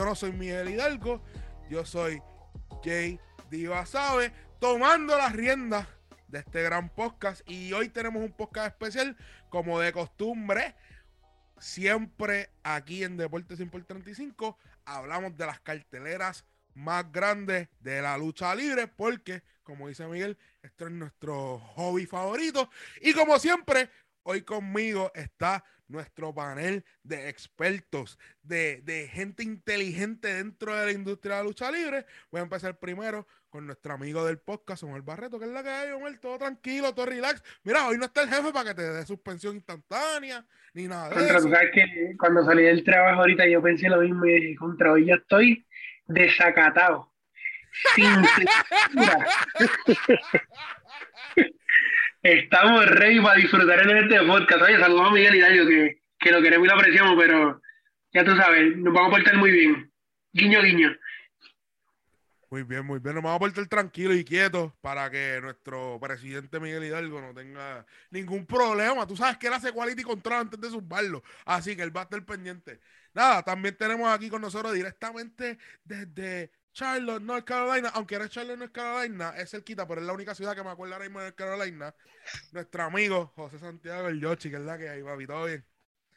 35. Y no, yo no soy Miguel Hidalgo, yo soy Jay Diva Sabe, tomando las riendas de este gran podcast. Y hoy tenemos un podcast especial, como de costumbre. Siempre aquí en Deportes 100 por 35 hablamos de las carteleras más grandes de la lucha libre, porque, como dice Miguel, esto es nuestro hobby favorito. Y como siempre, hoy conmigo está nuestro panel de expertos, de, de, gente inteligente dentro de la industria de la lucha libre. Voy a empezar primero con nuestro amigo del podcast, Omar Barreto, que es la que hay, Omar, todo tranquilo, todo relax. Mira, hoy no está el jefe para que te dé suspensión instantánea, ni nada de contra, eso. Tú sabes que cuando salí del trabajo ahorita yo pensé lo mismo y dije, contra hoy ya estoy desacatado. Sin. Estamos ready para disfrutar en este podcast. Oye, saludos a Miguel Hidalgo, que, que lo queremos y lo apreciamos, pero ya tú sabes, nos vamos a portar muy bien. Guiño, guiño. Muy bien, muy bien. Nos vamos a portar tranquilos y quietos para que nuestro presidente Miguel Hidalgo no tenga ningún problema. Tú sabes que él hace quality control antes de zumbarlo. Así que él va a estar pendiente. Nada, también tenemos aquí con nosotros directamente desde Charlotte, North Carolina. Aunque era Charlotte, North Carolina, es cerquita, pero es la única ciudad que me acuerdo ahora mismo de North Carolina. Nuestro amigo José Santiago el Yoshi, que es la que hay, papi. ¿Todo bien?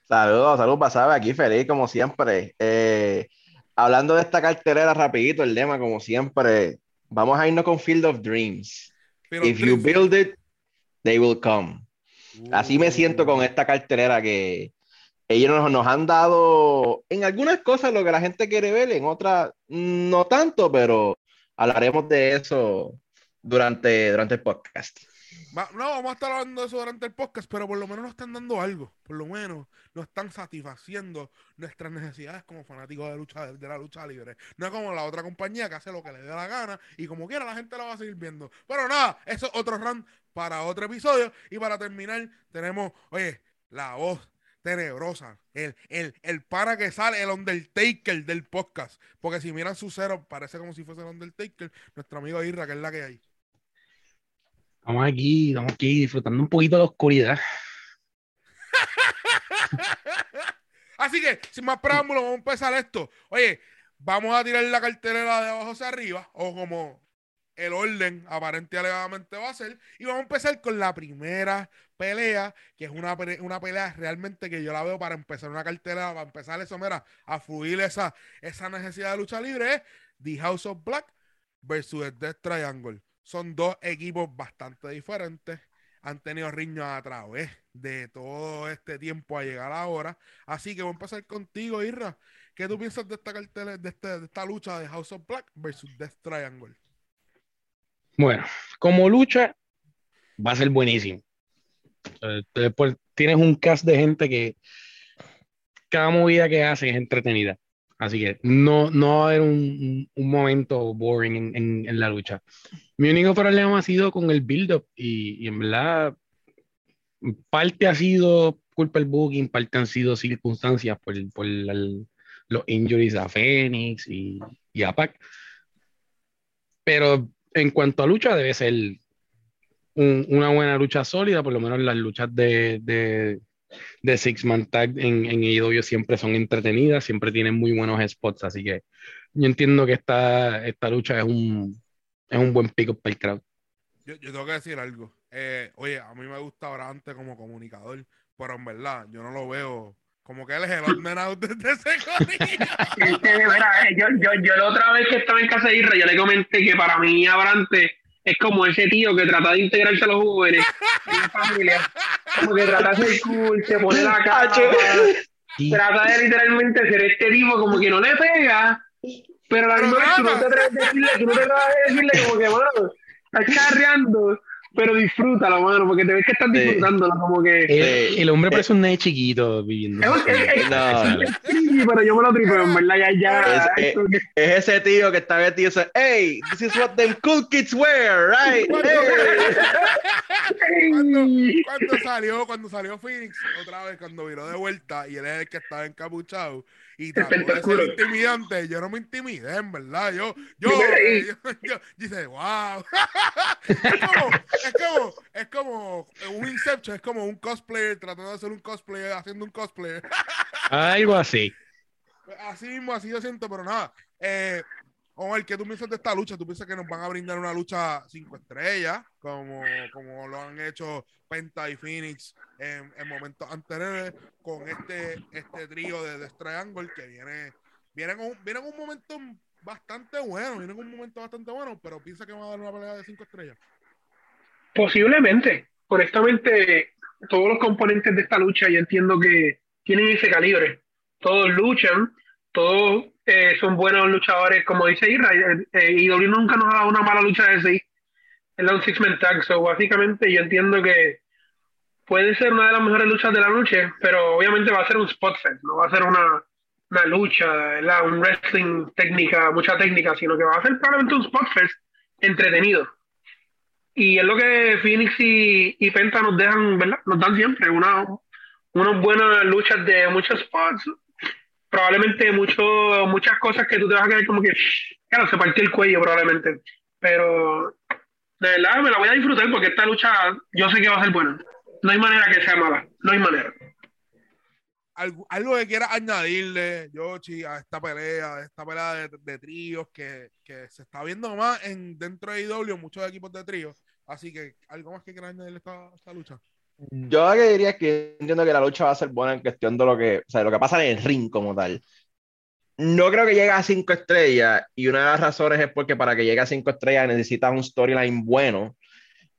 Saludos, saludos, pasaba aquí feliz como siempre. Eh, hablando de esta cartelera rapidito, el lema como siempre, vamos a irnos con Field of Dreams. Field If of you Dreams. build it, they will come. Así me siento Uh. con esta cartelera que ellos nos, han dado en algunas cosas lo que la gente quiere ver, en otras no tanto, pero hablaremos de eso durante, durante el podcast. No, vamos a estar hablando de eso durante el podcast, pero por lo menos nos están dando algo. Por lo menos nos están satisfaciendo nuestras necesidades como fanáticos de, lucha, de la lucha libre. No como la otra compañía que hace lo que le dé la gana y como quiera la gente la va a seguir viendo. Pero nada, eso es otro run para otro episodio. Y para terminar, tenemos, oye, la voz tenebrosa, el, el, el para que sale, el Undertaker del podcast. Porque si miran su cero, parece como si fuese el Undertaker. Nuestro amigo Irra, que es la que hay. Estamos aquí, estamos aquí disfrutando un poquito de la oscuridad. Así que, sin más preámbulos, vamos a empezar esto. Oye, vamos a tirar la cartelera de abajo hacia arriba, o como el orden aparente y alegadamente va a ser. Y vamos a empezar con la primera pelea, que es una, una pelea realmente que yo la veo para empezar una cartelera, para empezar eso, mira, a fluir esa, esa necesidad de lucha libre, es The House of Black versus el Death Triangle. Son dos equipos bastante diferentes. Han tenido riños a través de todo este tiempo a llegar ahora. Así que voy a empezar contigo, Irra. ¿Qué tú piensas de esta cartela, de, este- de esta lucha de House of Black versus Death Triangle? Bueno, como lucha, va a ser buenísimo. Eh, Después tienes un cast de gente que cada movida que hace es entretenida. Así que no, no va a haber un, momento boring en, en- la lucha. Mi único problema ha sido con el build-up y, y en verdad parte ha sido culpa del booking, parte han sido circunstancias por, por los injuries a Phoenix y, y a Pac. Pero en cuanto a lucha, debe ser un- una buena lucha sólida, por lo menos las luchas de, de, de Six Man Tag en, en AEW siempre son entretenidas, siempre tienen muy buenos spots, así que yo entiendo que esta, esta lucha es un, es un buen pick-up para el crowd. Yo, yo tengo que decir algo. Eh, oye, a mí me gusta Brante como comunicador, pero en verdad yo no lo veo como que él es el odd man out de ese. Este, eh, yo, yo, yo la otra vez que estaba en casa de Isra, yo le comenté que para mí Abrante es como ese tío que trata de integrarse a los jóvenes en la familia. Como que trata de ser cool, se pone la cara. Y- Trata de literalmente ser este tipo como que no le pega, pero a la misma vez tú no te atreves a decirle, tú no te atreves a decirle como que, mano, estás carreando, pero disfrútalo, mano, porque te ves que estás Sí. disfrutándolo, como que... el, el hombre parece un nene chiquito viviendo. Es, es, es- No. es pero yo me lo tripeo, en verdad, ya, ya. Es- que- Es ese tío que está metido y dice, hey, this is what them cool kids wear, right? Cuando, Hey. cuando, cuando salió, cuando salió Phoenix, otra vez, cuando viró de vuelta y él es el que estaba encapuchado y trató de ser Espectacular. intimidante, yo no me intimidé, en verdad. Yo, yo, yo, yo- yo dice, wow. es como, es como, es como un Inception, es como un cosplayer tratando de hacer un cosplayer, haciendo un cosplayer. Algo así. así mismo, así yo siento, pero nada. Eh, Omar, ¿qué tú piensas de esta lucha? ¿Tú piensas que nos van a brindar una lucha cinco estrellas, como, como lo han hecho Penta y Phoenix en, en momentos anteriores, con este, este trío de Death Triangle que viene, viene, un momento bastante bueno, viene un momento bastante bueno, pero piensa que va a dar una pelea de cinco estrellas. Posiblemente. Honestamente, todos los componentes de esta lucha yo entiendo que tienen ese calibre. Todos luchan, todos eh, son buenos luchadores, como dice Israel. Eh, y W nunca nos ha dado una mala lucha de seis. Es un six-man tag. So, básicamente, yo entiendo que puede ser una de las mejores luchas de la noche, pero obviamente va a ser un spot fest, no va a ser una, una lucha, ¿verdad? un wrestling técnica, mucha técnica, sino que va a ser probablemente un spot fest entretenido. Y es lo que Phoenix y, y Penta nos dejan, ¿verdad? Nos dan siempre una, unas buenas luchas de muchos spots. Probablemente mucho, muchas cosas que tú te vas a quedar como que, claro, se partió el cuello probablemente. Pero de verdad me la voy a disfrutar porque esta lucha yo sé que va a ser buena. No hay manera que sea mala, no hay manera. Algo, algo que quieras añadirle, Yoshi, a esta pelea, a esta pelea de, de tríos que, que, se está viendo más en dentro de IW, muchos equipos de tríos. Así que, ¿algo más que quieras añadirle a esta, esta lucha? Yo lo que diría es que entiendo que la lucha va a ser buena en cuestión de lo que, o sea, lo que pasa en el ring como tal. No creo que llegue a cinco estrellas y una de las razones es porque para que llegue a cinco estrellas necesitas un storyline bueno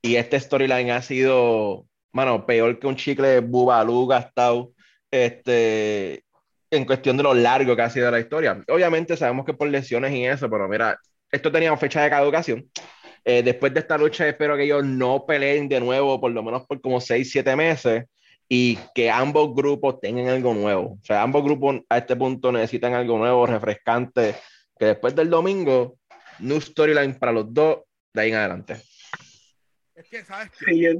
y este storyline ha sido, mano, peor que un chicle bubalú gastado este, en cuestión de lo largo que ha sido la historia. Obviamente sabemos que por lesiones y eso, pero mira, esto tenía fecha de caducación. Eh, después de esta lucha espero que ellos no peleen de nuevo por lo menos por como 6, 7 meses y que ambos grupos tengan algo nuevo. O sea, ambos grupos a este punto necesitan algo nuevo, refrescante, que después del domingo, new storyline para los dos, de ahí en adelante. Es que, ¿sabes qué?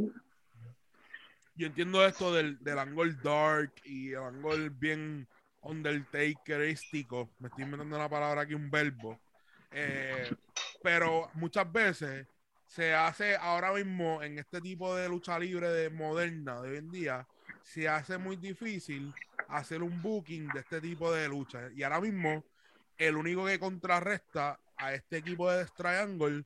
Yo entiendo esto del, del angle dark y el angle bien undertakerístico. Me estoy inventando una palabra aquí, un verbo. Eh, pero muchas veces se hace ahora mismo en este tipo de lucha libre de moderna de hoy en día, se hace muy difícil hacer un booking de este tipo de lucha. Y ahora mismo, el único que contrarresta a este equipo de Triangle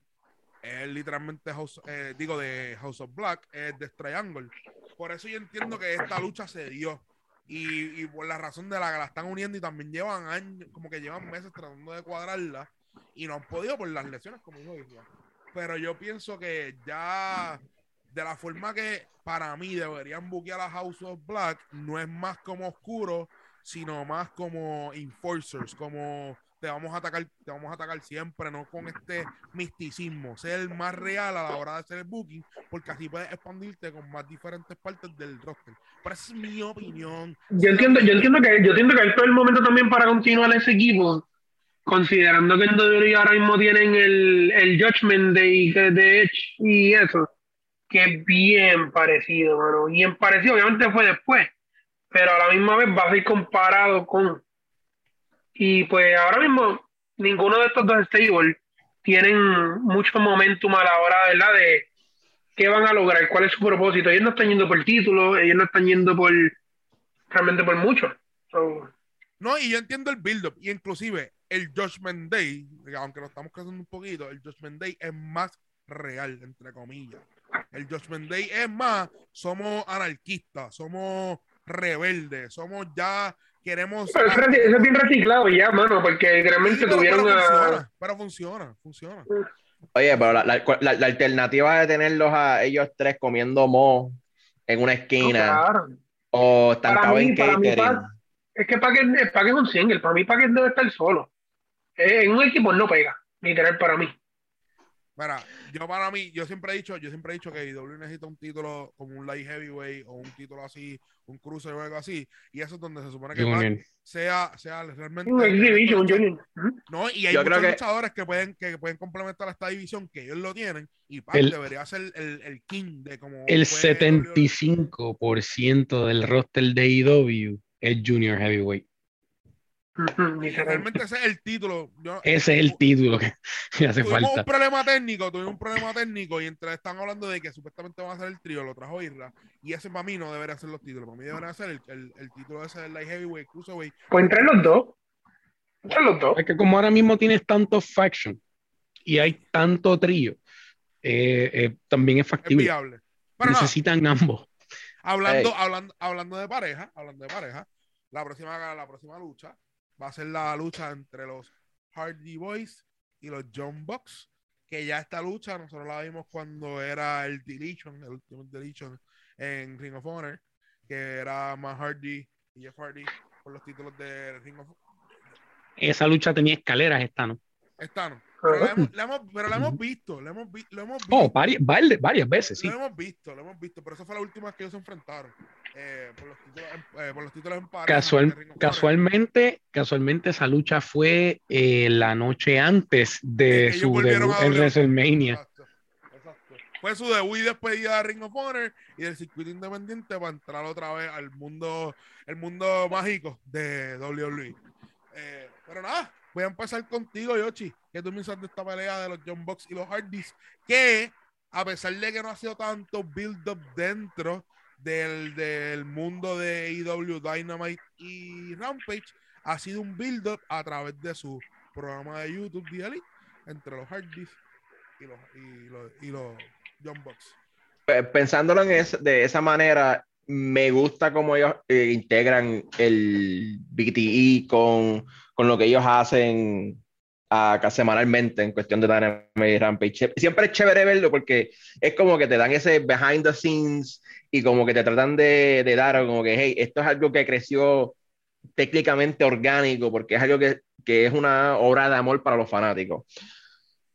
es literalmente House, eh, digo de House of Black, es Death Triangle. Por eso yo entiendo que esta lucha se dio. Y, y por la razón de la que la están uniendo y también llevan años, como que llevan meses tratando de cuadrarla y no han podido por las lesiones, como dijo Isla. Pero yo pienso que ya de la forma que para mí deberían buquear a House of Black, no es más como oscuro, sino más como enforcers, como te vamos a atacar, te vamos a atacar siempre, no con este misticismo, ser más real a la hora de hacer el booking, porque así puedes expandirte con más diferentes partes del roster. Pero esa es mi opinión. Yo entiendo, yo entiendo que yo entiendo que hay todo el momento también para continuar ese equipo, considerando que en WWE ahora mismo tienen el, el Judgment Day de, de Edge y eso, que es bien parecido, mano, bien parecido, obviamente fue después, pero a la misma vez va a ser comparado con y pues ahora mismo ninguno de estos dos stables tienen mucho momentum a la hora ¿verdad? de qué van a lograr, cuál es su propósito. Ellos no están yendo por título, ellos no están yendo por realmente por mucho. So, No, y yo entiendo el build-up, y inclusive el Judgment Day, aunque lo estamos casando un poquito, el Judgment Day es más real, entre comillas. El Judgment Day es más, somos anarquistas, somos rebeldes, somos ya, queremos... pero eso, es- eso es bien reciclado ya, mano, porque realmente Sí, pero, tuvieron pero a... funciona, pero funciona, funciona. Oye, pero la, la- la- la alternativa de tenerlos a ellos tres comiendo mo en una esquina Claro. o estancado Para mí- en mí, catering. Es que Paquet, Paquet es un single, para mí Paquet debe estar solo. Eh, en un equipo no pega, literal para mí. Mira, yo para mí, yo siempre he dicho, yo siempre he dicho que IW necesita un título como un light heavyweight o un título así, un cruiser o algo así, y eso es donde se supone que sea, sea realmente Un exhibition, un junior. Ujú. No, y hay Yo muchos que- luchadores que pueden, que pueden complementar a esta división, que ellos lo tienen, y Pac El- debería ser el, el king de como El fue WWE. 75% del roster de IW es Junior Heavyweight. Ujú, Y literal. realmente ese es el título. Yo- Ese es el título que, que hace Tuvimos falta. un problema técnico, tuvimos un problema técnico y entre están hablando de que supuestamente van a ser el trío, lo trajo Irra, y ese para mí no debería ser los títulos, para mí debería ser el, el, el título ese del Light Heavyweight, Cruiserweight, Pues entre los dos. Los dos. Es que como ahora mismo tienes tantos faction y hay tanto trío, eh, eh, también es Es factible. viable. Pero nada, Necesitan ambos. hablando, hablando, hablando de pareja, hablando de pareja, la próxima, la próxima lucha va a ser la lucha entre los Hardy Boys y los John Bucks. Que ya esta lucha nosotros la vimos cuando era el Deletion, el último Deletion en Ring of Honor, que era Matt Hardy y Jeff Hardy por los títulos de Ring of Esa lucha tenía escaleras, esta no. Esta no. Pero la hemos, la hemos- pero la hemos visto, la hemos, vi- lo hemos visto. Oh, varias, varias, varias veces, sí. Lo hemos visto, lo hemos visto, pero esa fue la última que ellos se enfrentaron eh, por, los títulos, en- eh, por los títulos en pareja Casual- casualmente, casualmente esa lucha fue eh, la noche antes de su debut a en. WrestleMania. Exacto, exacto. Fue su debut y despedida de Ring of Honor y del circuito independiente para entrar otra vez al mundo, el mundo mágico de WWE. Eh, pero nada, voy a empezar contigo, Yoshi. que tú piensas de esta pelea de los John Box y los Hardys? Que a pesar de que no ha sido tanto build-up dentro del, del mundo de AEW Dynamite y Rampage, ha sido un build-up a través de su programa de YouTube Elite entre los Hardys y los, y los, y John Box. Pe- Pensándolo en es- de esa manera, me gusta cómo ellos eh, integran el BTE con, con lo que ellos hacen acá semanalmente en cuestión de Dynamite y Rampage. Siempre es chévere verlo porque es como que te dan ese behind the scenes y como que te tratan de, de dar como que, hey, esto es algo que creció técnicamente orgánico porque es algo que, que es una obra de amor para los fanáticos.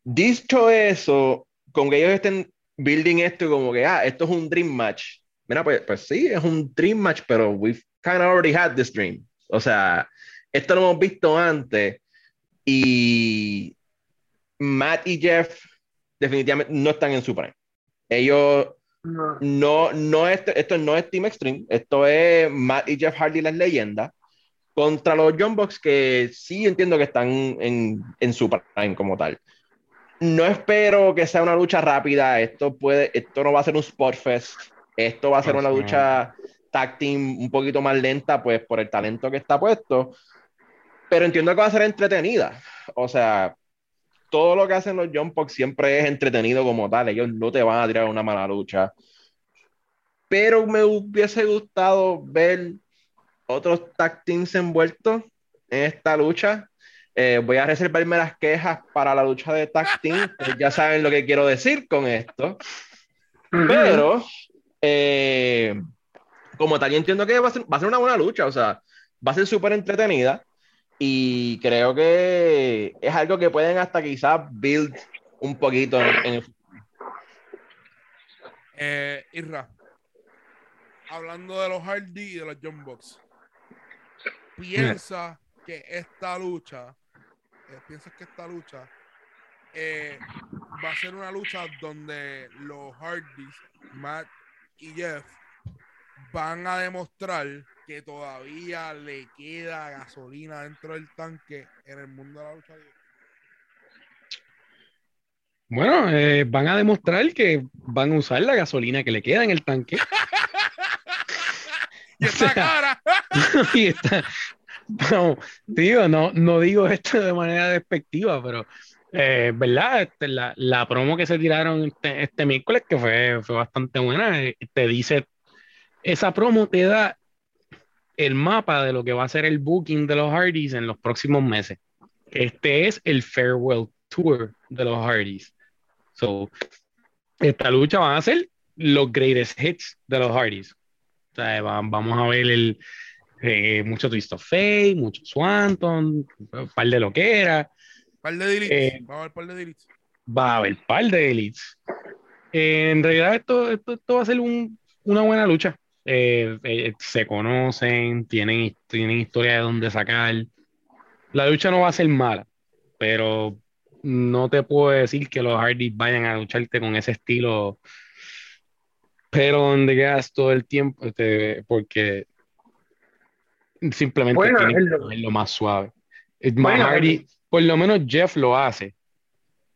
Dicho eso, con que ellos estén building esto como que, ah, esto es un dream match. Mira, pues, pues sí, es un dream match, pero we've kind of already had this dream. O sea, esto lo hemos visto antes y Matt y Jeff definitivamente no están en su prime. Ellos No. no, no es, esto no es Team Extreme, esto es Matt y Jeff Hardy las leyendas contra los John Box que sí entiendo que están en, en su prime como tal. No espero que sea una lucha rápida, esto puede, esto no va a ser un spot fest, esto va a ser una lucha tag team un poquito más lenta, pues por el talento que está puesto, pero entiendo que va a ser entretenida, o sea, todo lo que hacen los John Box siempre es entretenido como tal, ellos no te van a tirar una mala lucha, pero me hubiese gustado ver otros tag teams envueltos en esta lucha. Eh, voy a reservarme las quejas para la lucha de tag team, pues ya saben lo que quiero decir con esto. Pero, eh, como tal, yo entiendo que va a, ser, una buena lucha, o sea, va a ser súper entretenida y creo que es algo que pueden hasta quizás build un poquito en el Eh, Irra, hablando de los Hardy y de los John Box, piensa que esta lucha, eh, piensas que esta lucha eh, va a ser una lucha donde los Hardys, Matt y Jeff, van a demostrar que todavía le queda gasolina dentro del tanque en el mundo de la lucha libre. Bueno, eh, van a demostrar que van a usar la gasolina que le queda en el tanque. Y esta cara, y está, no, digo, no, no digo esto de manera despectiva, pero eh, verdad, Este, la, la promo que se tiraron este, este miércoles, que fue, fue bastante buena, eh, te dice, esa promo te da el mapa de lo que va a ser el booking de los Hardys en los próximos meses. Este es el farewell tour de los Hardys. So, esta lucha van a ser los greatest hits de los Hardys. O sea, va- vamos a ver el, eh, mucho Twist of Fate, mucho Swanton, un par de lo que era. Par de deletes, Eh, vamos a ver par de deletes. Va a haber par de elites. Eh, en realidad, esto, esto, esto va a ser un- una buena lucha. Eh, eh, se conocen, tienen, tienen historia de dónde sacar. La lucha no va a ser mala, pero no te puedo decir que los Hardys vayan a lucharte con ese estilo, pero donde quedas todo el tiempo, este, porque simplemente Bueno, que lo- más suave. Bueno, Hardy, por lo menos Jeff lo hace,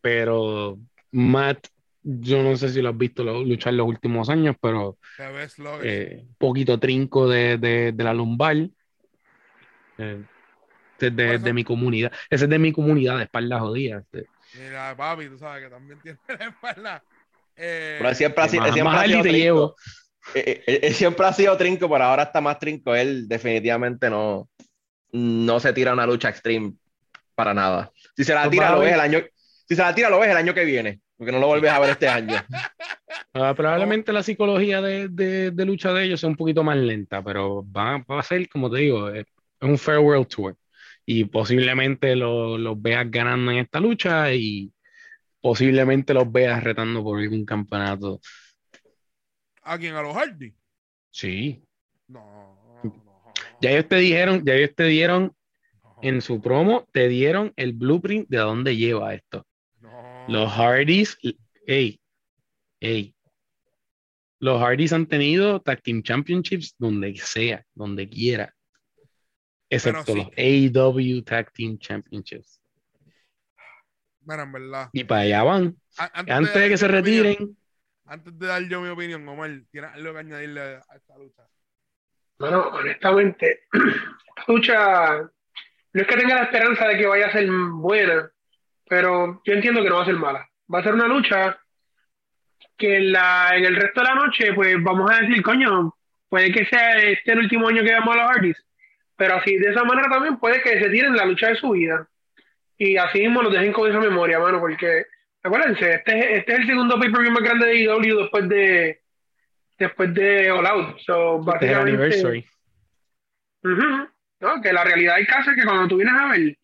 pero Matt, yo no sé si lo has visto lo- luchar los últimos años, pero sluggish. eh, poquito trinco de, de- de la lumbar. Eh, Ese es de, de mi comunidad. Ese es de mi comunidad de espaldas jodidas. este. Mira, papi, tú sabes que también tiene la espalda. Eh, Pero él siempre ha él siempre más ha sido te trinco. llevo. Eh, eh, Él, siempre ha sido trinco, pero ahora está más trinco. Él definitivamente no, no se tira una lucha extreme para nada. Si se la Pues tira, lo ves el año. Si se la tira, lo ves el año que viene. Porque no lo vuelves a ver este año. Ah, probablemente la psicología de, de- de lucha de ellos sea un poquito más lenta, pero va, va a ser, como te digo, es es un farewell tour. Y posiblemente lo- los veas ganando en esta lucha y posiblemente los veas retando por algún campeonato. ¿A quién? ¿A los Hardy? Sí. No, no. Ya ellos te dijeron, ya ellos te dieron en su promo, te dieron el blueprint de a dónde lleva esto. no. Los Hardys, ey, ey. Los Hardys han tenido Tag Team Championships donde sea, donde quiera. Excepto sí. los AEW Tag Team Championships. Mira, en verdad. Y para allá van. A- Antes de que se opinión- retiren, antes de dar yo mi opinión, Omar, ¿tienes algo que añadirle a esta lucha? Bueno, honestamente, esta lucha no es que tenga la esperanza de que vaya a ser buena, pero yo entiendo que no va a ser mala. Va a ser una lucha que en, la, en el resto de la noche, pues vamos a decir, coño, puede que sea este el último año que veamos a los Hardys, pero así de esa manera también puede que se tiren la lucha de su vida. Y así mismo los dejen con esa memoria, mano, porque acuérdense, este, es- este es el segundo pay-per-view más grande de IW después de después de All Out. So, este es el anniversary. Ujú. No, que la realidad del caso es que cuando tú vienes a ver,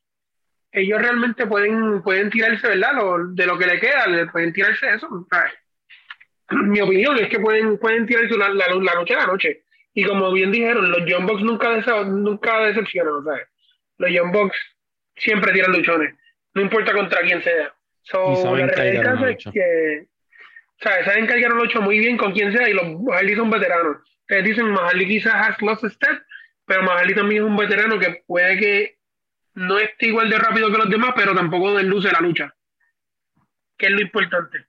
ellos realmente pueden, pueden tirarse, ¿verdad? Lo- de lo que le queda, le pueden tirarse eso. ¿sabes? Mi opinión es que pueden, pueden tirarse la, la, la noche a la noche. Y como bien dijeron, los Young Bucks nunca, nunca decepcionan, ¿sabes? Los Young Bucks siempre tiran luchones, no importa contra quién sea. So, la realidad del caso es que, ¿sabes? Saben cargar una lucha muy bien con quien sea y los Harley son veteranos. Ustedes dicen, Maharly quizás has lost a step, pero Maharly también es un veterano que puede que no esté igual de rápido que los demás, pero tampoco desluce la lucha, que es lo importante.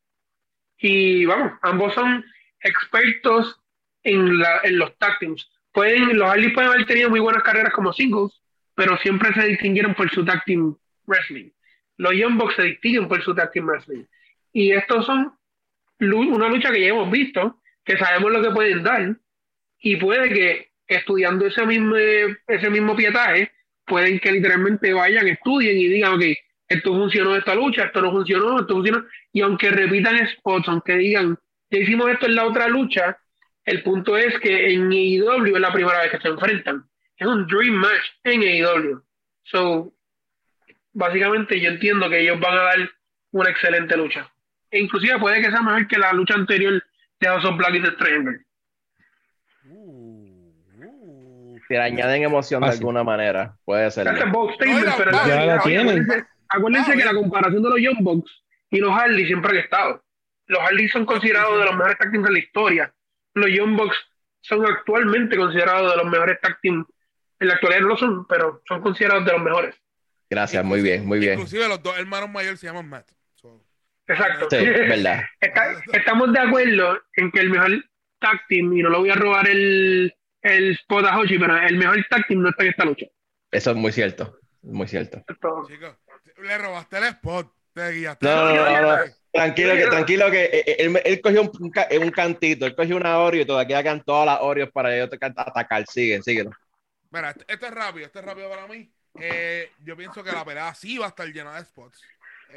Y vamos, ambos son expertos en, la, en los tag. Pueden, los Harley pueden haber tenido muy buenas carreras como singles, pero siempre se distinguieron por su tag team wrestling. Los Young Bucks se distinguen por su tag team wrestling. Y estos son una lucha que ya hemos visto, que sabemos lo que pueden dar, y puede que estudiando ese mismo, ese mismo pietaje, pueden que literalmente vayan, estudien y digan, ok, esto funcionó esta lucha, esto no funcionó, esto funcionó, y aunque repitan spots, aunque digan, ya hicimos esto en la otra lucha, el punto es que en AEW es la primera vez que se enfrentan. Es un dream match en AEW. So, básicamente yo entiendo que ellos van a dar una excelente lucha. E inclusive puede que sea mejor que la lucha anterior de House of Black y Triangle. Uh, uh. Si le añaden emoción de alguna manera, puede ser. Box pero Ya la tienen. acuérdense, que la comparación de los Young Bucks y los Harley siempre han estado. Los Harley son considerados de los mejores tag teams de la historia. Los Young Bucks son actualmente considerados de los mejores tag teams. En la actualidad no lo son, pero son considerados de los mejores. Gracias, muy bien, muy bien. Inclusive los dos hermanos mayores se llaman Matt. So, Exacto. Sí, verdad. Está- estamos de acuerdo en que el mejor tag team, y no lo voy a robar el, el spot a Hoshi, pero el mejor tag team no está en esta lucha. Eso es muy cierto. Muy cierto. Esto- chicos, le robaste el spot. Te guiaste. No, no, no, no, no. Ay, Tranquilo que, tranquilo que eh, eh, él, él cogió un, ca- un cantito, él cogió una Oreo y todavía quedan todas las Oreos para ellos atacar. Siguen, síguelo. Mira, este, este es rápido, este es rápido para mí. Eh, yo pienso que la pelea sí va a estar llena de spots.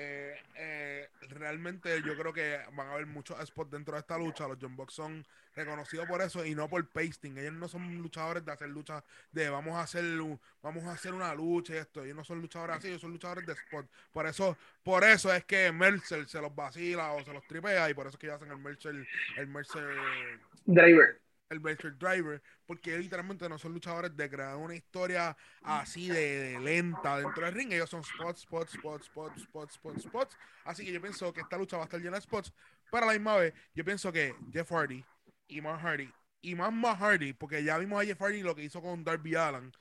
Eh, eh, realmente yo creo que van a haber muchos spots dentro de esta lucha. Los John Box son reconocidos por eso y no por pasting. Ellos no son luchadores de hacer luchas de vamos a hacer vamos a hacer una lucha y esto. Ellos no son luchadores así, ellos son luchadores de spot. Por eso, por eso es que Mercer se los vacila o se los tripea y por eso es que ellos hacen el Mercer, el Mercer Driver. El Mercer Driver, porque literalmente no son luchadores de crear una historia así de, de lenta dentro del ring. Ellos son spots, spots, spots, spots, spots, spots, spots. Así que yo pienso que esta lucha va a estar llena de spots. Pero a la misma vez, yo pienso que Jeff Hardy y Matt Hardy, y más Matt Hardy, porque ya vimos a Jeff Hardy lo que hizo con Darby Allen.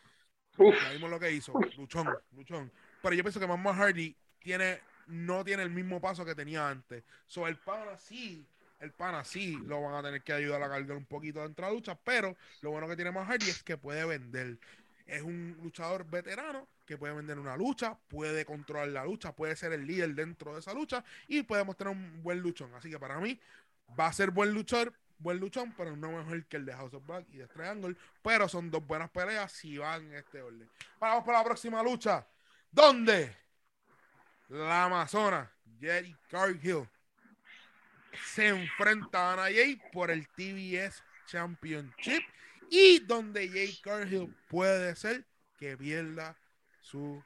Ya vimos lo que hizo, luchón, luchón. Pero yo pienso que Matt Hardy tiene, no tiene el mismo paso que tenía antes. So, el pana sí, el pana sí lo van a tener que ayudar a cargar un poquito dentro de la lucha, pero lo bueno que tiene Matt Hardy es que puede vender. es un luchador veterano que puede vender una lucha, puede controlar la lucha, puede ser el líder dentro de esa lucha y puede mostrar un buen luchón. Así que para mí va a ser buen luchador, buen luchón, pero no mejor que el de House of Black y de Triangle. Pero son dos buenas peleas si van en este orden. Vamos para la próxima lucha. ¿Dónde? La Amazona, Jerry Cargill, se enfrenta a Ana Jay por el TBS Championship y donde Jay Cargill puede ser que pierda su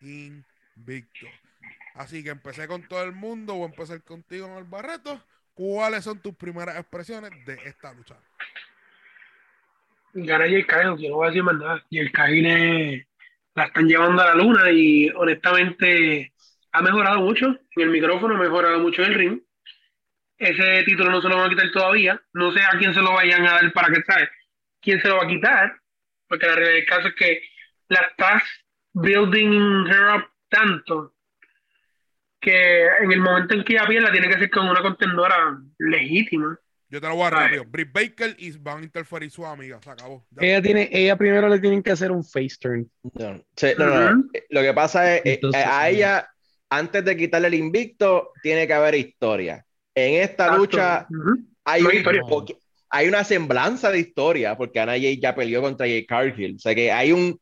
invicto. Así que empecé con todo el mundo, voy a empezar contigo el Barreto. ¿Cuáles son tus primeras expresiones de esta lucha? Gana Jay Cargill, yo no voy a decir más nada. Jay Cargill la están llevando a la luna y honestamente ha mejorado mucho en el micrófono, ha mejorado mucho en el ring. Ese título no se lo van a quitar todavía. No sé a quién se lo vayan a dar para que sabe quién se lo va a quitar, porque la realidad del caso es que la estás building her up tanto que en el momento en que ella pierda tiene que ser con una contendora legítima. Yo te lo voy a dar rápido. Britt Baker y van a interferir su amiga. Se acabó. Ya. Ella, tiene, ella primero le tienen que hacer un face turn. No, sí, no, no, no. Ujú. Lo que pasa es, eh, Entonces, a ella, antes de quitarle el invicto, tiene que haber historia. En esta Exacto. lucha hay, No hay un hay una semblanza de historia, porque Ana Jay ya peleó contra Jay Cargill. O sea que hay un,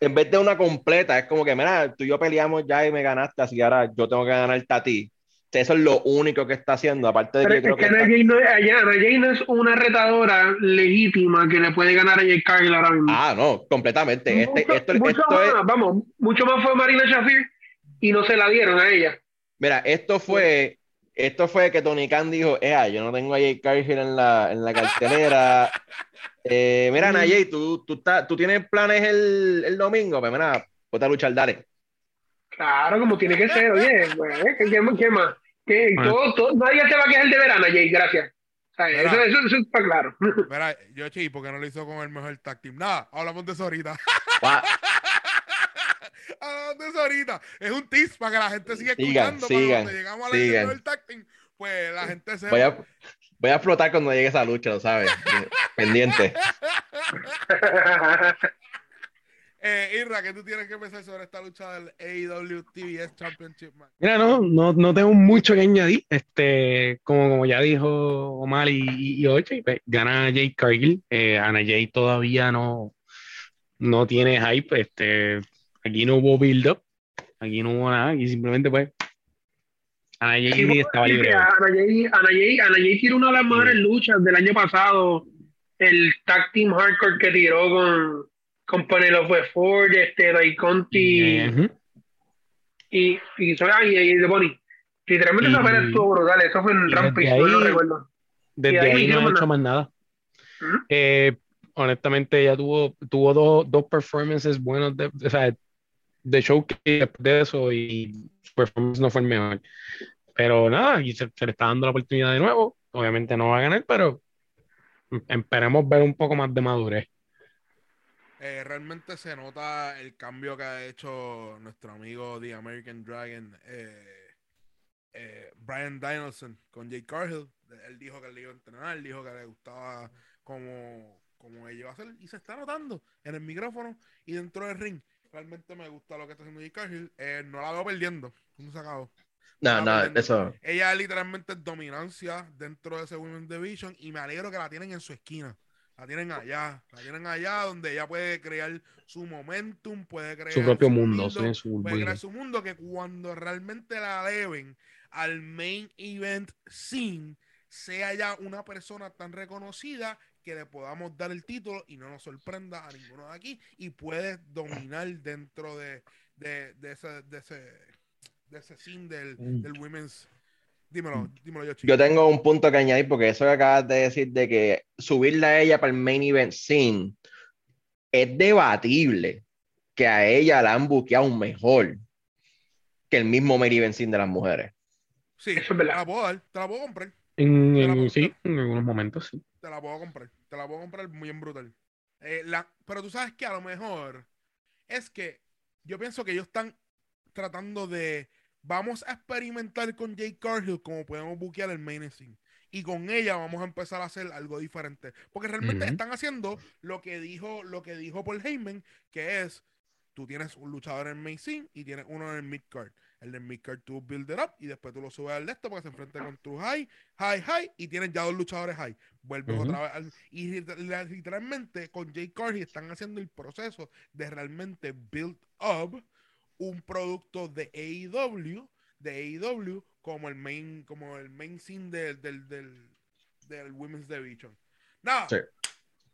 en vez de una completa, es como que, mira, tú y yo peleamos ya y me ganaste, así que ahora yo tengo que ganarte a ti. O sea, eso es lo único que está haciendo, aparte de Pero que es yo creo que que Ana Jay no, Ana Jay no es una retadora legítima que le puede ganar a Jay Cargill ahora mismo. Ah, no, completamente. Este, mucho, esto, mucho esto es, más, vamos, mucho más fue Marina Shafir y no se la dieron a ella. Mira, esto fue, esto fue que Tony Khan dijo, "Ea, yo no tengo a Jay Cargill en la, en la cartelera. Eh, mira, Ana Jay, ¿tú, tú, tú tienes planes el, el domingo, pues mira, ponte a luchar, dale. Claro, como tiene que ser, oye, pues, ¿qué, qué, qué más? Que Bueno. todo, todo- nadie se va a quejar de verano, Jay, gracias. Mira. eso, eso, eso está claro. Mira, yo, chi, ¿por qué no lo hizo con el mejor tag team? Nada, hablamos de eso ahorita. De eso ahorita. Es un tips para que la gente siga Sigan, escuchando. sigan, para cuando llegamos a la sigan. del team, pues la gente se voy, a, voy a explotar cuando llegue esa lucha, lo sabes. Eh, Pendiente. Eh, Irra, ¿qué tú tienes que pensar sobre esta lucha del AEW TBS Championship match? Mira, no, no, no tengo mucho que añadir. Este, como, como ya dijo Omar y, y, y Oche, pues, gana Jay Cargill. Eh, Ana Jay todavía no, no tiene hype. Este, aquí no hubo build-up. Aquí no hubo nada. Y simplemente, pues, Ana Jay estaba libre. Ana Jay, tiró una de las mejores luchas del año pasado, el tag team hardcore que tiró con, con Penelope Ford, este, Dai Conti y, y, y, y The Bonnie. Literalmente esa pelea estuvo brutal, eso fue en Rampage, desde no lo ahí- recuerdo. Desde ahí ahí no hicieron ha una- hecho más nada. Eh, honestamente, ella tuvo, tuvo dos, dos performances buenos de, o sea, de show que después de eso y su performance no fue el mejor. Pero nada, y se, se le está dando la oportunidad de nuevo. Obviamente no va a ganar, pero esperemos ver un poco más de madurez. Eh, realmente se nota el cambio que ha hecho nuestro amigo The American Dragon, eh, eh, Brian Danielson, con Jay Cargill. Él dijo que le iba a entrenar, él dijo que le gustaba como, como ella iba a hacer, y se está notando en el micrófono y dentro del ring. Realmente me gusta lo que está haciendo Cargill. Eh, no la veo perdiendo. ¿Cómo se acabó? No, no, eso. Ella literalmente es dominancia dentro de ese Women's Division y me alegro que la tienen en su esquina. La tienen allá, la tienen allá donde ella puede crear su momentum, puede crear Su propio su mundo, mundo, tiene su puede crear su mundo que cuando realmente la eleven al main event scene sea ya una persona tan reconocida que le podamos dar el título y no nos sorprenda a ninguno de aquí y puede dominar dentro de, de, de ese, de ese de ese scene del, Mm. del women's dímelo, dímelo yo chico Yo tengo un punto que añadir porque eso que acabas de decir de que subirla a ella para el main event scene es debatible que a ella la han buqueado mejor que el mismo main event scene de las mujeres. sí, Eso es te verdad. la puedo dar, te la puedo comprar En, sí, en algunos momentos, sí. Te la puedo comprar, te la puedo comprar muy en brutal. Eh, la- pero tú sabes que a lo mejor es que yo pienso que ellos están tratando de vamos a experimentar con Jay Cargill como podemos buquear el main scene. y con ella vamos a empezar a hacer algo diferente. Porque realmente están haciendo lo que dijo, lo que dijo Paul Heyman, que es, tú tienes un luchador en main scene y tienes uno en el mid card. El del mid card tú build it up y después tú lo subes al de esto para que se enfrente con tu high, high, high y tienes ya dos luchadores high. Vuelves otra vez al- y literalmente con Jay Cargill están haciendo el proceso de realmente build up un producto de AEW, de AEW como el main, como el main scene del, del, del, del Women's Division. Nada. Sí.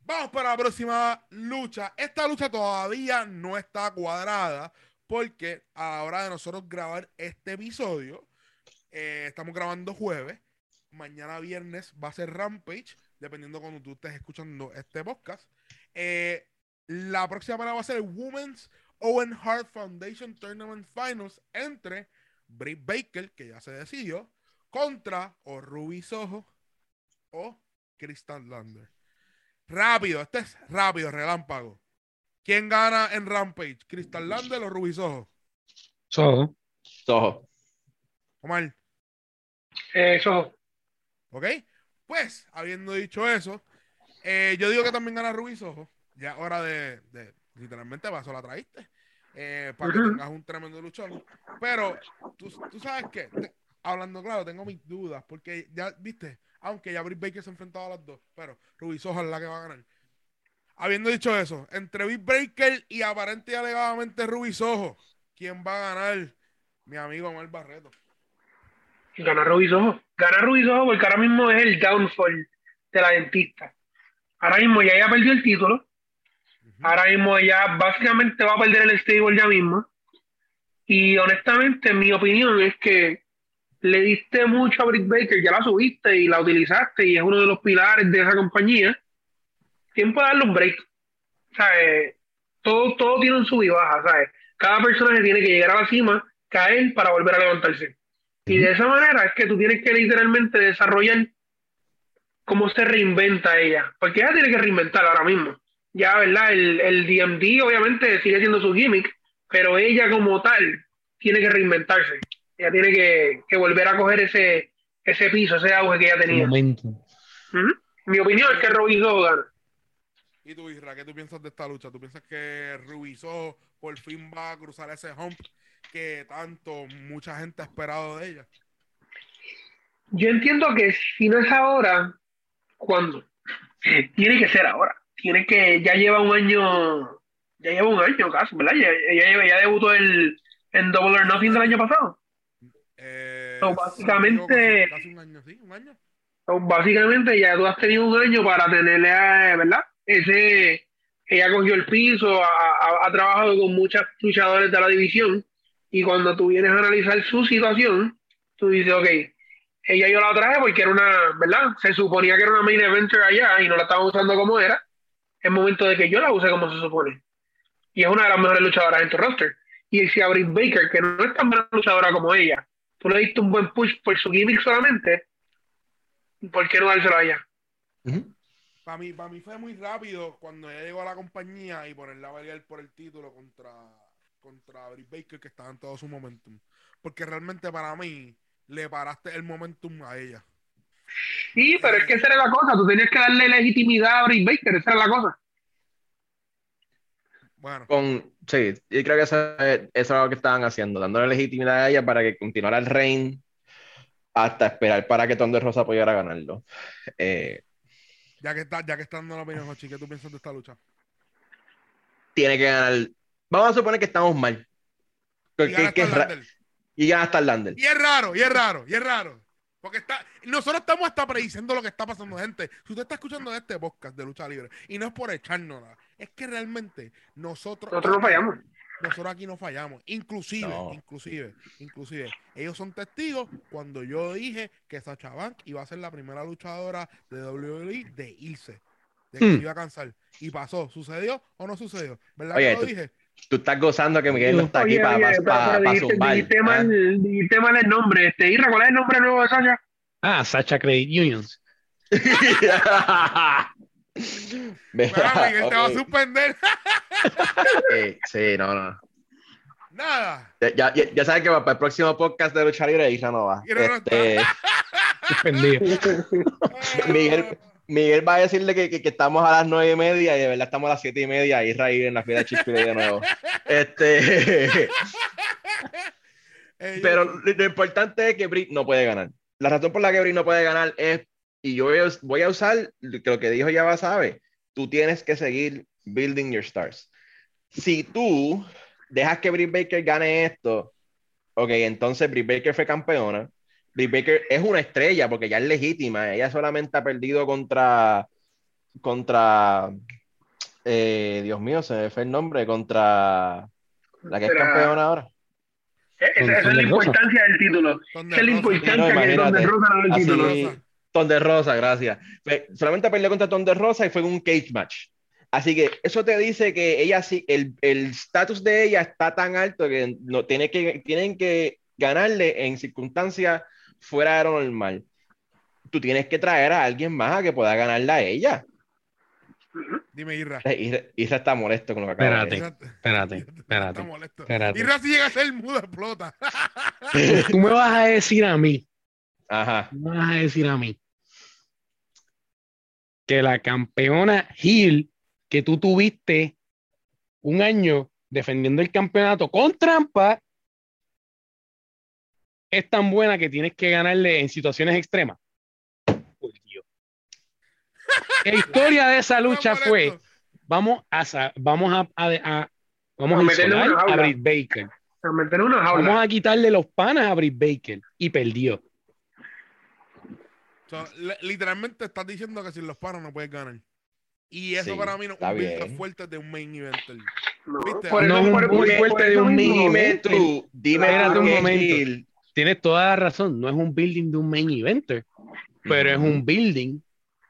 Vamos para la próxima lucha. Esta lucha todavía no está cuadrada porque a la hora de nosotros grabar este episodio, eh, estamos grabando jueves. Mañana viernes va a ser Rampage, dependiendo cuando tú estés escuchando este podcast. Eh, la próxima pelea va a ser el Women's Owen Hart Foundation Tournament Finals entre Britt Baker, que ya se decidió, contra o Ruby Soho o Crystal Lander. Rápido, este es rápido, relámpago. ¿Quién gana en Rampage? ¿Crystal Lander o Ruby Soho? Soho. Soho. Omar, Eso. ¿ok? Pues, habiendo dicho eso, eh, yo digo que también gana Ruby Soho. Ya hora de, de literalmente, paso la traíste. eh, para que tengas un tremendo luchón. Pero, tú, tú sabes que, te- hablando claro, tengo mis dudas, porque ya, viste, aunque ya Britt Baker se ha enfrentado a las dos, pero Ruby Soho es la que va a ganar. Habiendo dicho eso, entre Britt Baker y aparente y alegadamente Ruby Soho, ¿quién va a ganar? Mi amigo Omar Barreto. Gana Rubisojo. Gana Rubisojo porque ahora mismo es el downfall de la dentista. Ahora mismo ya ella perdió el título. Ahora mismo ella básicamente va a perder el stable ya mismo. Y honestamente, mi opinión es que le diste mucho a Britt Baker, ya la subiste y la utilizaste y es uno de los pilares de esa compañía. Tiempo de darle un break. ¿Sabes? Todo, todo tiene un sub y baja, ¿sabes? Cada personaje tiene que llegar a la cima, caer para volver a levantarse. Y de esa manera es que tú tienes que literalmente desarrollar cómo se reinventa ella. Porque ella tiene que reinventar ahora mismo. Ya, ¿verdad? El, el DMD obviamente sigue siendo su gimmick, pero ella como tal tiene que reinventarse. Ella tiene que, que volver a coger ese, ese piso, ese auge que ella tenía. momento. Ujú. Mi opinión es que Robinson gana. ¿Y tú, Isra, qué tú piensas de esta lucha? ¿Tú piensas que Soho por fin va a cruzar ese hump que tanto mucha gente ha esperado de ella? Yo entiendo que si no es ahora, ¿cuándo? Tiene que ser ahora. Tiene que, ya lleva un año, ya lleva un año casi, ¿verdad? Ya, ya, ya debutó el, en Double or Nothing del año pasado. Eh, So, básicamente- casi, casi un año, sí, un año. So, básicamente ya tú has tenido un año para tenerle, a- ¿verdad? Ese, ella cogió el piso, ha, ha- ha trabajado con muchos luchadores de la división y cuando tú vienes a analizar su situación, tú dices, ok, ella yo la traje porque era una, ¿verdad? Se suponía que era una main eventer allá y no la estaban usando como era. Es momento de que yo la use como se supone. Y es una de las mejores luchadoras en tu roster. Y si a Baker, que no es tan buena luchadora como ella, tú le diste un buen push por su gimmick solamente, ¿por qué no dárselo a. Para mí, para mí fue muy rápido cuando ella llegó a la compañía y ponerla a pelear por el título contra, contra Britt Baker, que estaba en todo su momentum. Porque realmente para mí le paraste el momentum a ella. Sí, pero es que esa era la cosa, tú tenías que darle legitimidad a Britt Baker, esa era la cosa. Bueno, Con, sí, yo creo que eso, es- eso es lo que estaban haciendo, dándole legitimidad a ella para que continuara el reign hasta esperar para que Thunder Rosa pudiera ganarlo. Eh, ya que está, ya que está dando la opinión, Jochi, ¿qué tú piensas de esta lucha? tiene que ganar. Vamos a suponer que estamos mal. Y gana que hasta Lander. y gana hasta el Lander. Y es raro, y es raro, y es raro. Porque está, nosotros estamos hasta prediciendo lo que está pasando, gente. Si usted está escuchando este podcast de lucha libre, y no es por echarnos nada, es que realmente nosotros. Nosotros no fallamos. Nosotros aquí no fallamos. Inclusive, No. inclusive, inclusive. Ellos son testigos cuando yo dije que Sacha Bank iba a ser la primera luchadora de WWE de irse. De que Hmm. se iba a cansar. Y pasó. ¿Sucedió o no sucedió? ¿Verdad Oye, que lo tú- dije? Tú estás gozando que Miguel no está aquí Oye, para pero- pero dijiste, zumbar. dijiste mal, dijiste mal el nombre. Este, Irra, ¿cuál es el nombre nuevo de Sasha? Ah, Sacha Credit Unions. Mira, Miguel te va a suspender. Sí, sí, no, no. Nada. Ya, ya, ya sabes que para el próximo podcast de Lucha Libre, Isra no va. Este, suspendido. Miguel, Miguel va a decirle que, que- que estamos a las nueve y media y de verdad estamos a las siete y media y Israel en la fila de Chick-fil-A de nuevo. Este, Eh, pero lo, lo importante es que Britt no puede ganar. La razón por la que Britt no puede ganar es, y yo voy a, usar lo que dijo Yaba sabe, tú tienes que seguir building your stars. Si tú dejas que Britt Baker gane esto, ok, entonces Britt Baker fue campeona. Britt Baker es una estrella porque ya es legítima. Ella solamente ha perdido contra, contra, eh, Dios mío, se me fue el nombre, contra la que es campeona ahora. Esa, esa es la importancia del título. Esa es la importancia No, que. Thunder Rosa no el Así- Rosa. Tonde Rosa, gracias. Solamente perdió contra Tonde Rosa y fue en un cage match. Así que eso te dice que ella sí, el el estatus de ella está tan alto que, no, tiene que tienen que ganarle en circunstancias fuera de lo normal. Tú tienes que traer a alguien más a que pueda ganarla a ella. Dime, Irra. Eh, Isra, Isra está molesto con lo que acaba de Espérate. decir. Espérate, Está espérate, molesto. espérate. Irra si llega a ser mudo, explota. Tú me vas a decir a mí, Ajá. tú me vas a decir a mí que la campeona Hill que tú tuviste un año defendiendo el campeonato con trampa es tan buena que tienes que ganarle en situaciones extremas. Por Dios. La historia de esa lucha fue vamos a vamos a, a- a- vamos A isolar a. Britt Baker. A meter una jaula. Vamos a quitarle los panas a Britt Baker y perdió. So, le- literalmente estás diciendo que sin los paros no puedes ganar. Y eso Sí, para mí no es un build bien. fuerte de un main eventer. No, ¿Viste? por No un por- fuerte de un ¿eh? tú, dime Espérate un momento. Hill- Tienes toda la razón, no es un building de un main eventer, pero es un building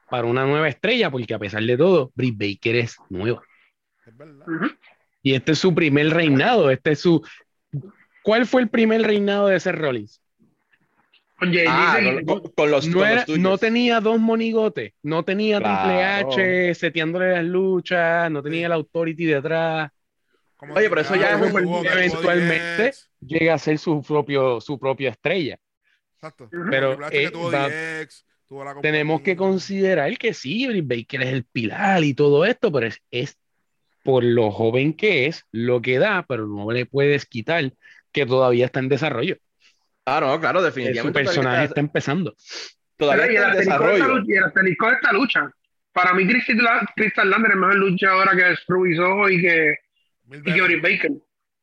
para una nueva estrella, porque a pesar de todo, Britt Baker es nueva. Es verdad. Y este es su primer reinado, este es su... ¿Cuál fue el primer reinado de Seth Rollins? Ah, con, con- con los, No, con era- los tuyos. no tenía dos monigotes, no tenía Triple Claro. H seteándole las luchas, no tenía la Authority detrás. Como Oye, pero eso ya Triple es H, un- tuvo que- eventualmente-. Llega a ser su propio, su propia estrella. Exacto. Pero, Triple H que tuvo va- DX, tuvo la Tenemos que considerar que sí, Britt Baker es el pilar y todo esto, pero es, es por lo joven que es, lo que da, pero no le puedes quitar que todavía está en desarrollo. Ah, no, claro, definitivamente. Su personaje está empezando. todavía Pero y el está desarrollo. lucha- y el asterisco de esta lucha. Para mí, Crystal, Crystal Lander es mejor lucha ahora que Ruby Soho y que, Mil y que. Britt Baker.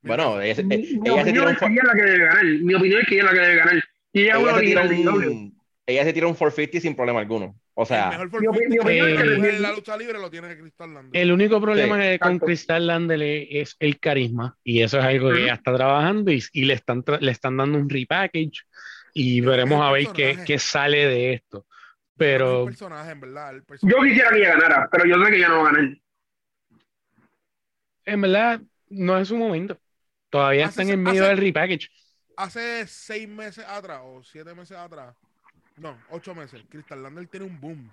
Bueno, veces. ella, Mi, se- mi ella se opinión tira un, es que ella es la que debe ganar. Mi opinión es que ella es la que debe ganar. Y ella ella se tira un, ella se tira un 450 sin problema alguno. O el sea, mejor mi opi- mi forfeit opinión que es el- la lucha libre lo tiene Crystal Lander. El único problema Sí, con. Crystal Landel es el carisma, y eso es algo que ella está trabajando y, y le, están tra- le están dando un repackage y veremos a ver qué, qué sale de esto. El Pero personaje, en verdad. el personaje. Yo quisiera que ella ganara, pero yo sé que ella no va a ganar. en verdad no es su momento. Todavía Hace- están en medio hace- del repackage. Hace seis meses atrás o siete meses atrás, no, ocho meses, Crystal Lander tiene un boom.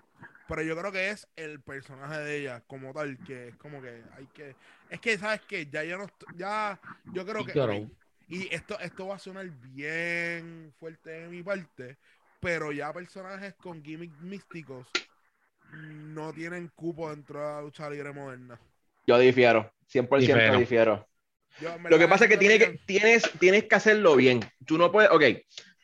Pero yo creo que es el personaje de ella como tal, que es como que hay que... Es que, ¿sabes qué? Ya yo no... Ya, yo creo que... Y esto, esto va a sonar bien fuerte de mi parte, pero ya personajes con gimmicks místicos no tienen cupo dentro de la lucha libre moderna. yo difiero. 100% Difiero. difiero. Yo, Lo que pasa es que, tiene que tienes, tienes que hacerlo bien. Tú no puedes, ok,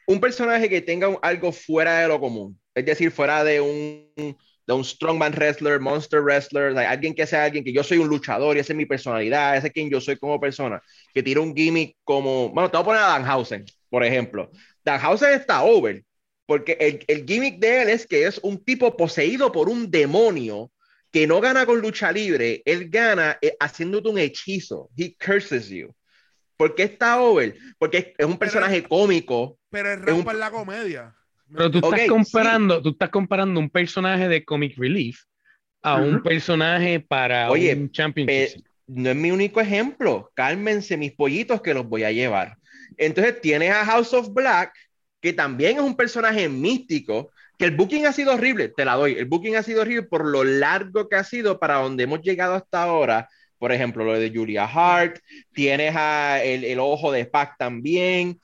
un personaje que tenga algo fuera de lo común, es decir, fuera de un, de un strongman wrestler, monster wrestler, alguien que sea alguien que yo soy un luchador y esa es mi personalidad, ese es quien yo soy como persona, que tira un gimmick como, bueno, te voy a poner a Danhausen, por ejemplo. Danhausen está over, porque el, el gimmick de él es que es un tipo poseído por un demonio que no gana con lucha libre, él gana eh, haciéndote un hechizo. He curses you. ¿Por qué está over? Porque es, un personaje cómico. Pero es un- rampa en la comedia. Pero tú Ok, estás comparando, tú estás comparando un personaje de Comic Relief a un Ujú. personaje para Oye, un Championship. eh, no es mi único ejemplo. Cálmense mis pollitos que los voy a llevar. Entonces tienes a House of Black, que también es un personaje místico, que el booking ha sido horrible, te la doy. El booking ha sido horrible por lo largo que ha sido para donde hemos llegado hasta ahora. Por ejemplo, lo de Julia Hart, tienes a el, el ojo de Pac también.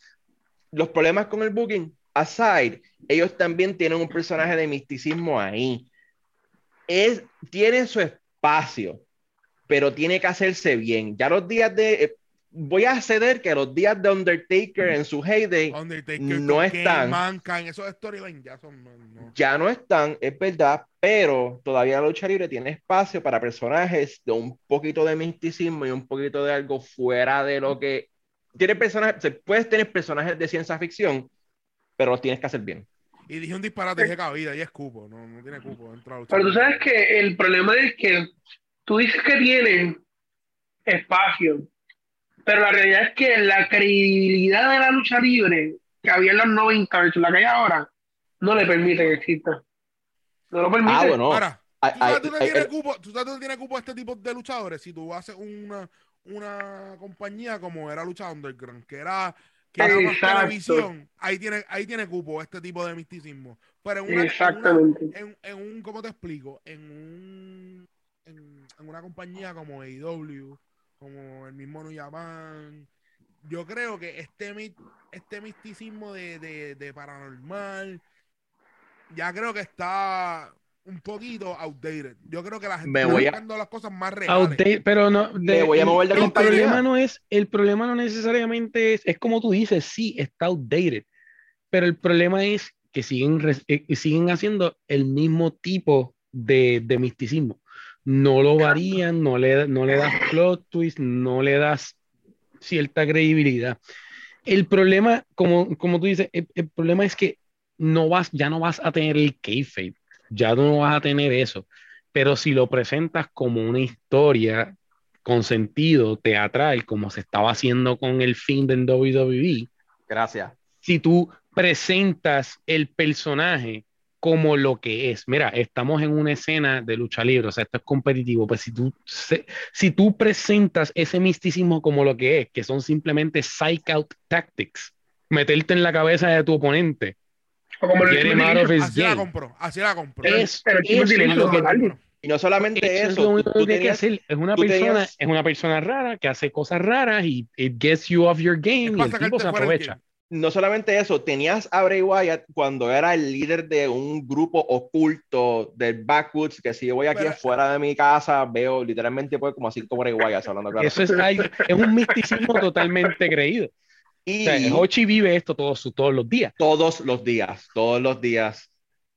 Los problemas con el booking aside, ellos también tienen un personaje de misticismo ahí. Es, tiene su espacio, pero tiene que hacerse bien. Ya los días de... voy a ceder que los días de Undertaker en su heyday Undertaker, no están. Esos storylines ya son. No, no. ya no están, es verdad, pero todavía la lucha libre tiene espacio para personajes de un poquito de misticismo y un poquito de algo fuera de lo que tiene personajes, se- puedes tener personajes de ciencia ficción, pero los tienes que hacer bien. Y dije un disparate, dije cabida, y es cupo, no, no tiene cupo lucha Pero tú sabes que el problema es que tú dices que tienen espacio, pero la realidad es que la credibilidad de la lucha libre que había en los 90 versus la que hay ahora no le permite que exista. No lo permite. Ah, bueno, Ahora, ¿tú sabes ay, dónde ay, tiene ay, cupo? ¿Tú sabes dónde tiene cupo este tipo de luchadores? Si tú haces una, una compañía como era Lucha Underground, que era, que era más Exacto. televisión, ahí tiene, ahí tiene cupo este tipo de misticismo. Pero en una, en una, Exactamente. en, en un, ¿cómo te explico? En un, en, en una compañía como AEW, como el mismo New Japan, yo creo que este, este misticismo de, de, de paranormal, ya creo que está un poquito outdated. Yo creo que la gente Me está voy a- buscando las cosas más reales. Outdate, pero no, de- Me voy a mover de el, compañía. problema no es, el problema no necesariamente es, es como tú dices, sí, está outdated, pero el problema es que siguen, eh, siguen haciendo el mismo tipo de, de misticismo. No lo varían, no le, no le das plot twist, no le das cierta credibilidad. El problema, como, como tú dices, el, el problema es que no vas, ya no vas a tener el kayfabe, ya no vas a tener eso. Pero si lo presentas como una historia con sentido teatral, como se estaba haciendo con el fin en WWE, gracias. si tú presentas el personaje como lo que es, mira, estamos en una escena de lucha libre, o sea, esto es competitivo, pues si tú, se- si tú presentas ese misticismo como lo que es, que son simplemente psych out tactics, meterte en la cabeza de tu oponente, O como his Así la game. compró, así la compró. Es, pero el es lo que. Y no solamente eso es lo único tú que tiene que tenías, hacer. Es una persona, tenías- es una persona rara que hace cosas raras y it gets you off your game y el tipo se aprovecha. No solamente eso, tenías a Bray Wyatt cuando era el líder de un grupo oculto del Backwoods, que si yo voy aquí Pero- afuera de mi casa, veo literalmente pues, como así como Bray Wyatt hablando claro. Eso es, algo- es un misticismo totalmente creído. O Y sea, Hochi vive esto todos, todos los días. todos los días, todos los días,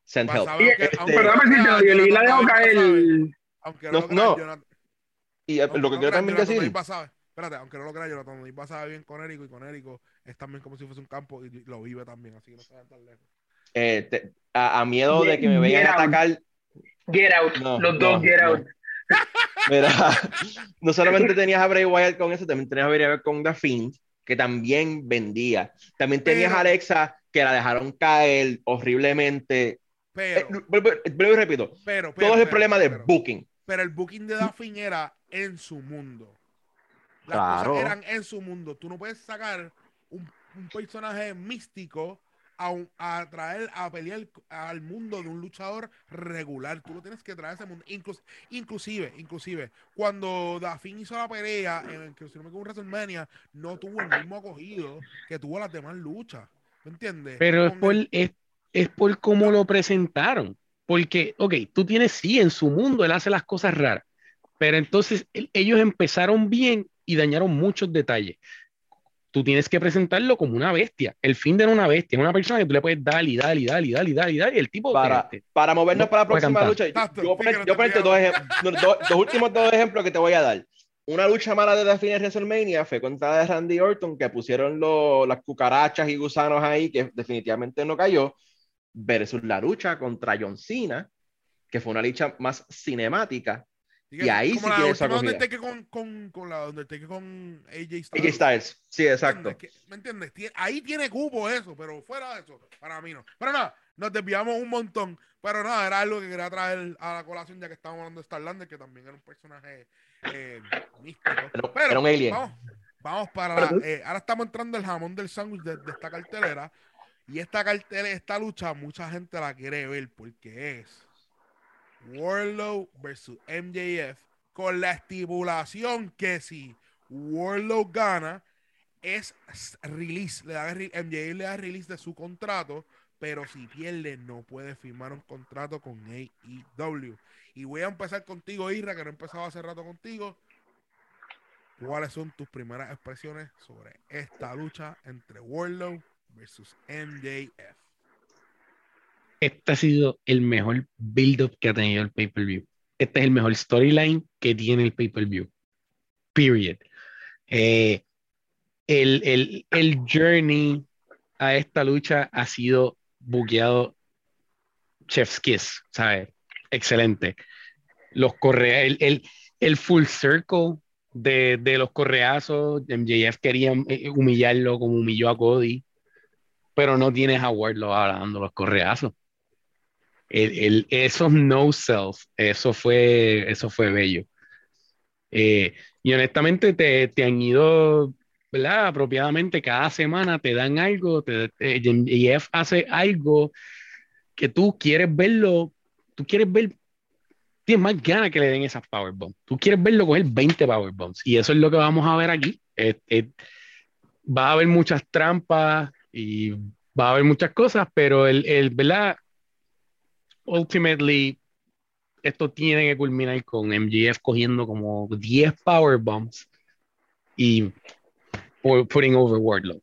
send help. Este- aunque Perdón, no si te y la dejo caer. No, No, Y eh, lo que quiero también decir, espérate, aunque no lo crea, Jonathan David Basabe bien con Érico y con Érico es también como si fuese un campo y lo vive también, así que no se vayan tan lejos. eh, te- a, a miedo de que me Get vengan a out. atacar, Get out. No, los dos, no, get no. out. Mira, no solamente tenías a Bray Wyatt con eso, también tenías a Bray Wyatt con The Fiend, que también vendía. También tenías Pero- a Alexa, que la dejaron caer horriblemente. Eh, Pero, vuelvo, vuelvo y repito, pero, pero, todo es el pero, problema de pero, booking. pero el booking de Daphne era en su mundo. Las Claro. cosas eran en su mundo. Tú no puedes sacar un, un personaje místico a, un- a traer a pelear al mundo de un luchador regular. Tú lo tienes que traer a ese mundo. Inclus- inclusive, inclusive, cuando Daphne hizo la pelea, en, que si no me equivoco, WrestleMania, no tuvo el mismo acogido que tuvo las demás luchas. ¿Me entiendes? Pero es por, el- es, es por cómo lo presentaron. Porque, ok, tú tienes, sí, en su mundo él hace las cosas raras, pero entonces el- ellos empezaron bien y dañaron muchos detalles. Tú tienes que presentarlo como una bestia. El fin de una bestia, una persona que tú le puedes dar y dar y dar y dar y dar y dar y el tipo Para, este, para movernos no para la próxima lucha, yo- yo yo ponerte dos, dos- los últimos dos ejemplos que te voy a dar. Una lucha mala de Daphne en WrestleMania fue contra de Randy Orton, que pusieron lo- las cucarachas y gusanos ahí, que definitivamente no cayó, versus la lucha contra John Cena, que fue una lucha más cinemática. Que y ahí sí la tiene esa acogida. Undertaker con, con, con la Undertaker con AJ AJ Styles. Styles, sí, exacto. Que- ¿Me entiendes? Tie- Ahí tiene cupo eso, pero fuera de eso, para mí no. Pero nada, nos desviamos un montón. Pero nada, era algo que quería traer a la colación ya que estábamos hablando de Starlander, que también era un personaje eh, místico. Pero era un alien. Vamos, vamos para la, eh, ahora estamos entrando el jamón del sándwich de, de esta cartelera. Y esta cartelera, esta lucha, mucha gente la quiere ver porque es Warlow versus MJF con la estipulación que si Warlow gana, es release, le da, MJF le da release de su contrato, pero si pierde no puede firmar un contrato con AEW. Y voy a empezar contigo, Isra, que no he empezado hace rato contigo. ¿Cuáles son tus primeras expresiones sobre esta lucha entre Warlow versus MJF? Este ha sido el mejor build-up que ha tenido el pay-per-view. Este es el mejor storyline que tiene el pay-per-view. Period. Eh, el, el, el journey a esta lucha ha sido buqueado chef's kiss, ¿sabes? Excelente. Los correa, el, el, el full circle de, de los correazos, MJF quería eh, humillarlo como humilló a Cody, pero no tienes a Wardlow dando los correazos. El, el- esos no self, eso fue, eso fue bello. Eh, y honestamente te, te han ido, ¿verdad? Apropiadamente cada semana te dan algo, te, MJF hace algo que tú quieres verlo, tú quieres ver, tienes más ganas que le den esas powerbombs. Tú quieres verlo coger 20 powerbombs. Y eso es lo que vamos a ver aquí. Va a haber muchas trampas y va a haber muchas cosas, pero el, el ¿verdad? Ultimately, esto tiene que culminar con MJF cogiendo como 10 powerbombs y pu- putting over Wardlow.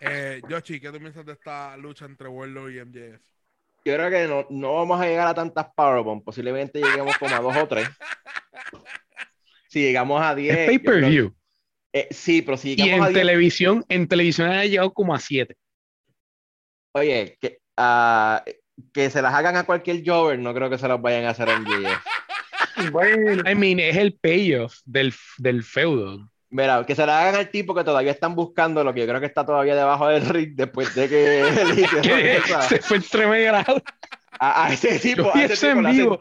Eh, Yoshi, ¿qué tú piensas de esta lucha entre Warlow y MJF? Yo creo que no, no vamos a llegar a tantas Powerbomb. Posiblemente lleguemos como a dos o tres. Si llegamos a 10. Es yo creo- pay-per-view. eh, sí, pero si Y llegamos a en 10. televisión, en televisión ha llegado como a 7. Oye, que, ah, que se las hagan a cualquier Jover, no creo que se las vayan a hacer en MJF. Bueno, I mean, es el payoff del, del feudo. Mira, que se las hagan al tipo que todavía están buscando, lo que yo creo que está todavía debajo del ring después de que él se fue entre medio grado. a, a ese tipo. Yo a vi ese eso tipo en vivo.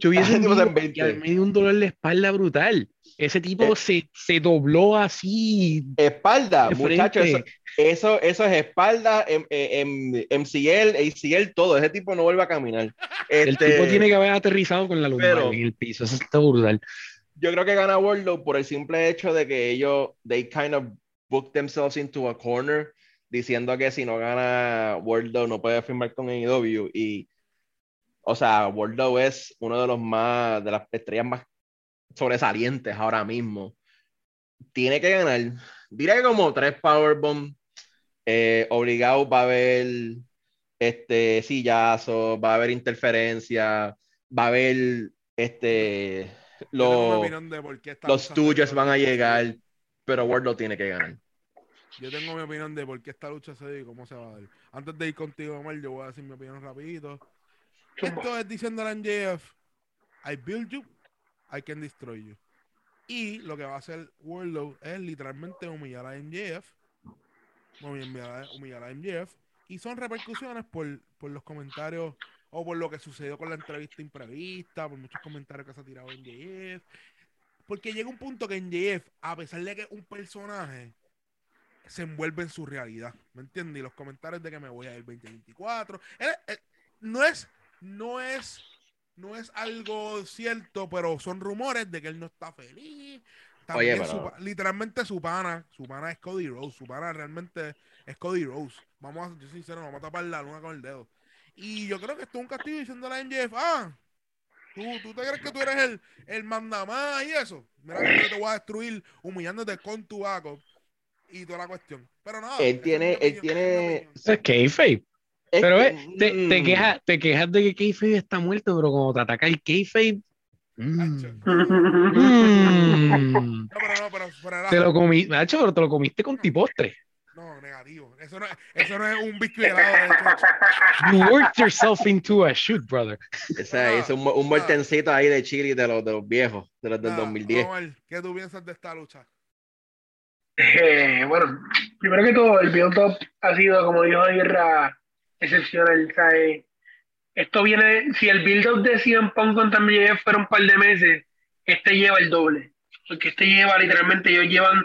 Yo vi eso en Tipo vivo en 20. y me dio un dolor de espalda brutal. Ese tipo Eh. se, se dobló así Espalda, muchachos, eso, eso, eso es espalda, em- em- MCL, ACL, todo. Ese tipo no vuelve a caminar. El Este, tipo tiene que haber aterrizado con la lumbar en el piso. Eso está brutal. Yo creo que gana Wardlow por el simple hecho de que ellos, they kind of book themselves into a corner, diciendo que si no gana Wardlow no puede firmar con AEW. Y, o sea, Wardlow es uno de los más, de las estrellas más sobresalientes ahora mismo. Tiene que ganar. Diré que como tres Powerbomb. Eh, obligado va a haber este sillazo, va a haber interferencia, va a haber este los, tuyos van a llegar, pero Wardlow tiene que ganar. Yo tengo mi opinión de por qué esta lucha se dio y cómo se va a dar. Antes de ir contigo, Omar, yo voy a decir mi opinión rapidito. Esto es diciendo a MJF, I build you, I can destroy you. Y lo que va a hacer Warlow es literalmente humillar a MJF, humillar a, humillar a MJF, y son repercusiones por, por los comentarios o por lo que sucedió con la entrevista imprevista, por muchos comentarios que se ha tirado MJF. Porque llega un punto que MJF, a pesar de que es un personaje, se envuelve en su realidad. ¿Me entiendes? Y los comentarios de que me voy a ir 2024. él- él- no es, no es, no es algo cierto, pero son rumores de que él no está feliz. También Oye, su pero- literalmente su pana, su pana es Cody Rose, su pana realmente es Cody Rose. Vamos a, yo sincero, vamos a tapar la luna con el dedo. Y yo creo que esto es un castigo diciéndole a MJF, ah, ¿tú, tú te crees que tú eres el, el mandamás y eso. Mira que yo te voy a destruir humillándote con tu backup y toda la cuestión. Pero nada. Él tiene- él tiene- es mi Pero que, eh, te, te mm, quejas, te quejas de que kayfabe está muerto, pero cuando te ataca el kayfabe... mm, Hacho. mm, No, pero no, pero, te lo comiste, Nacho, pero te lo comiste con tipostre. No, negativo. Eso no, es- eso no es un biscuit helado de chocho. You worked yourself into a shoot, brother. Ese es un, un ahí de chili de los, de los viejos, de los del Nada, 2010. Omar, ¿Qué tú piensas de esta lucha? Eh, bueno, primero que todo, el build-up ha sido, como dijo Guerra, excepcional. ¿sabes? Esto viene, si el build-up de CM Punk contra MJF fuera un par de meses, este lleva el doble. Porque este lleva, literalmente, ellos llevan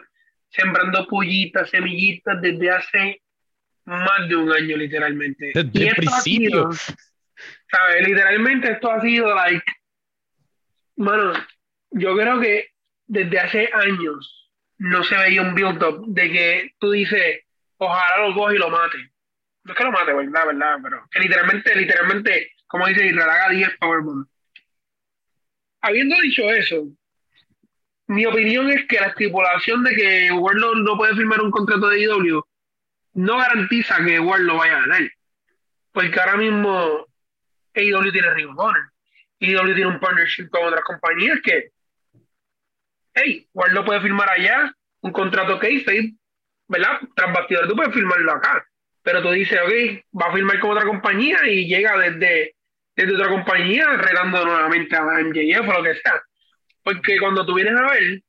sembrando pullitas, semillitas desde hace más de un año, literalmente. Desde Y el ha principio. sido, ¿sabes? Literalmente esto ha sido, like, mano, yo creo que desde hace años no se veía un build-up de que tú dices, ojalá lo coge y lo mate. No es que lo mate, verdad, verdad, pero que literalmente, literalmente, como dice Israel, haga 10 powerbomb. Habiendo dicho eso, mi opinión es que la estipulación de que Warlock no puede firmar un contrato de IW no garantiza que Warlock vaya a ganar. Porque ahora mismo AEW tiene Ring Honor. AEW tiene un partnership con otras compañías que, hey, Warlock puede firmar allá un contrato que ¿verdad? Tras tú puedes firmarlo acá. Pero tú dices, ok, va a firmar con otra compañía y llega desde, desde otra compañía retando nuevamente a MJF o lo que sea. Porque cuando tú vienes a ver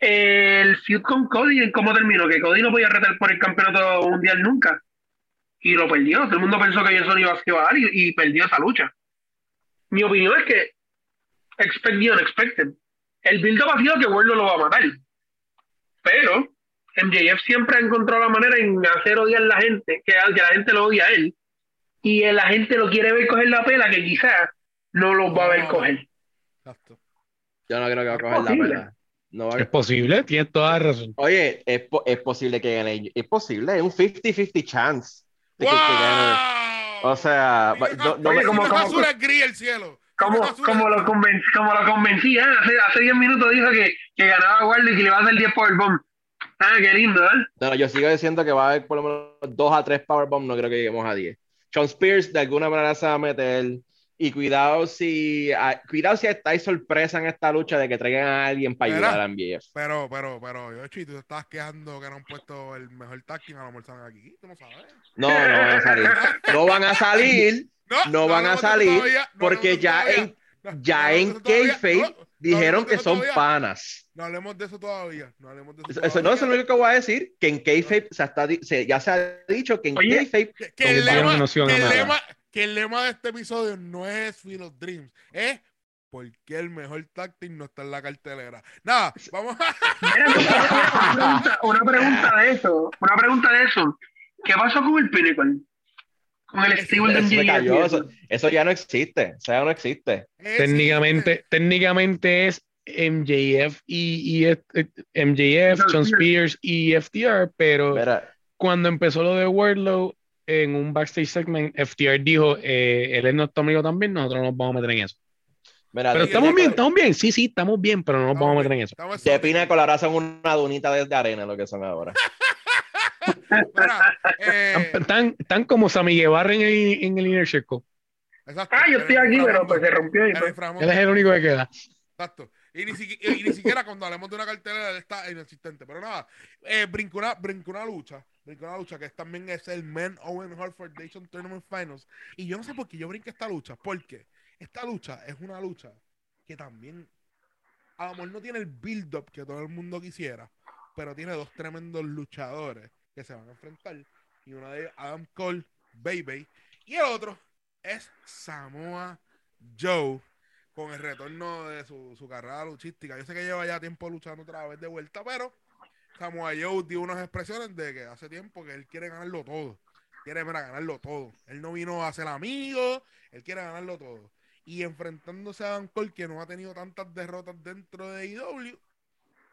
el feud con Cody, ¿cómo terminó? Que Cody no podía retar por el campeonato mundial nunca. Y lo perdió. Todo el mundo pensó que no iba a dar y, perdió esa lucha. Mi opinión es que expect the unexpected. El build-up ha sido que World lo va a matar. Pero MJF siempre ha encontrado la manera en hacer odiar a la gente, que, que la gente lo odia a él. Y la gente lo quiere ver coger la pela, que quizás no lo va a ver coger. Exacto. Yo no creo que va a coger la pela. No Es posible, tienes toda la razón. Oye, es, es posible que gane. Es posible, es un 50-50 chance. ¡Wow! O sea, no, no Oye, como, como, el cielo. Como, como, lo convencí, como lo convencí, ¿eh? hace 10 minutos dijo que, que ganaba Warley y que le iba a hacer 10 powerbomb. Ah, qué lindo, ¿eh? No, yo sigo diciendo que va a haber por lo menos 2 a 3 powerbomb, no creo que lleguemos a 10. Sean Spears de alguna manera se va a meter. Y cuidado si, ah, cuidado si estáis sorpresa en esta lucha de que traigan a alguien para ayudar a MBF. Pero, pero, pero, Yoshi, tú te estás quejando que no han puesto el mejor tacking a la almorzan aquí. Tú no sabes. No, no van a salir. no van a salir. No, van a salir porque ya en, ya en Kayfabe dijeron que son panas. No hablemos de eso todavía. No hablemos de eso. Eso no es lo único que voy a decir. Que en se está, ya se ha dicho que en Kayfabe. Que, el lema, que el lema de este episodio no es Field of Dreams, es ¿por qué el mejor táctil no está en la cartelera? Nada, vamos a... una, pregunta, de eso, una pregunta de eso. ¿Qué pasó con el Pinnacle? Con el de MJF. Eso, eso, ya no existe, o sea, no existe. técnicamente, técnicamente es MJF y, y MJF, John Spears y FTR, pero cuando empezó lo de Wardlow, en un backstage segment, FTR dijo, eh, él es nuestro amigo también, nosotros no nos vamos a meter en eso. pero estamos bien, estamos bien, sí, sí, estamos bien, pero no nos vamos a meter en eso. De Pina Colorado son una dunita de, arena lo que son ahora. eh... tan, tan, como Sammy Guevara en el, en el Inner Circle. Exacto. Ah, yo estoy aquí, pero pues se rompió. Y pues. Él es el único que queda. Exacto. Y ni, siquiera, cuando hablemos de una cartelera está inexistente. Pero nada, eh, brincó, una, brincó una lucha una lucha que también es el Men Owen Hart Foundation Tournament Finals. Y yo no sé por qué yo brinqué esta lucha, porque esta lucha es una lucha que también a lo mejor no tiene el build-up que todo el mundo quisiera, pero tiene dos tremendos luchadores que se van a enfrentar. Y uno de ellos, Adam Cole, Baby, y el otro es Samoa Joe con el retorno de su, su carrera luchística. Yo sé que lleva ya tiempo luchando otra vez de vuelta, pero Samoa Joe dio unas expresiones de que hace tiempo que él quiere ganarlo todo. Quiere ganarlo todo. Él no vino a ser amigo, él quiere ganarlo todo. Y enfrentándose a Dan Cole, que no ha tenido tantas derrotas dentro de IW,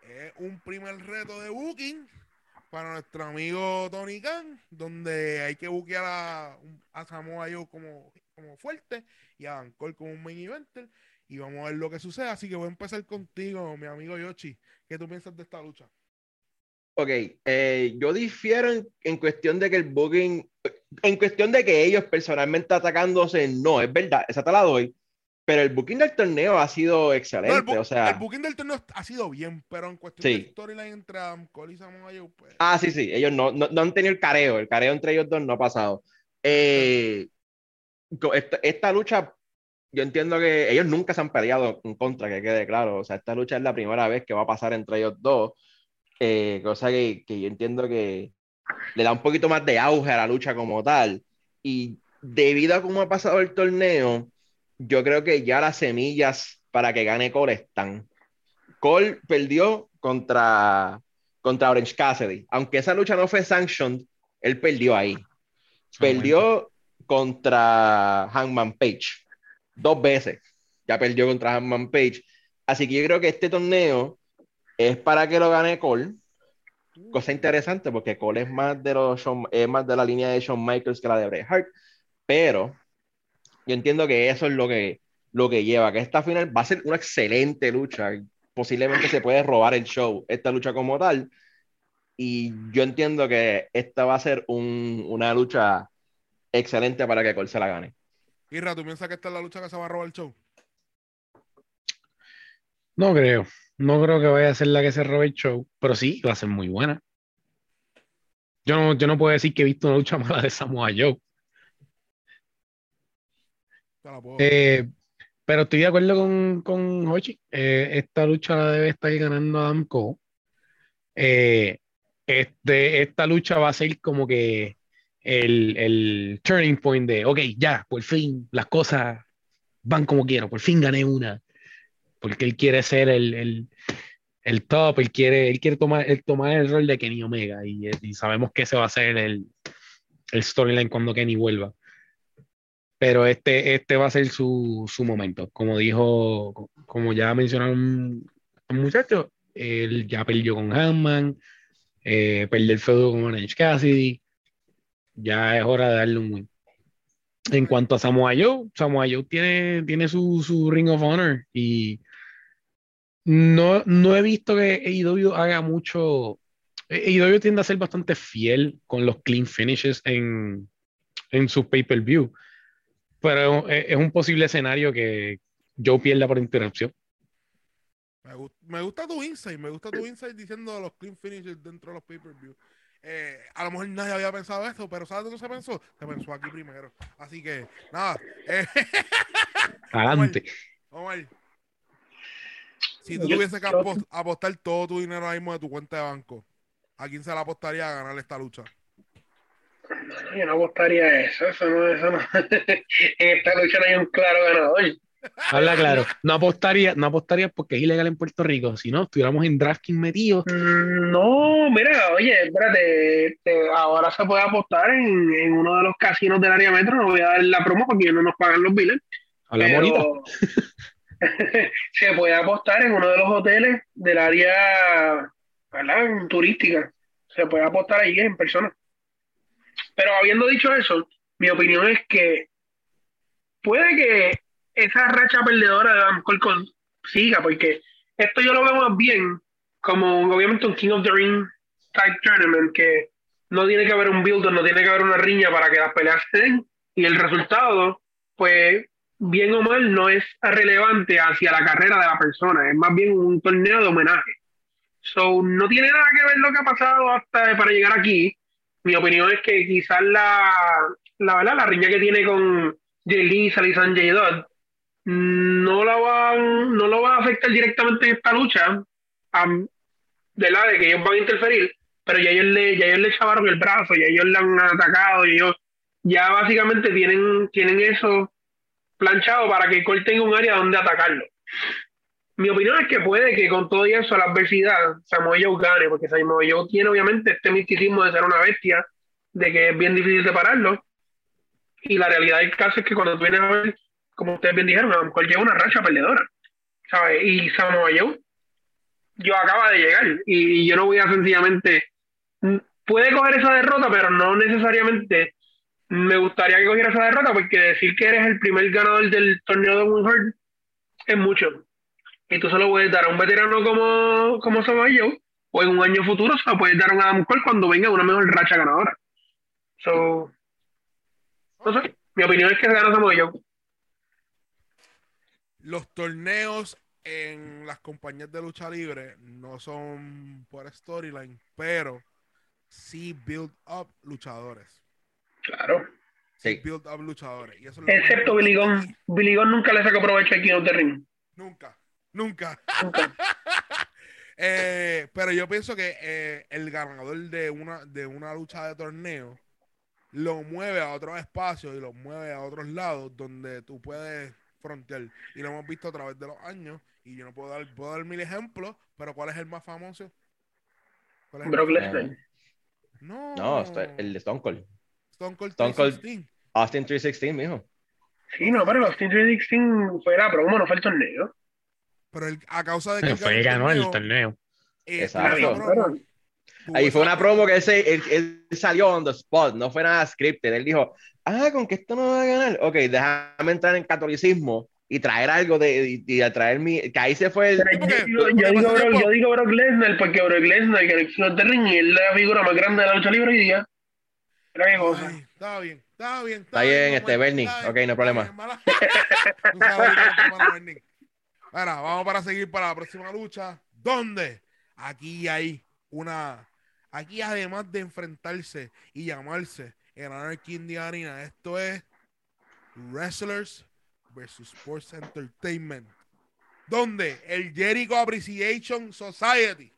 es un primer reto de booking para nuestro amigo Tony Khan, donde hay que buquear a, a Samoa Joe como, como fuerte y a Dan Cole como un main eventer. Y vamos a ver lo que sucede. Así que voy a empezar contigo, mi amigo Yoshi. ¿Qué tú piensas de esta lucha? Ok, eh, yo difiero en, cuestión de que el booking, en cuestión de que ellos personalmente atacándose, no, es verdad, esa te la doy, pero el booking del torneo ha sido excelente, el o sea... El booking del torneo ha sido bien, pero en cuestión de storyline entre Adam Cole y Samoa Joe, pues... Ah, sí, sí, ellos no, no, han tenido el careo, el careo entre ellos dos no ha pasado. Eh, esta, esta lucha yo entiendo que ellos nunca se han peleado en contra, que quede claro. O sea, esta lucha es la primera vez que va a pasar entre ellos dos. Eh, cosa que, que, yo entiendo que le da un poquito más de auge a la lucha como tal. Y debido a cómo ha pasado el torneo, yo creo que ya las semillas para que gane Cole están. Cole perdió contra, contra Orange Cassidy. Aunque esa lucha no fue sanctioned, él perdió ahí. Perdió contra Hangman Page. Dos veces. Ya perdió contra Hangman Page. Así que yo creo que este torneo es para que lo gane Cole. Cosa interesante porque Cole es más de los es más de la línea de Shawn Michaels que la de Bret Hart, pero yo entiendo que eso es lo que, lo que lleva, que esta final va a ser una excelente lucha, posiblemente se puede robar el show, esta lucha como tal, y yo entiendo que esta va a ser un- una lucha excelente para que Cole se la gane. Irra, ¿tú piensas que esta es la lucha que se va a robar el show? No creo. No creo que vaya a ser la que se robe el show, pero sí, va a ser muy buena. Yo no, yo no puedo decir que he visto una lucha mala de Samoa Joe. Eh, pero estoy de acuerdo con, con Hochi. Eh, esta lucha la debe estar ganando Adam Cole. Eh, este, esta lucha va a ser como que el, el turning point de, ok, ya, por fin las cosas van como quiero, por fin gané una. Porque él quiere ser el, el, el top, él quiere, él quiere tomar, el, tomar el rol de Kenny Omega y, y sabemos que ese va a ser el, el storyline cuando Kenny vuelva. Pero este, este va a ser su, su momento. Como dijo, como ya mencionaron un muchacho, él ya perdió con Hanman, eh, perdió el feudo con Orange Cassidy. Ya es hora de darle un win. En cuanto a Samoa Joe, Samoa Joe tiene, tiene su, su Ring of Honor y no, no he visto que AEW haga mucho. AEW tiende a ser bastante fiel con los clean finishes en, en su pay-per-view. Pero es, es un posible escenario que Joe pierda por interrupción. Me, gu- me gusta tu insight, me gusta tu insight diciendo los clean finishes dentro de los pay-per-view. Eh, a lo mejor nadie había pensado esto, pero ¿sabes dónde se pensó? Se pensó aquí primero. Así que, nada. eh, Adelante. Omar, si tú Yo- tuvieses que yo- apostar todo tu dinero ahora mismo de tu cuenta de banco, ¿a quién se le apostaría a ganar esta lucha? Yo no apostaría eso, eso no, eso no. En esta lucha no hay un claro ganador. Habla claro. No apostaría, no apostaría porque es ilegal en Puerto Rico. Si no, estuviéramos en DraftKings metidos. Mm, No, mira, oye, espérate, este, ahora se puede apostar en, en uno de los casinos del área metro, no voy a dar la promo porque no nos pagan los billetes, Hablamos ahorita. pero se puede apostar en uno de los hoteles del área, ¿verdad? turística, se puede apostar allí en persona. Pero habiendo dicho eso, mi opinión es que puede que esa racha perdedora de Adam Cole con- siga, porque esto yo lo veo más bien como obviamente un King of the Ring type tournament que no tiene que haber un build no tiene que haber una riña para que las peleas se den y el resultado pues bien o mal no es relevante hacia la carrera de la persona es más bien un torneo de homenaje. So no tiene nada que ver lo que ha pasado hasta para llegar aquí. Mi opinión es que quizás la la verdad la riña que tiene con Lee y Sanjay Dutt no la van, no lo va a afectar directamente en esta lucha, de la de que ellos van a interferir, pero ya ellos le, ya ellos le chavaron el brazo, ya ellos le han atacado, y ellos ya básicamente tienen, tienen eso planchado para que Cole tenga un área donde atacarlo. Mi opinión es que puede que con todo eso, la adversidad, Samoa Joe gane, porque Samoa Joe tiene obviamente este misticismo de ser una bestia, de que es bien difícil separarlo. Y la realidad del caso es que cuando tú vienes a ver, como ustedes bien dijeron, a lo mejor lleva una racha perdedora. ¿sabes? Y Samoa Joe, yo acaba de llegar y, y yo no voy a sencillamente. mm, Puede coger esa derrota, pero no necesariamente me gustaría que cogiera esa derrota, porque decir que eres el primer ganador del torneo de Winhard es mucho. Y tú se lo puedes dar a un veterano como, como Samoa Joe, o en un año futuro se lo puedes dar a un Adam Cole cuando venga una mejor racha ganadora. So, no sé, mi opinión es que gana Samoa Joe. Los torneos en las compañías de lucha libre no son por storyline, pero sí build up luchadores. Claro. Sí, Sí. build up luchadores. Y eso es lo Excepto Billy Gunn. Billy Gunn nunca le sacó provecho aquí en the ring. nunca. Nunca. Eh, pero yo pienso que eh, el ganador de una, de una lucha de torneo lo mueve a otros espacios y lo mueve a otros lados donde tú puedes frontear. Y lo hemos visto a través de los años. Y yo no puedo dar, puedo dar mil ejemplos, pero ¿cuál es el más famoso? ¿Cuál es el Brock Lesnar. No. No, el de Stone Cold. Stone Cold Stone Cold. 316. Austin 316, mijo. Sí, no, pero Team 316 fue la promo, no fue el torneo. Pero él, a causa de que Fue que ganó el torneo. Eh, Exacto. Ahí fue una promo que él, se- él- él salió on the spot, no fue nada scripted. Él dijo, ah, con que esto no va a ganar. Ok, déjame entrar en catolicismo y traer algo de, y, y a traer mi. Que ahí se fue el. Yo, digo, porque yo, digo tiempo- yo digo Brock Lesnar porque Brock Lesnar, que el the Ring, es la figura más grande de la lucha libre hoy día. Mira qué cosa. Ay, estaba bien, estaba bien. Está bien, este, Manuel, Bernie. está bien, Ok, no hay está problema. bien. Ahora, vamos para seguir para la próxima lucha. ¿Dónde? Aquí hay una. Aquí, además de enfrentarse y llamarse en Anarchy in the Arena, esto es Wrestlers versus Sports Entertainment. Donde el Jericho Appreciation Society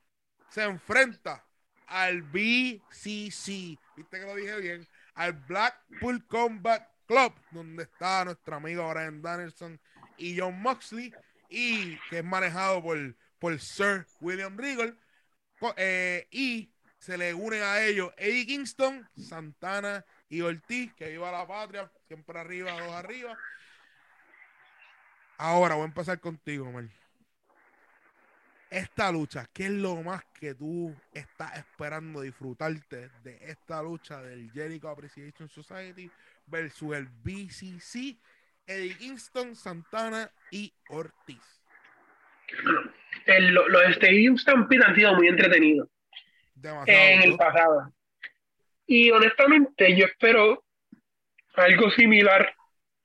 se enfrenta al BCC. ¿Viste que lo dije bien? Al Blackpool Combat Club, donde está nuestro amigo Brian Danielson y John Moxley, y que es manejado por, por Sir William Regal. Eh, y se le une a ellos Eddie Kingston, Santana y Ortiz, que viva la patria, siempre arriba, dos arriba. Ahora voy a empezar contigo, Mel. Esta lucha, ¿qué es lo más que tú estás esperando disfrutarte de esta lucha del Jericho Appreciation Society versus el BCC, Eddie Kingston, Santana y Ortiz? El- lo- los Stadium Stampede han sido muy entretenidos Demasiado. en el pasado. Y honestamente, yo espero algo similar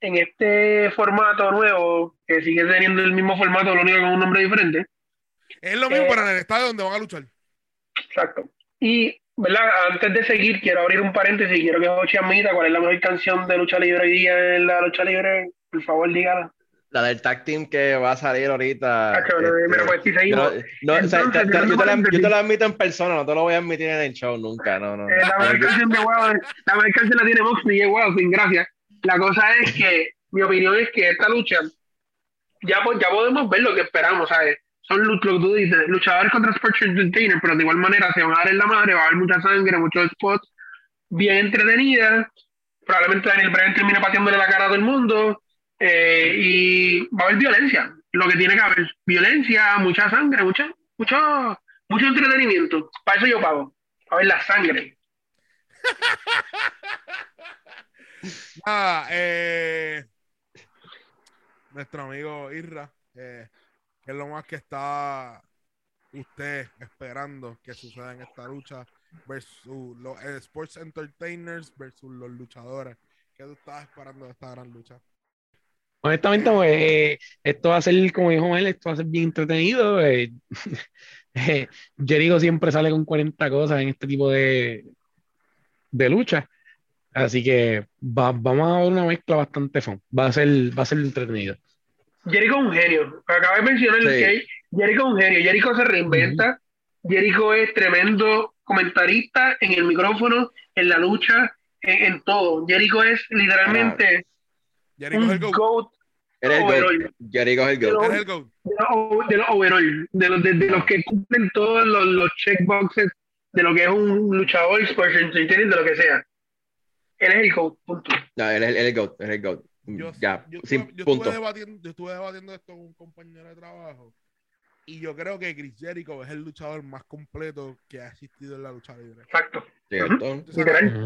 en este formato nuevo, que sigue teniendo el mismo formato, lo único con un nombre diferente. Es lo mismo, eh, en el estadio donde van a luchar. Exacto. Y, ¿verdad? Antes de seguir, quiero abrir un paréntesis. Quiero que Jochi admita cuál es la mejor canción de lucha libre hoy día en la lucha libre. Por favor, dígala. La del tag team que va a salir ahorita. Cabrón, este, pero pues si yo no- o sea, te- te- yo, te yo lo admito en persona, no te lo voy a admitir en el show nunca, no, no. Eh, la Wow, la la tiene Moxley y es Wow, sin gracia. La cosa es que, mi opinión es que esta lucha, ya, po- ya podemos ver lo que esperamos, ¿sabes? Son lo que tú dices, luchadores contra Sports Entertainer, pero de igual manera se van a dar en la madre, va a haber mucha sangre, muchos spots, bien entretenida. Probablemente Daniel Bryan termine pateándole la cara a todo el mundo. Eh, y va a haber violencia, lo que tiene que haber. Violencia, mucha sangre, mucha, mucho, mucho entretenimiento. Para eso yo pago. A ver la sangre. Nada, eh, nuestro amigo Irra, eh, que es lo más que está usted esperando que suceda en esta lucha versus los Sports Entertainers versus los luchadores. ¿Qué tú estabas esperando de esta gran lucha? Honestamente, pues, eh, esto va a ser, como dijo él, esto va a ser bien entretenido. eh, eh, Jericho siempre sale con 40 cosas en este tipo de, de lucha. Así que va- vamos a ver una mezcla bastante fun. Va a ser, va a ser entretenido. Jericho es un genio. Acaba de mencionar Sí. que Jericho es un genio. Jericho se reinventa. Jericho es tremendo comentarista en el micrófono, en la lucha, en, en todo. Jericho es literalmente Jericho es el GOAT. GOAT Eres el. GOAT. Jericho es el GOAT. Eres el GOAT. de los, de los overall, de los, de, de los que cumplen todos los, los checkboxes de lo que es un luchador, sports entertainer, de lo que sea. Él es el GOAT, punto. No, él es el, él es el GOAT. él es el GOAT. Yo, ya, yo sin estuve, yo punto. estuve debatiendo, yo estuve debatiendo esto con un compañero de trabajo y yo creo que Chris Jericho es el luchador más completo que ha existido en la lucha libre. Exacto.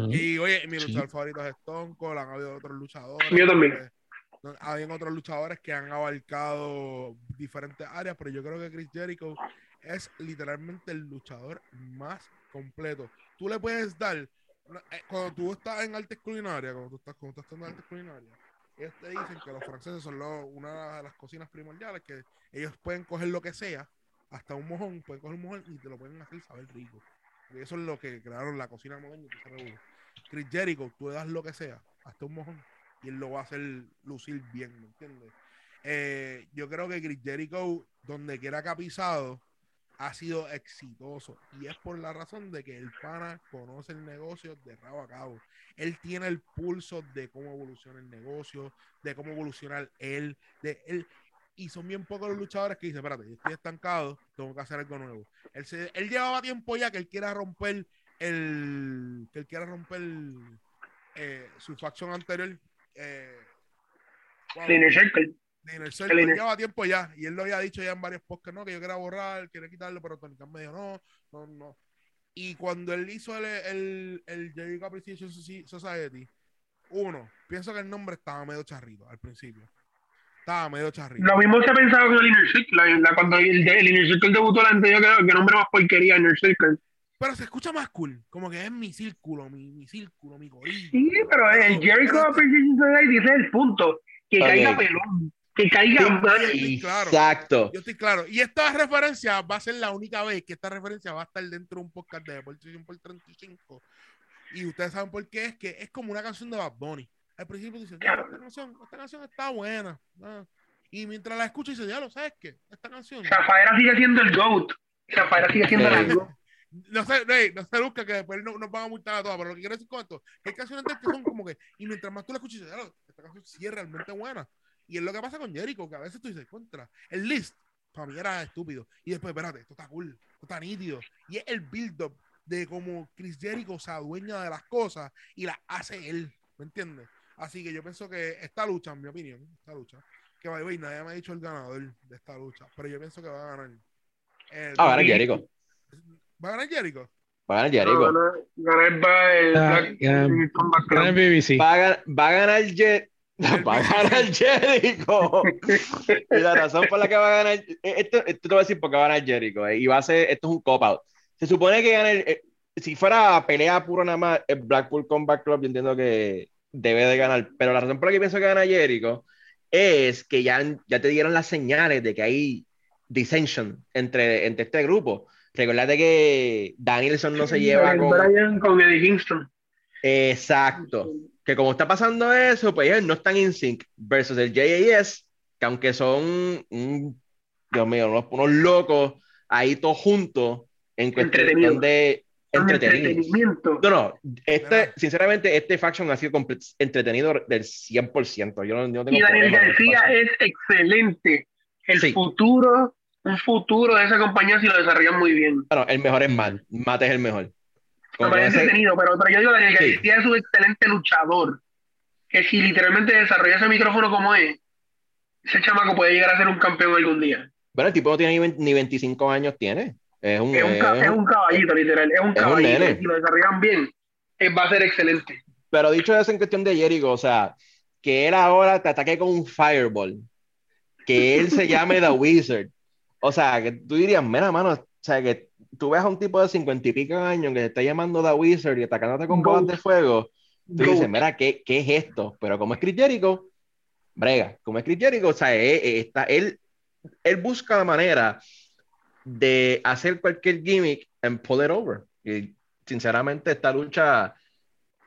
Y oye, mi Sí. luchador favorito es Stone Cold, han habido otros luchadores. Yo también. eh, no, Habían otros luchadores que han abarcado diferentes áreas, pero yo creo que Chris Jericho es literalmente el luchador más completo. Tú le puedes dar, eh, cuando tú estás en artes culinarias, cuando tú estás, cuando estás en artes culinarias, ellos te dicen que los franceses son lo- una de las cocinas primordiales, que ellos pueden coger lo que sea, hasta un mojón, pueden coger un mojón y te lo pueden hacer saber rico. Eso es lo que crearon la cocina moderna. Chris Jericho, tú le das lo que sea, hasta un mojón, y él lo va a hacer lucir bien, ¿me entiendes? Eh, yo creo que Chris Jericho, donde quiera que ha pisado, ha sido exitoso. Y es por la razón de que el pana conoce el negocio de rabo a cabo. Él tiene el pulso de cómo evoluciona el negocio, de cómo evolucionar él, de él. Y son bien pocos los luchadores que dicen, espérate, yo estoy estancado, tengo que hacer algo nuevo. Él, se, él llevaba tiempo ya que él quiera romper el, que él quiera romper eh, su facción anterior. Eh, wow, Inner Circle. Inner Circle, El Inner- lleva tiempo ya. Y él lo había dicho ya en varios podcasts, no, que yo quería borrar, quería quitarlo, pero Tony Khan me dijo, no, no, no. Y cuando él hizo el, el, el Jericho Appreciation Soci- Society, uno, pienso que el nombre estaba medio charrito al principio. Estaba medio charrito. Lo mismo se ha pensado con el Inner Circle. La, cuando el, el Inner Circle debutó, la anterior, que, que nombre más porquería, Inner Circle. Pero se escucha más cool, como que es mi círculo, mi, mi círculo, mi corillo. Sí, pero el Jericho Appreciation Society es el punto. Que Ok. caiga pelón. Que caiga Sí. mal. Sí, claro. Exacto. Yo estoy claro. Y esta referencia va a ser la única vez que esta referencia va a estar dentro de un podcast de Deportes por 35. Y ustedes saben por qué es que es como una canción de Bad Bunny. Al principio dices, "Diablo, esta canción, esta canción está buena. ah". Y mientras la escucho dice, ya lo sabes qué, esta canción. Zafaera sigue siendo el GOAT. Zafaera sigue siendo Sí. GOAT. No se, ey, no se busca que después no- nos van a multar a todas, pero lo que quiero decir con esto, que hay canciones de que son como que, y mientras más tú la escuchas, dices, "Diablo, esta canción sí es realmente buena. Y es lo que pasa con Jericho, que a veces tú dices, contra, el list, para mí era estúpido. Y después, espérate, esto está cool, esto está nítido. Y es el build-up de cómo Chris Jericho se adueña de las cosas y las hace él, ¿me entiendes? Así que yo pienso que esta lucha, en mi opinión, esta lucha, que by way, nadie me ha dicho el ganador de esta lucha, pero yo pienso que va a ganar. el- Ah, va a ganar Jericho. ¿Va a ganar Jericho? Va a ganar Jericho. Va Ah, a, gan- va a ganar Jer- El Va a ganar Jericho. Y la razón por la que va a ganar. eh, Esto, esto te voy a decir por qué va a ganar Jericho. eh, Y va a ser. Esto es un cop-out. Se supone que gana el. eh, si fuera pelea pura nada más, el Blackpool Combat Club, yo entiendo que debe de ganar. Pero la razón por la que pienso que gana Jericho es que ya, ya te dieron las señales de que hay dissension entre, entre este grupo. Recuerda que Danielson no se lleva con. Brian con Eddie Kingston. Exacto. Que como está pasando eso, pues ellos no están en sync versus el JAS, que aunque son, Dios mío, unos, unos locos ahí todos juntos en cuestión de Son entretenidos. entretenimiento. No, no, este, sinceramente, este faction ha sido entretenido del 100%. Yo no, yo no tengo Y Daniel García es excelente. El Sí. futuro, un futuro de esa compañía si lo desarrollan muy bien. Bueno, el mejor es Matt. Matt es el mejor. Como parece ese- entretenido, pero, pero yo digo, Daniel Sí. García es un excelente luchador. Que si literalmente desarrolla ese micrófono como es, ese chamaco puede llegar a ser un campeón algún día. bueno, el tipo no tiene ni, 20 ni 25 años, tiene. Es un, Es un, es es un- un caballito, literal. Es un un caballito. nene. Si lo desarrollan bien, eh, va a ser excelente. Pero dicho eso en cuestión de Jericho, o sea, que él ahora te ataque con un fireball, que él se llame The Wizard. O sea, que tú dirías, mira, mano, o sea, que tú ves a un tipo de cincuenta y pico años que se está llamando The Wizard y atacándote con bolas de fuego, tú Goat. dices, mira, ¿qué, qué es esto? Pero como es Chris Jericho, brega, como es Chris Jericho, o sea, él, está, él, él busca la manera de hacer cualquier gimmick and pull it over. Y sinceramente, esta lucha,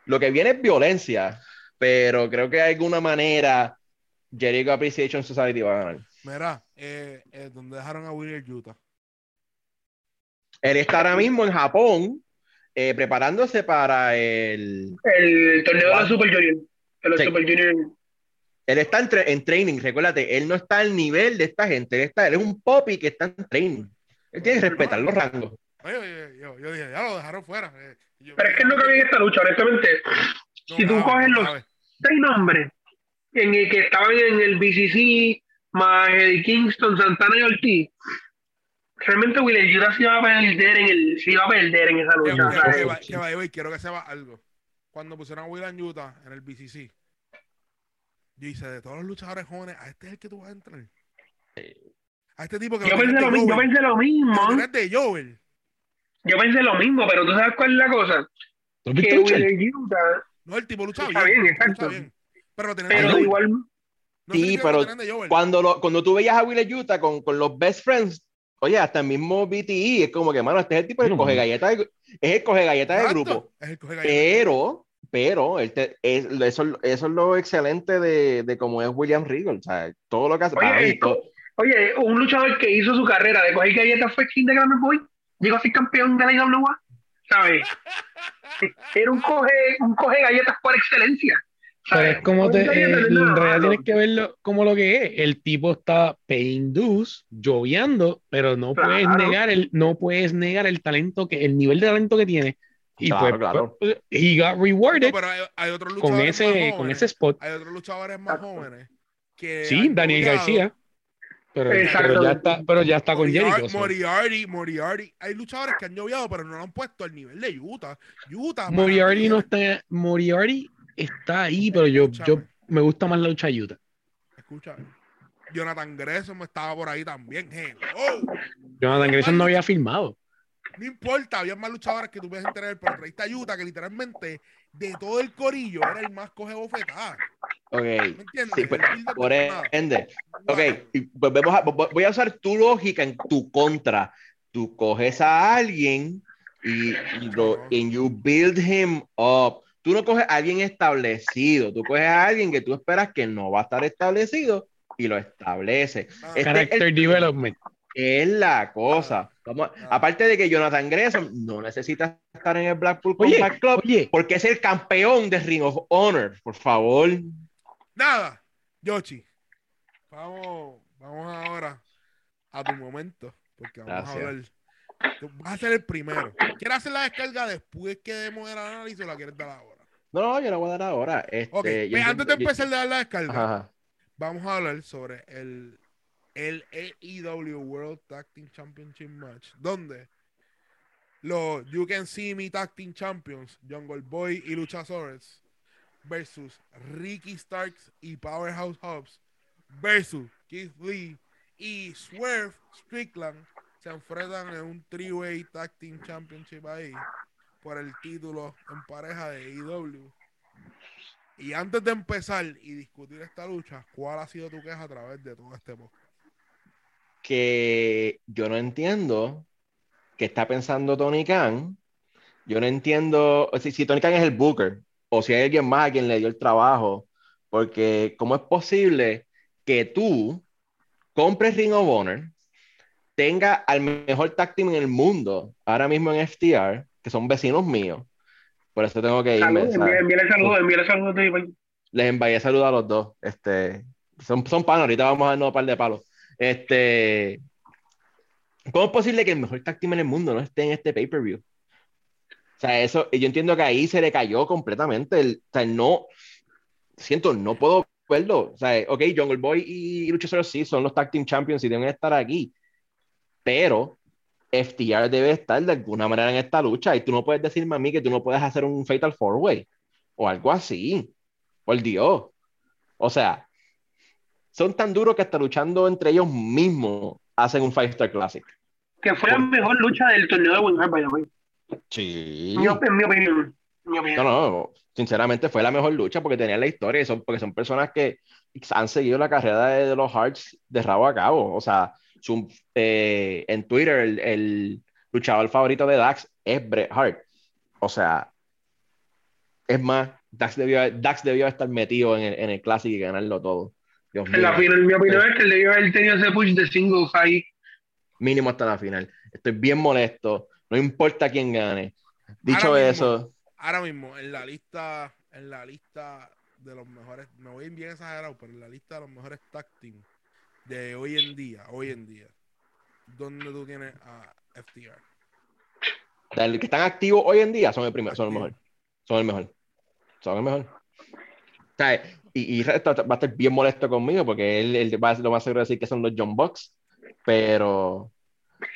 lo que viene es violencia, pero creo que de alguna manera Jericho Appreciation Society va a ganar. Mira, eh, eh, donde dejaron a William Utah. Él está ahora mismo en Japón eh, preparándose para el... El torneo de los Super Junior. De Sí. Super Junior. Él está en, tra- en training, recuérdate, él no está al nivel de esta gente, él, está, él es un poppy que está en training. Él tiene que respetar los rangos. Yo, yo dije, ya lo dejaron fuera. eh, yo- Pero es que no cabía en esta lucha, honestamente. No si tú cabe, coges no los-. Seis nombres en el que estaban en el BCC, más Eddie Kingston, Santana y Ortiz. Realmente William Judas se iba a perder en el, se iba a perder en esa Que, lucha. que- sea, que eh, va- que quiero que sepa algo. Cuando pusieron a William Utah en el BCC, yo hice de todos los luchadores jóvenes, a este es el que tú vas a entrar. A este tipo que yo pensé lo yo pensé lo mismo. de Joel. Yo pensé lo mismo, pero tú sabes cuál es la cosa. ¿Tú Que? William Utah, No, el tipo lucha Está bien. exacto. bien. Pero lo pero de igual, No Sí, pero de. Cuando, lo, cuando tú veías a Willie Utah con, con los best friends, oye, hasta el mismo BTE, es como que, mano, este es el tipo que No, coge galletas es el coge galletas del grupo. Es el coge galletas. Pero, pero, él te- es- eso, eso es lo excelente de, de cómo es William Regal. O sea, todo lo que hace. para mí, oye, todo- oye, un luchador que hizo su carrera de coger galletas fue King de Grammy Boy, llegó a ser campeón de la IWA, ¿sabes? Era un coge, un coge galletas por excelencia. Pero ¿sabes? es como te, eh, no en realidad tienes que verlo como lo que es. El tipo está paying dues, lloviando, pero no Claro. puedes negar el, no puedes negar el talento que, el nivel de talento que tiene. Y Claro, pues, claro. pues, he got No, rewarded pero hay, hay otros con ese, con jóvenes. ese spot. Hay otros luchadores más jóvenes que Sí, Daniel noviado. García. Pero, ya está, pero ya está con Jericho. Moriarty, Moriarty. Hay luchadores que han lloviado, pero no lo han puesto al nivel de Utah. Utah. Moriarty no está. Moriarty está ahí, pero yo, yo me gusta más la lucha de Utah. Escucha. Jonathan Gresham estaba por ahí también. Hello. Jonathan Grayson no había firmado. No importa, había más luchadores que tú puedes tener, pero traíste a Utah que literalmente de todo el corillo era el más coge bofetada. Ok. ¿Me entiendes? Sí, pues, por ende. Ok, y volvemos a- vo- voy a usar tu lógica en tu contra. Tú coges a alguien y, y lo, and you build him up. Tú no coges a alguien establecido, tú coges a alguien que tú esperas que no va a estar establecido y lo establece. Ah, Este- Character el- development. Es la cosa. Vamos- Ah. aparte de que Jonathan Gresham no necesita estar en el Blackpool Oye, Combat Club oye, porque es el campeón de Ring of Honor. Por favor. Nada, Yoshi. Vamos, vamos ahora a tu momento, porque vamos Gracias. a hablar. Tú vas a ser el primero. ¿Quieres hacer la descarga después que demos el análisis o la quieres dar ahora? No, yo la voy a dar ahora. Este, pues antes de empezar a dar la descarga, ajá. vamos a hablar sobre el, el AEW World Tag Team Championship Match, donde los You Can See Me Tag Team Champions, Jungle Boy y Luchasaurus, versus Ricky Starks y Powerhouse Hobbs, versus Keith Lee y Swerve Strickland, se enfrentan en un three-way Tag Team Championship ahí por el título en pareja de AEW. Y antes de empezar y discutir esta lucha, ¿cuál ha sido tu queja a través de todo este podcast? Que yo no entiendo qué está pensando Tony Khan. Yo no entiendo si, si Tony Khan es el Booker o si hay alguien más a quien le dio el trabajo, porque ¿cómo es posible que tú compres Ring of Honor, tenga al mejor tag team en el mundo ahora mismo en FTR, que son vecinos míos? Por eso tengo que irme. Envíale saludos, envíale saludos. a ti, Les envié saludos a los dos. Este, son, son panos, ahorita vamos a darnos un par de palos. Este, ¿cómo es posible que el mejor tag team en el mundo no esté en este pay-per-view? O sea, eso, yo entiendo que ahí se le cayó completamente. El, o sea, no, siento, no puedo verlo. O sea, ok, Jungle Boy y Luchasaurus sí son los tag team champions y deben estar aquí. Pero FTR debe estar de alguna manera en esta lucha y tú no puedes decirme a mí que tú no puedes hacer un Fatal Four Way o algo así. Por Dios. O sea, son tan duros que hasta luchando entre ellos mismos hacen un Five Star Classic. Que fue la mejor lucha del torneo de Winner, by the way. Sí. Mi En opinión. No, no, sinceramente fue la mejor lucha porque tenían la historia y son, porque son personas que han seguido la carrera de, de los Hearts de rabo a cabo. O sea, su- eh, en Twitter el, el luchador favorito de Dax es Bret Hart. O sea, es más, Dax debió, Dax debió estar metido en el, en el Classic y ganarlo todo. Dios En la final, mi opinión es que él debió haber tenido ese push de singles ahí. mínimo hasta la final. Estoy bien molesto, no importa quién gane. Dicho Ahora mismo. eso, Ahora mismo, en la lista, en la lista de los mejores, me voy bien exagerado, pero en la lista de los mejores tag team de hoy en día, hoy en día, ¿dónde tú tienes a FTR? del que están activos hoy en día son el primero, son el mejor. Son el mejor. Son el mejor. O sea, y, y va a estar bien molesto conmigo porque él, él va, lo más seguro decir que son los John Bucks, pero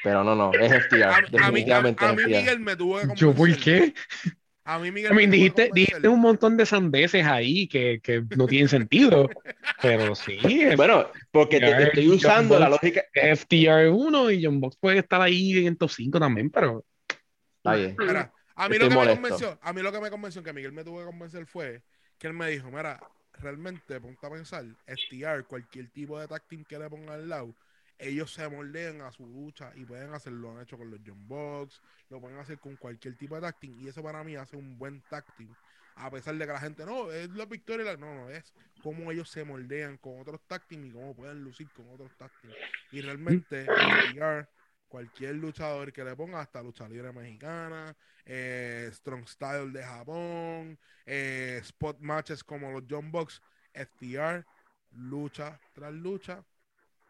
pero no, no, es FTR. A, a mí, a, definitivamente a mí FTR. Miguel me tuvo que ¿Yo por qué? A mí Miguel I mean, me dijiste, dijiste un montón de sandeces ahí que, que no tienen sentido. Pero sí, Bueno, porque te, te estoy John usando la lógica. FTR 1 y John Box puede estar ahí en top 5 también, pero Está bien. Mira, a mí Estoy lo que molesto. me convenció, a mí lo que me convenció que Miguel me tuvo que convencer fue que él me dijo, mira, realmente ponte a pensar, FTR, cualquier tipo de tag que le ponga al lado, ellos se moldean a su lucha y pueden hacerlo, lo han hecho con los John Box, lo pueden hacer con cualquier tipo de tag y eso para mí hace un buen tag. A pesar de que la gente, no, es la victoria, y la-". no, no, es cómo ellos se moldean con otros tag y cómo pueden lucir con otros tag. Y realmente, FTR, cualquier luchador que le ponga, hasta lucha libre mexicana, eh, Strong Style de Japón, eh, spot matches como los John Box, FTR, lucha tras lucha,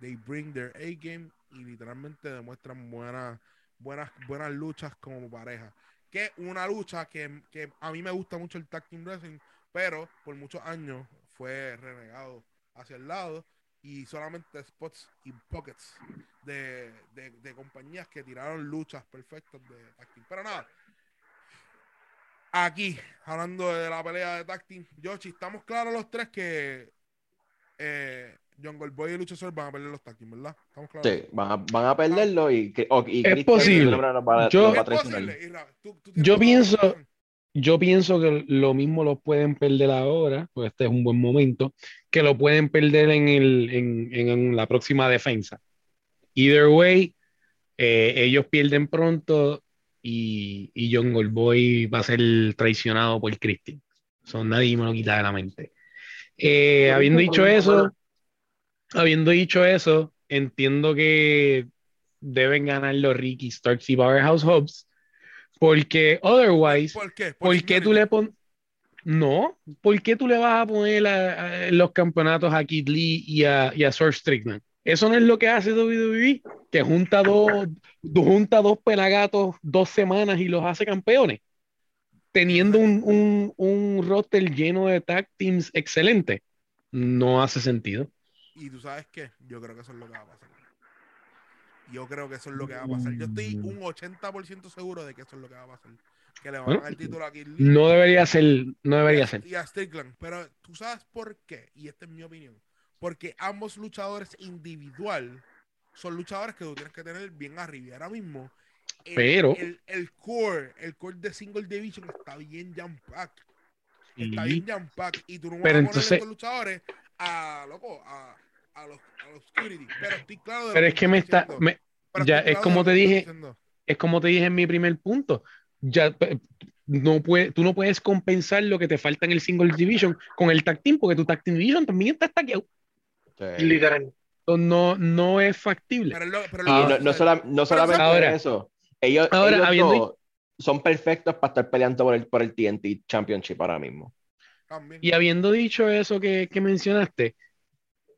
they bring their A-game y literalmente demuestran buenas, buenas, buenas luchas como pareja. Que una lucha que, que a mí me gusta mucho el Tag Team Wrestling, pero por muchos años fue renegado hacia el lado y solamente spots y pockets de, de, de compañías que tiraron luchas perfectas de tag team. Pero nada, aquí, hablando de la pelea de tag team, Yoshi, estamos claros los tres que eh, Jungle Boy y Luchasaurus van a perder los tag team, ¿verdad? ¿Estamos claros? Sí, van a, van a perderlo y, o- y Es posible. Yo- Es posible. Tú- tú Yo pienso- razón. Yo pienso que lo mismo lo pueden perder ahora, pues este es un buen momento, que lo pueden perder en, el, en, en la próxima defensa. Either way, eh, ellos pierden pronto y, y John Goldboy va a ser traicionado por Christian. Eso nadie me lo quita de la mente. Eh, habiendo dicho eso, habiendo dicho eso, entiendo que deben ganar los Ricky Starks y Powerhouse Hobbs, porque otherwise, ¿Por qué? ¿por qué tú le pones... No, ¿por qué tú le vas a poner a- a- los campeonatos a Kid Lee y a, y a Swerve Strickland? Eso no es lo que hace WWE, que junta dos, junta dos pelagatos dos semanas y los hace campeones, teniendo un, un, un roster lleno de tag teams excelente. No hace sentido. Y tú sabes qué, yo creo que eso es lo que va a pasar. Yo creo que eso es lo que va a pasar. Yo estoy un 80% seguro de que eso es lo que va a pasar. Que le van a dar el título a Kid Lee No debería ser, no debería ser. y a Strickland. Pero tú sabes por qué, y esta es mi opinión. Porque ambos luchadores individual son luchadores que tú tienes que tener bien arriba. Y ahora mismo, el, Pero- el, el core, el core de Single Division está bien jam pack. Está Sí. bien jam pack. Y tú no vas Pero a poner entonces- estos luchadores a, loco, a, a los, a los security. Pero estoy claro de Pero es que me está, me- ya, es claro como te dije, diciendo. es como te dije en mi primer punto. Ya, no puede, tú no puedes compensar lo que te falta en el single division con el tag team, porque tu tag team division también está stackeado. Sí. Literal. No, no es factible. Pero lo- pero lo que no, no, sola- no solamente Ahora- eso, ellos, ahora, ellos habiendo- son perfectos para estar peleando por el, por el TNT Championship ahora mismo. También. Y habiendo dicho eso que, que mencionaste,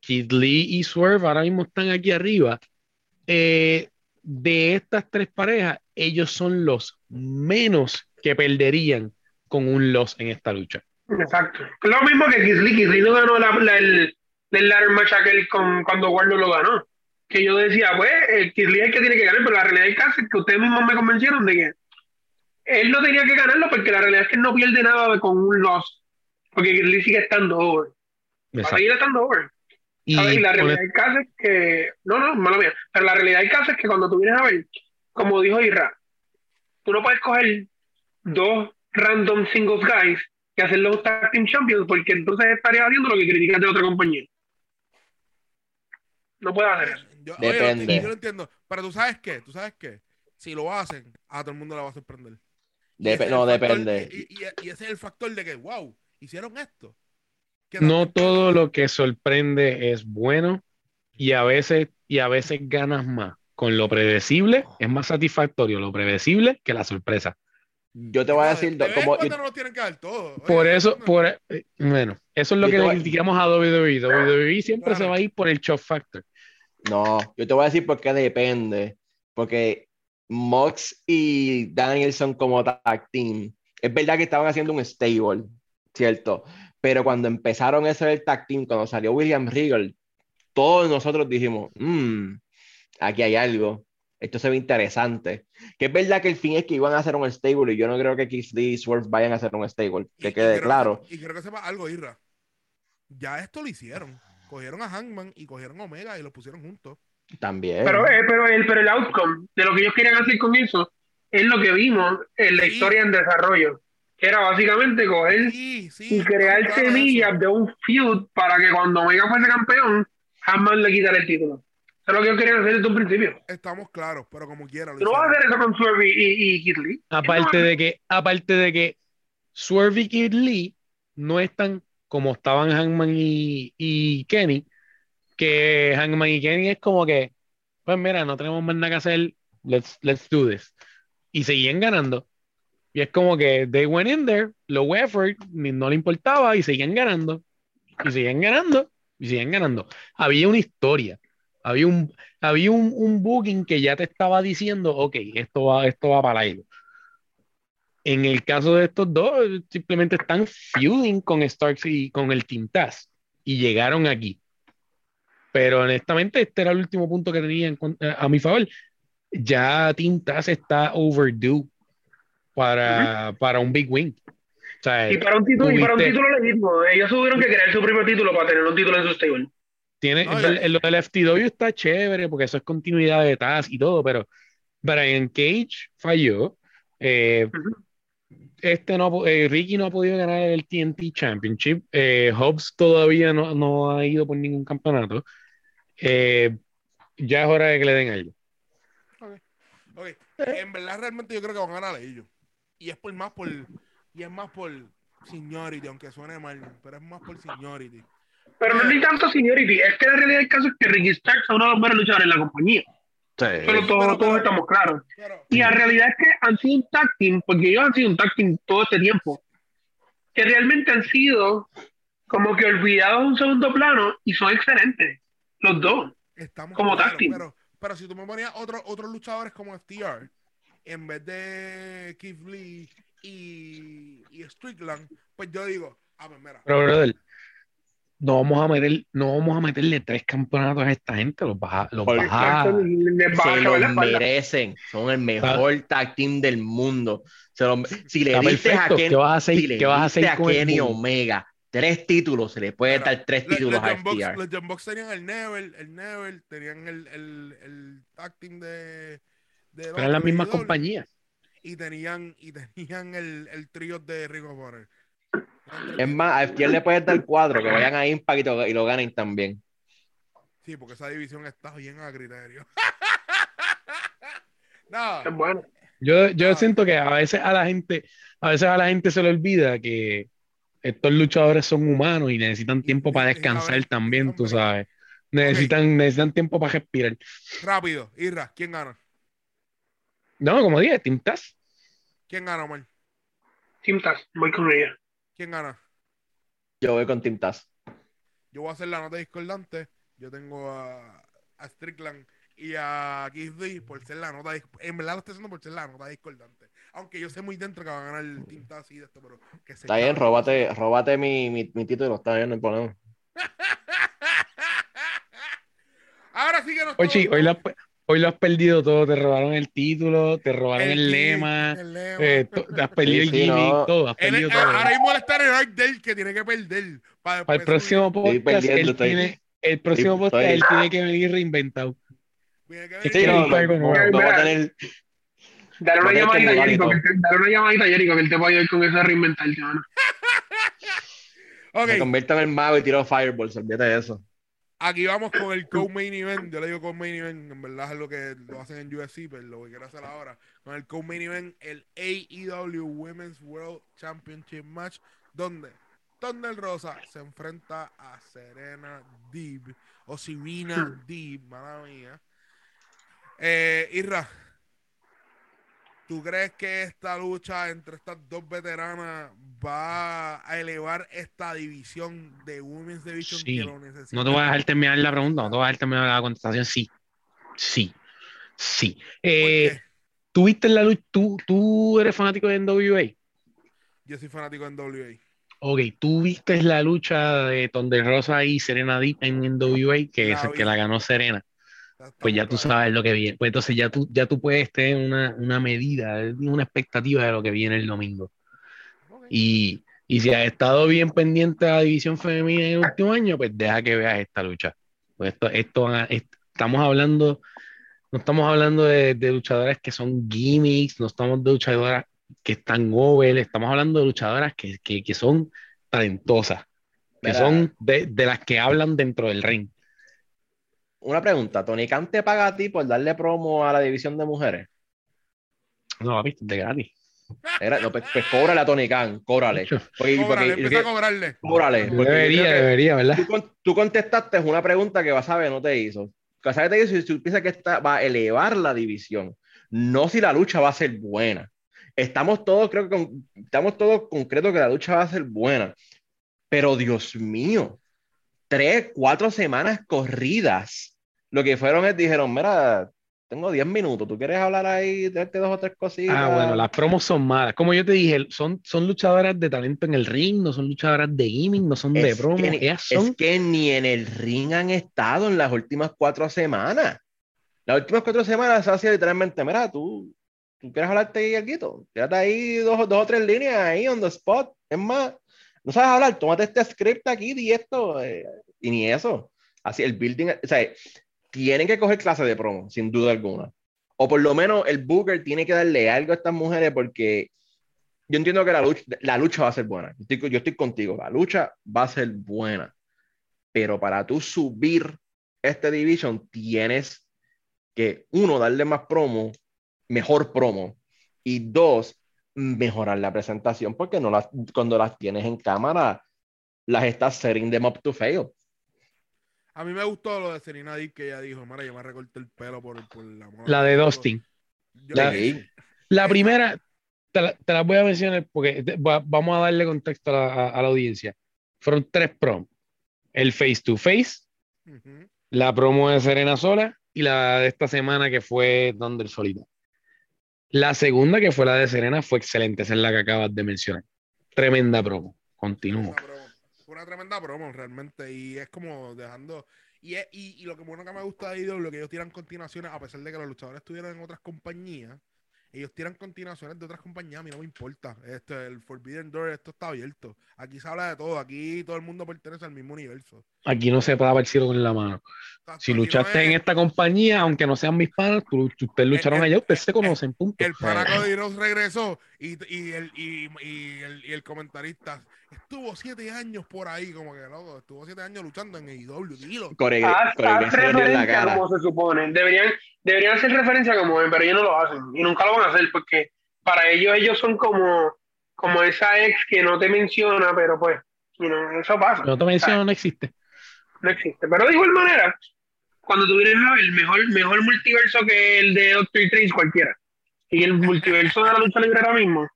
Kid Lee y Swerve ahora mismo están aquí arriba. Eh, de estas tres parejas, ellos son los menos que perderían con un loss en esta lucha. Exacto. Lo mismo que Kisly. Kisly no ganó la, la- el, el match aquel con, cuando Warlock lo ganó. Que yo decía, pues, el Kisly es el que tiene que ganar, pero la realidad del caso es que ustedes mismos me convencieron de que él no tenía que ganarlo porque la realidad es que él no pierde nada con un loss. Porque Kisly sigue estando over. Va a seguir estando over. Y, la realidad del caso es que, no, no, mala mía, pero la realidad del caso es que cuando tú vienes a ver, como dijo Irra, tú no puedes coger dos random singles guys y hacer los tag team champions porque entonces estarías haciendo lo que criticas de otra compañía. No puedes hacer eso. Yo, oye, Depende. yo lo entiendo. Pero tú sabes qué, tú sabes qué. Si lo hacen, a todo el mundo le va a sorprender. Dep- no, factor- depende. Y, y- y ese es el factor de que, wow, hicieron esto. No todo lo que sorprende es bueno y a veces, y a veces ganas más. Con lo predecible es más satisfactorio lo predecible que la sorpresa. Yo te voy a decir, de como, no lo tienen que dar todo. Oye, Por eso, no- por, eh, bueno, eso es lo Yo que le criticamos a WWE. WWE siempre se Claro. va a ir por el shock factor. no, yo te voy a decir por qué depende. Porque Mox y Danielson como tag team, es verdad que estaban haciendo un stable, ¿cierto? Pero cuando empezaron ese del tag team, cuando salió William Regal, todos nosotros dijimos, "Mm, aquí hay algo. Esto se ve interesante. Que es verdad que el fin es que iban a hacer un stable y yo no creo que Keith Lee y Swerve vayan a hacer un stable. Que y quede creo claro. y creo que sepa algo, Irra. Ya esto lo hicieron. Cogieron a Hangman y cogieron a Omega y los pusieron juntos. También. Pero, eh, pero, el, pero el outcome de lo que ellos querían hacer con eso es lo que vimos en la Sí. historia en desarrollo. Que era básicamente coger Sí, sí. y crear de semillas eso. de un feud para que cuando Omega fuese campeón, jamás le quitara el título. Eso es lo que ellos querían hacer desde un principio. Estamos claros, pero como quiera. lo Tú no vas a hacer eso con Swerve y, y, y Kid Lee. Aparte de que, aparte de que Swerve y Kid Lee no están como estaban Hangman y, y Kenny, que Hangman y Kenny es como que, pues mira, no tenemos más nada que hacer, let's, let's do this. Y seguían ganando. Y es como que they went in there, low effort, no le importaba y seguían ganando. Y seguían ganando, y seguían ganando. Había una historia, había un, había un, un booking que ya te estaba diciendo, ok, esto va, esto va para aire. En el caso de estos dos, simplemente están feuding con Starks y con el Team Taz y llegaron aquí. Pero honestamente, este era el último punto que tenía en con- a mi favor. Ya Team Taz está overdue para, para un big win. O sea, Y para un título, y para un tuviste- título legítimo. Ellos tuvieron que crear su primer título para tener un título en su stable. Tiene, No, el- el- lo del FTW está chévere porque eso es continuidad de Taz y todo, pero Brian Cage falló. Eh, Ujú. este no, eh, Ricky no ha podido ganar el TNT Championship. Eh, Hobbs todavía no, no ha ido por ningún campeonato. Eh, ya es hora de que le den algo. Ok, en verdad realmente yo creo que van a ganar ellos. Y es por más por y es más por seniority, aunque suene mal, pero es más por seniority. Pero no es ni tanto seniority. Es que la realidad del caso es que Ricky Starks es uno de los mejores luchadores en la compañía. Pero todos, pero- todos estamos claros. Pero Y la realidad es que han sido un tag team, porque ellos han sido un tag team todo este tiempo, que realmente han sido como que olvidados en un segundo plano y son excelentes, los dos. estamos como claros, tag team. pero, pero si tú me ponías otros otros luchadores como FTR, en vez de Keith Lee y, y Strickland, pues yo digo, ah, pues mira, Pero, brother, no vamos a meter, no vamos a meterle tres campeonatos a esta gente, los baja, los baja. Se acabar lo la espalda. merecen. Son el mejor tag team del mundo. Se lo- si le diste a. Ken- ¿Qué vas a hacer? si le ¿Qué vas a hacer a Kenny? Omega tres títulos, se le puede Mira, dar tres los, títulos los a FTR. los Young Bucks tenían el Neville, el Neville, tenían el, el, el tag team de Eran las mismas compañías. y tenían y tenían el, el trío de Rico Bonner. Es más, a FTR le puedes dar cuatro, que vayan a Impact y, to- y lo ganen también. Sí, porque esa división está bien a criterio. no, Es bueno. Yo, yo siento que a veces a la gente, a veces a la gente se le olvida que estos luchadores son humanos y necesitan tiempo para descansar también, tú sabes. Necesitan, necesitan tiempo para respirar. rápido, Irra, ¿quién gana? No, como dije, Team Taz. ¿Quién gana, Omar? Team Taz, voy con ella. ¿Quién gana? Yo voy con Team Taz. Yo voy a hacer la nota discordante. Yo tengo a, a Strickland y a Keith Lee por ser la nota dis- En verdad lo estoy haciendo por ser la nota discordante. Aunque yo sé muy dentro que va a ganar el Team Taz y de esto, pero que se Está bien, róbate, róbate mi, mi, mi título, está bien, no hay problema. Ahora sí que nos Oye, hoy has, hoy lo has perdido todo. Te robaron el título, te robaron el, lema, el lema. eh, to- te has perdido Sí, el sí, gimmick, no. todo. Has perdido todo. ahora mismo está en el arc del que tiene que perder. Para, Para el próximo podcast, él estoy- tiene, el próximo estoy- podcast, él tiene que venir reinventado. Sí, venir- Sí, no, no, va a tener. Dale una llamadita a Jericho, todo. que te- dale una llamadita a Jericho, que él te puede ayudar con eso de reinventarte, mano. Ok, Me convierto en el mago y tiro fireballs, olvídate de eso. Aquí vamos con el co-main event. Yo le digo co-main event, en verdad es lo que lo hacen en UFC, pero lo que quiero hacer ahora con el co-main event, el AEW Women's World Championship Match, donde Thunder Rosa se enfrenta a Serena Deeb o Serena Deeb, mala mía. Eh, Irra, ¿tú crees que esta lucha entre estas dos veteranas va a elevar esta división de Women's Division Sí. que lo necesita? No te voy a dejar terminar la pregunta, no te voy a dejar terminar la contestación. Sí, sí, sí. ¿Por Eh? ¿tú viste la lucha? ¿Tú, ¿Tú eres fanático de NWA? Yo soy fanático en WA. Ok, ¿tú viste la lucha de Thunder Rosa y Serena Deep en NWA? Que, La es, vi. que la ganó Serena. Pues ya tú sabes lo que viene. Pues entonces ya tú, ya tú puedes tener una, una medida, una expectativa de lo que viene el domingo. Y, y si has estado bien pendiente de la división femenina en el último año, pues deja que veas esta lucha. Pues esto, esto a- estamos hablando, no estamos hablando de, de luchadoras que son gimmicks, no estamos de luchadoras que están over, estamos hablando de luchadoras que, que, que son talentosas, que son de, de las que hablan dentro del ring. Una pregunta, ¿Tony Khan te paga a ti por darle promo a la división de mujeres? No, viste, de gratis. Era- no, pues, pues cóbrale a Tony Khan, cóbrale. Porque- Cóbrale, porque- empieza porque- a cobrarle. cóbrale, Debería, debería, ¿verdad? tú, tú contestaste una pregunta que Basabe no te hizo. Basabe te hizo si tú piensas que esta va a elevar la división, no si la lucha va a ser buena. Estamos todos, creo que con- estamos todos concretos que la lucha va a ser buena. Pero Dios mío, tres, cuatro semanas corridas. Lo que fueron es, dijeron, mira, tengo 10 minutos. ¿Tú quieres hablar ahí de dos o tres cositas? Ah, bueno, las promos son malas. Como yo te dije, son, son luchadoras de talento en el ring, no son luchadoras de gaming, no son de Es promo. que Ellas son Es que ni en el ring han estado en las últimas cuatro semanas. Las últimas cuatro semanas se ha sido literalmente, mira, tú, tú quieres hablarte ahí algo, quédate ahí dos, dos o tres líneas ahí on the spot. Es más, no sabes hablar, tómate este script aquí y esto, eh, y ni eso. Así el building, o sea, tienen que coger clase de promo, sin duda alguna. O por lo menos el Booker tiene que darle algo a estas mujeres porque yo entiendo que la lucha, la lucha va a ser buena. Yo estoy, yo estoy contigo, la lucha va a ser buena. Pero para tú subir este division, tienes que, uno, darle más promo, mejor promo, y dos, mejorar la presentación, porque no las, cuando las tienes en cámara, las estás setting them up to fail. A mí me gustó lo de Serena Deep que ella dijo, mira, yo me recorté el pelo por, por la mano. la de Dustin. Yo- La- Sí. La primera, te la, te la voy a mencionar porque te- va- vamos a darle contexto a la, a- a la audiencia. Fueron tres promos. El face to face, la promo de Serena Sola y la de esta semana que fue Thunder Solita. La segunda, que fue la de Serena, fue excelente, esa es la que acabas de mencionar. Tremenda promo. Continúo. Tremenda promo. Una tremenda promo realmente y es como dejando y, es- y, y lo que bueno que me gusta de IW, que ellos tiran continuaciones a pesar de que los luchadores estuvieran en otras compañías ellos tiran continuaciones de otras compañías a mí no me importa este el Forbidden Door esto está abierto aquí se habla de todo aquí todo el mundo pertenece al mismo universo Aquí no se para el cielo con la mano. Exacto, Si no luchaste es- en esta compañía, aunque no sean mis panas, ustedes lucharon el- allá, ustedes se conocen, punto. el Rhodes regresó y, y, el, y, y el, y el comentarista estuvo siete años por ahí, como que loco, estuvo siete años luchando en AEW, dilo. Haz, haz la referencia cara. como se supone. Deberían, deberían hacer referencia como ven, pero ellos no lo hacen. Y nunca lo van a hacer porque para ellos ellos son como, como esa ex que no te menciona, pero pues, you know, eso pasa. No te menciono, no existe. No existe. Pero de igual manera, cuando tú vienes a ver, mejor, mejor multiverso que el de Doctor Strange cualquiera. Y el multiverso de la lucha libre ahora mismo,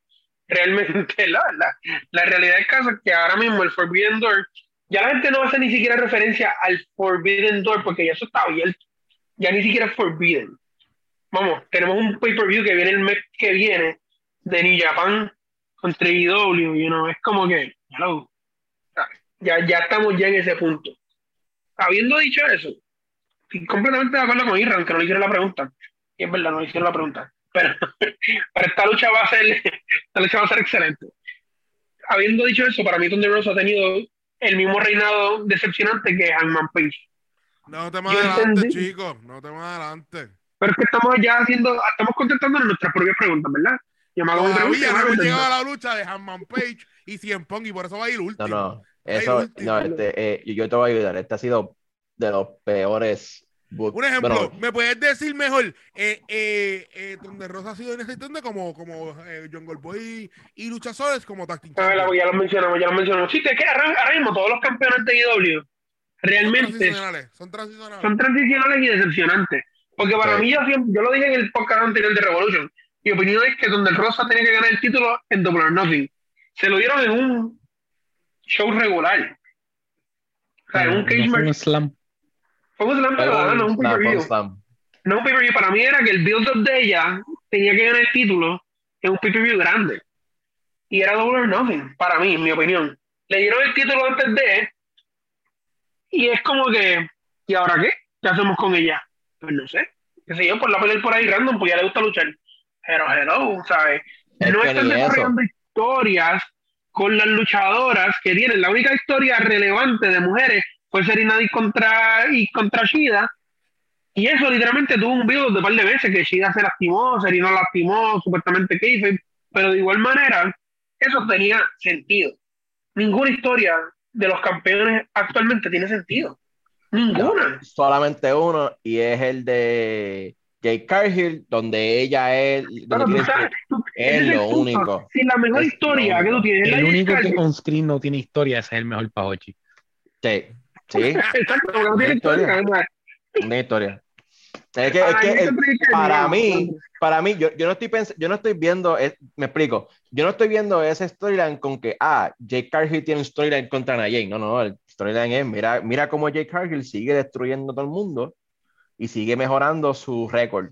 realmente, la, la, la realidad es que ahora mismo el Forbidden Door, ya la gente no hace ni siquiera referencia al Forbidden Door porque ya eso está abierto. Ya ni siquiera es Forbidden. Vamos, tenemos un pay-per-view que viene el mes que viene de New Japan contra IW, you know, es como que, hello. Ya, ya estamos ya en ese punto. Habiendo dicho eso, estoy completamente de acuerdo con Irran, que no le hicieron la pregunta. Y es verdad, no le hicieron la pregunta. Pero, pero esta lucha va a ser, esta lucha va a ser excelente. Habiendo dicho eso, para mí Thunder Rose ha tenido el mismo reinado decepcionante que Hangman Page. No te más Yo adelante, entendí. chicos, no te más adelante. Pero es que estamos ya haciendo, estamos contestando nuestras propias preguntas, ¿verdad? Yo me hago pregunta no hemos llegado a la lucha de Hanman Page y Cien Pong y por eso va a ir último. No, no, eso, no, este, eh, yo te voy a ayudar. Este ha sido de los peores book- Un ejemplo, ¿me puedes decir mejor? Eh, eh, eh, donde Rosa ha sido en ese donde como, como eh, John Goldboy y, y Luchasaurus como Team A ver, ya lo mencionamos, ya lo mencionamos. Sí, es que ahora, mismo todos los campeones de IW Son realmente transicionales, son transicionales. son transicionales y decepcionantes. Porque para Sí. mí, yo, siempre- yo lo dije en el podcast anterior de Revolution, mi opinión es que donde el Rosa tenía que ganar el título en Double or Nothing, se lo dieron en un show regular. O sea, en un cage fue match. un slam. Fue un slam, pero fue no un pay-per-view. No un pay-per-view. Para mí era que el build-up de ella tenía que ganar el título en un pay-per-view grande. Y era Double or Nothing, para mí, en mi opinión. Le dieron el título antes de. Y es como que. ¿Y ahora qué? ¿Qué hacemos con ella? Pues no sé. Qué sé yo, por la pelear por ahí random, pues ya le gusta luchar. Pero hello, ¿sabes? Es no están desarrollando historias con las luchadoras que tienen. La única historia relevante de mujeres fue Serena contra, y contra Shida. Y eso literalmente tuvo un video de un par de veces que Shida se lastimó, Serena lastimó, supuestamente Keife, pero de igual manera, eso tenía sentido. Ninguna historia de los campeones actualmente tiene sentido. Ninguna. Solamente uno, y es el de Jake Cargill, donde ella es, donde tú tiene- sabes, tú- es lo punto. único. Si la mejor Es historia que tú tienes El único que Cargill, on screen no tiene historia, ese es el mejor Pajochi. Sí, sí, Exacto, porque no tiene Historia. una historia. Es que, es Ah, que yo el- siempre dije que para mí, para mí, yo, yo no estoy pens- yo no estoy viendo, es- me explico, yo no estoy viendo ese storyline con que, ah, Jake Cargill tiene un storyline contra Nia Jax. No, no, el storyline es, mira, mira cómo Jake Cargill sigue destruyendo a todo el mundo y sigue mejorando su récord.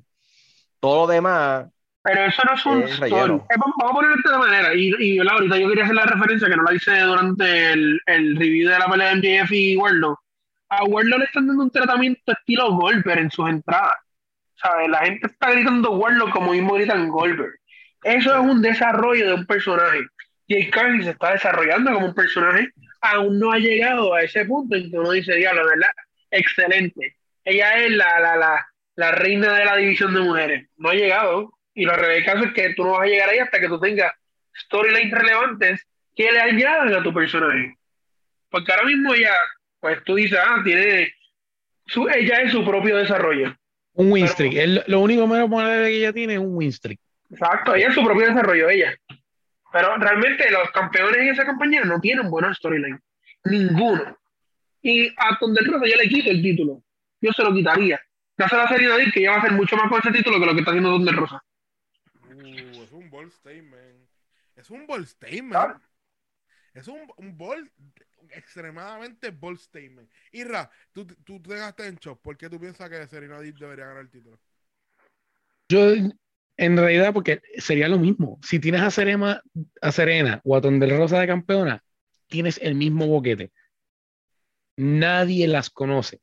Todo lo demás, Pero eso no es un Es. Eh, vamos, a ponerlo de esta manera. Y, y ahorita yo quería hacer la referencia que no la hice durante el, el review de la pelea de MJF y Wardlow. A Wardlow le están dando un tratamiento estilo Goldberg en sus entradas. ¿Sabes? La gente está gritando Wardlow como mismo gritan Goldberg. Eso es un desarrollo de un personaje. Jay Carly se está desarrollando como un personaje. Aún no ha llegado a ese punto en que uno dice, diablo, ¿verdad? Excelente. Ella es la, la, la, la reina de la división de mujeres. No ha llegado. Y lo del caso es que tú no vas a llegar ahí hasta que tú tengas storylines relevantes que le añadan a tu personaje. Porque ahora mismo ella, pues tú dices, ah, tiene. Su, ella es su propio desarrollo. Un win Pero- streak. Él- lo único menos que ella tiene es un win streak. Exacto, ella es su propio desarrollo, ella. Pero realmente los campeones en esa compañía no tienen buenos storylines. Ninguno. Y a Thunder Rosa yo le quito el título. Yo se lo quitaría. Dáselo a Serena Deeb, que ella va a hacer mucho más con ese título que lo que está haciendo Thunder Rosa. Es un bold statement. Es un bold statement. Es un, un bold, extremadamente bold statement. Irra, tú, tú te dejaste en shock. ¿Por qué tú piensas que Serena Deeb debería ganar el título? Yo, en realidad, porque sería lo mismo. Si tienes a Serena, a Serena o a Thunder Rosa de campeona, tienes el mismo boquete. Nadie las conoce.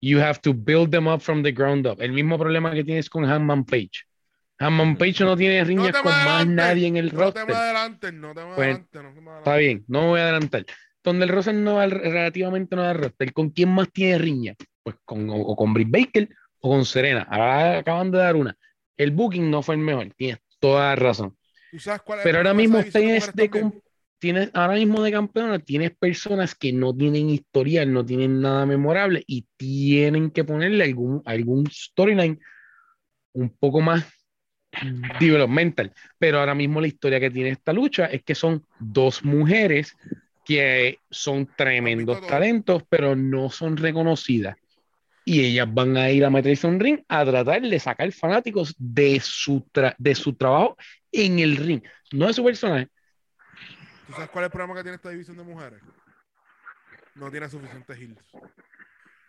You have to build them up from the ground up. El mismo problema que tienes con Hanman Page. Hanman Page no tiene riñas me con más nadie en el No roster. te me adelantes, no te me Pues, adelantes. no te me Está bien, no me voy a adelantar. Thunder Rosa no va relativamente no da roster. ¿Con quién más tiene riña? Pues con, o, o con Britt Baker o con Serena. Ahora acaban de dar una. El booking no fue el mejor, tienes toda la razón. ¿Tú sabes cuál es el Pero ahora mismo tienes, de tienes, ahora mismo de campeona, tienes personas que no tienen historial, no tienen nada memorable y tienen que ponerle algún, algún storyline un poco más developmental. Pero ahora mismo la historia que tiene esta lucha es que son dos mujeres que son tremendos talentos, pero no son reconocidas. Y ellas van a ir a meterse un ring a tratar de sacar fanáticos de su, tra- de su trabajo en el ring, no de su personaje. ¿Tú sabes cuál es el problema que tiene esta división de mujeres? No tiene suficientes heels.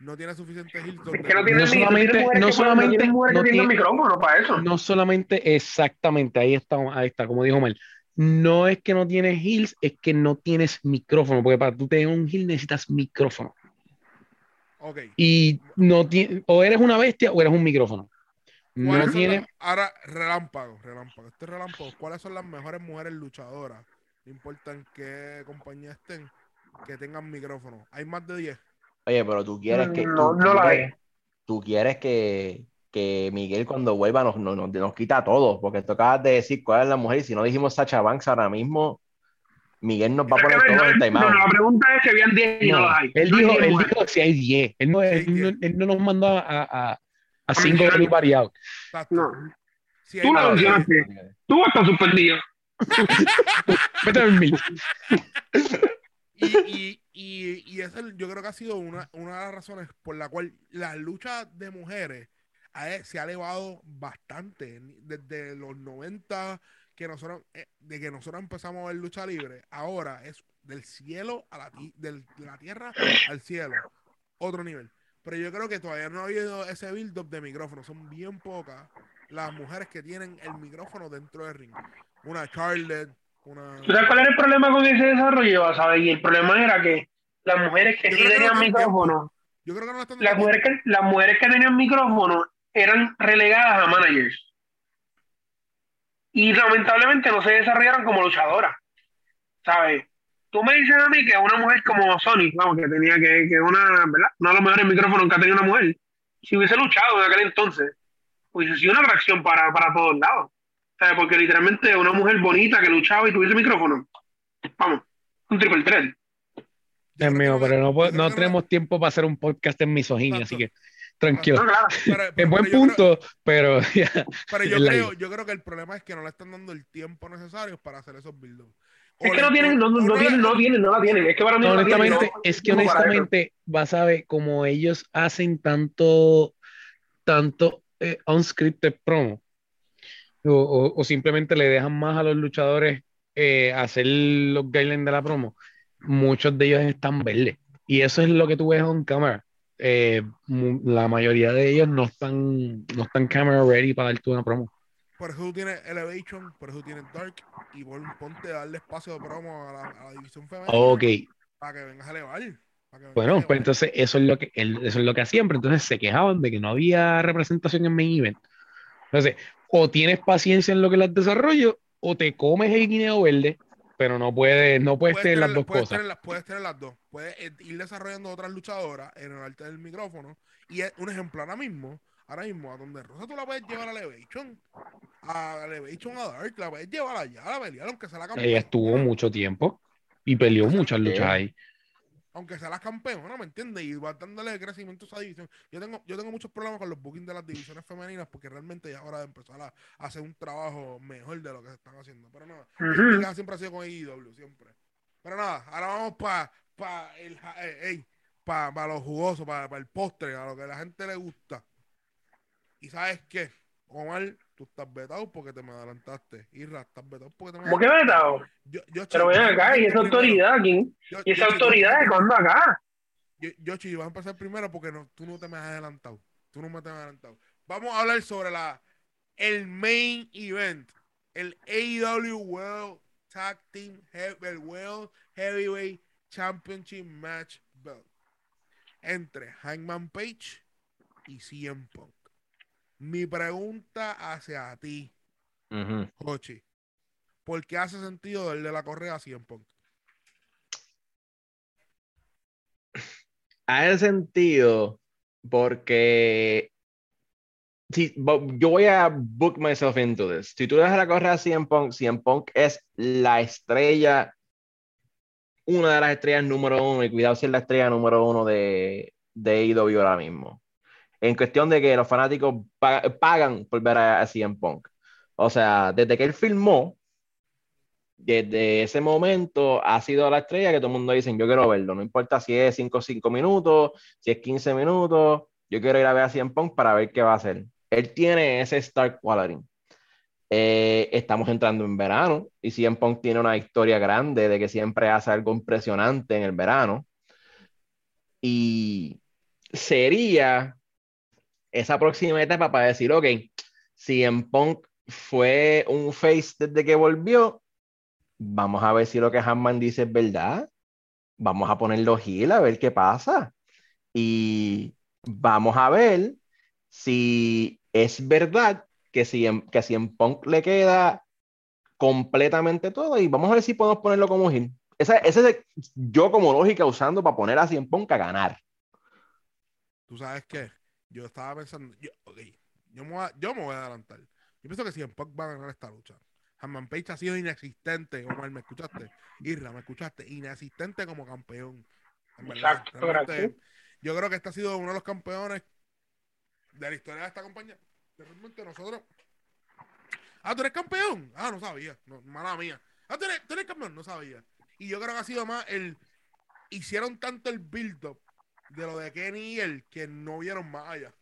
No tiene suficientes heels. donde- Es que no tienen No solamente- no solamente- no tiene- micrófono para eso. No solamente exactamente, ahí está, ahí está, como dijo Mel. No es que no tienes heels, es que no tienes micrófono, porque para tú tener un heel necesitas micrófono. Ok. Y no tiene, o eres una bestia o eres un micrófono. No ¿Cuáles son tiene, ahora, relámpago, relámpago. Este relámpago, ¿cuáles son las mejores mujeres luchadoras? No importa en qué compañía estén, que tengan micrófono. Hay más de 10. Oye, pero tú quieres que. No, tú no la quieres- hay. Tú quieres que, que Miguel cuando vuelva nos, nos, nos- nos quita a todos, porque tú acabas de decir cuál es la mujer, y si no dijimos Sacha Banks ahora mismo, Miguel nos va a poner que todo no, en no, timeout. no, la pregunta es que habían 10 y no, no, las hay. él No dijo, 10 él dijo si hay 10. Él no, él no, 10. él no nos mandó a, a, a, a A single mencionar. y variado. Exacto. No. Si Tú de mencionaste. Tú vas a estar suspendido. Vete a dormir. Y, y, y, y esa yo creo que ha sido una, una de las razones por la cual la lucha de mujeres ha- se ha elevado bastante. Desde los 90, que nosotros, eh, de que nosotros empezamos a ver lucha libre, ahora es del cielo a la, del- de la tierra al cielo. Otro nivel. Pero yo creo que todavía no ha habido ese build-up de micrófono. Son bien pocas las mujeres que tienen el micrófono dentro del ring. Una Charlotte, una... ¿Tú sabes cuál era el problema con ese desarrollo? ¿sabes? Y el problema era que las mujeres que Yo sí no tenían tienen micrófono, Yo creo que no las mujeres que, las mujeres que tenían micrófono eran relegadas a managers. Y lamentablemente no se desarrollaron como luchadoras. ¿Sabes? Tú me dices a mí que una mujer como Sonic, vamos, que tenía que, que una, ¿verdad? Uno de los mejores micrófonos que ha tenido una mujer, si hubiese luchado en aquel entonces, hubiese sido una atracción para, para todos lados. ¿Sabes? Porque literalmente una mujer bonita que luchaba y tuviese micrófono, vamos, un triple threat. Dios mío, pero no, puedo- no tenemos tiempo para hacer un podcast en misoginia, así que tranquilo. No, claro. pero- Es pero buen creo- punto, pero yo creo, yo creo que el problema es que no le están dando el tiempo necesario para hacer esos build Es que no tienen, no, no, no tienen, no tienen, no la tienen. Es que para mí tienen. honestamente, no- es que honestamente, vas a ver, como ellos hacen tanto, tanto eh, unscripted promo, o, o- o simplemente le dejan más a los luchadores eh, hacer los guidelines de la promo, muchos de ellos están verdes. Y eso es lo que tú ves en cámara. eh, la mayoría de ellos no están, no están camera ready para darte una promo. Por eso tú tienes Elevation, por eso tú tienes Dark. Y pon- ponte a darle espacio de promo a la, a la división femenina. Ok, Para que vengas a elevar. bueno, pues entonces eso es lo que eso es lo que hacían, pero entonces se quejaban de que no había representación en main event. Entonces, o tienes paciencia en lo que las desarrollo, o te comes el guineo verde, pero no puedes, no puedes tener las dos puedes cosas. tener puedes tener las dos. Puedes eh, ir desarrollando otras luchadoras en el arte del micrófono. Y es un ejemplo ahora mismo. Ahora mismo, a donde Rosa tú la puedes llevar a Elevation. A Elevation a Dark. La puedes llevar allá a la pelear, aunque sea la campeona. Ella estuvo mucho tiempo y peleó muchas luchas ahí. Aunque sea la campeona, ¿me entiendes? Y va dándole crecimiento a esa división. Yo tengo, yo tengo muchos problemas con los bookings de las divisiones femeninas porque realmente ya es hora de empezar a, a hacer un trabajo mejor de lo que se están haciendo. Pero nada, siempre ha sido con AEW, siempre. Pero nada, ahora vamos para pa el eh, ey, pa, pa lo jugoso, para el postre, a lo que a la gente le gusta. ¿Y sabes qué? Omar, tú estás vetado porque te me adelantaste. Irra, estás vetado porque te me ¿Cómo que vetado? Yo, yo, Pero ven acá, ¿y esa autoridad quién? ¿Y esa autoridad de cuándo acá? yo, yo, Chi, vas a empezar primero porque no, tú no te me has adelantado. Tú no me te has adelantado. Vamos a hablar sobre la el main event. El AEW World Tag Team el World Heavyweight Championship Match Belt. Entre Hangman Page y CM Punk. Mi pregunta hacia ti. Hochi. ¿Por qué hace sentido darle la correa a CM Punk? Hace sentido porque si, yo voy a book myself into this. Si tú dejas la correa a CM Punk, CM Punk es la estrella, una de las estrellas número uno, y cuidado si es la estrella número uno de, de AEW ahora mismo. En cuestión de que los fanáticos pa- pagan por ver a, a CM Punk. O sea, desde que él filmó, desde ese momento ha sido la estrella que todo el mundo dice, yo quiero verlo, no importa si es 5 5 minutos, si es 15 minutos, yo quiero ir a ver a CM Punk para ver qué va a hacer. Él tiene ese star quality. Eh, estamos entrando en verano y CM Punk tiene una historia grande de que siempre hace algo impresionante en el verano. Y sería esa próxima etapa para decir, ok, CM Punk fue un face desde que volvió, vamos a ver si lo que Hanman dice es verdad. Vamos a ponerlo heel a ver qué pasa. Y vamos a ver si es verdad que si en, que si en Punk le queda completamente todo y vamos a ver si podemos ponerlo como heel. Esa, ese es yo como lógica usando para poner a CM Punk a ganar. ¿Tú sabes qué? Yo estaba pensando, yo, ok, yo me, voy a, yo me voy a adelantar. Yo pienso que si en Punk va a ganar esta lucha. Hanman Page ha sido inexistente, Omar, ¿me escuchaste? Irra, ¿me escuchaste? Inexistente como campeón. En verdad, Exacto, realmente, gracias. yo creo que este ha sido uno de los campeones de la historia de esta compañía. De repente nosotros... Ah, ¿tú eres campeón? Ah, no sabía. No, mala mía. Ah, ¿tú eres, tú eres campeón? No sabía. Y yo creo que ha sido más el... Hicieron tanto el build-up de lo de Kenny y él que no vieron más allá.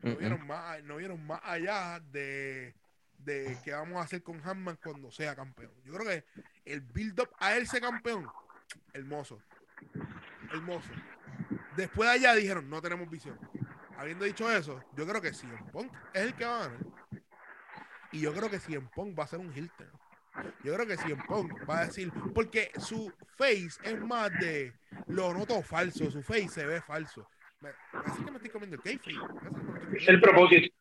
No vieron más, no vieron más allá de, de qué vamos a hacer con Hanman cuando sea campeón. Yo creo que el build-up a él ser campeón, hermoso. Hermoso. Después de allá dijeron, no tenemos visión. Habiendo dicho eso, yo creo que CM Punk es el que va a ganar. Y yo creo que CM Punk va a ser un heel turn. Yo creo que CM Punk va a decir, porque su face es más de lo noto falso, su face se ve falso. Me, así que me estoy comiendo el. Eso es el propósito.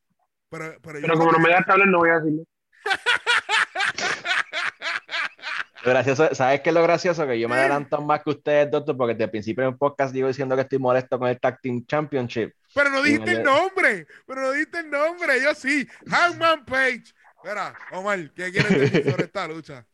Pero, pero, Pero como no me das tablet, no voy a decirlo. Lo gracioso, ¿sabes qué es lo gracioso? Que yo me adelanto más que ustedes, doctor, porque desde el principio del podcast digo diciendo que estoy molesto con el Tag Team Championship. Pero no dijiste el nombre. Pero no dijiste el nombre. Yo sí. Hangman Page. Espera, Omar, ¿qué quieres decir sobre esta lucha?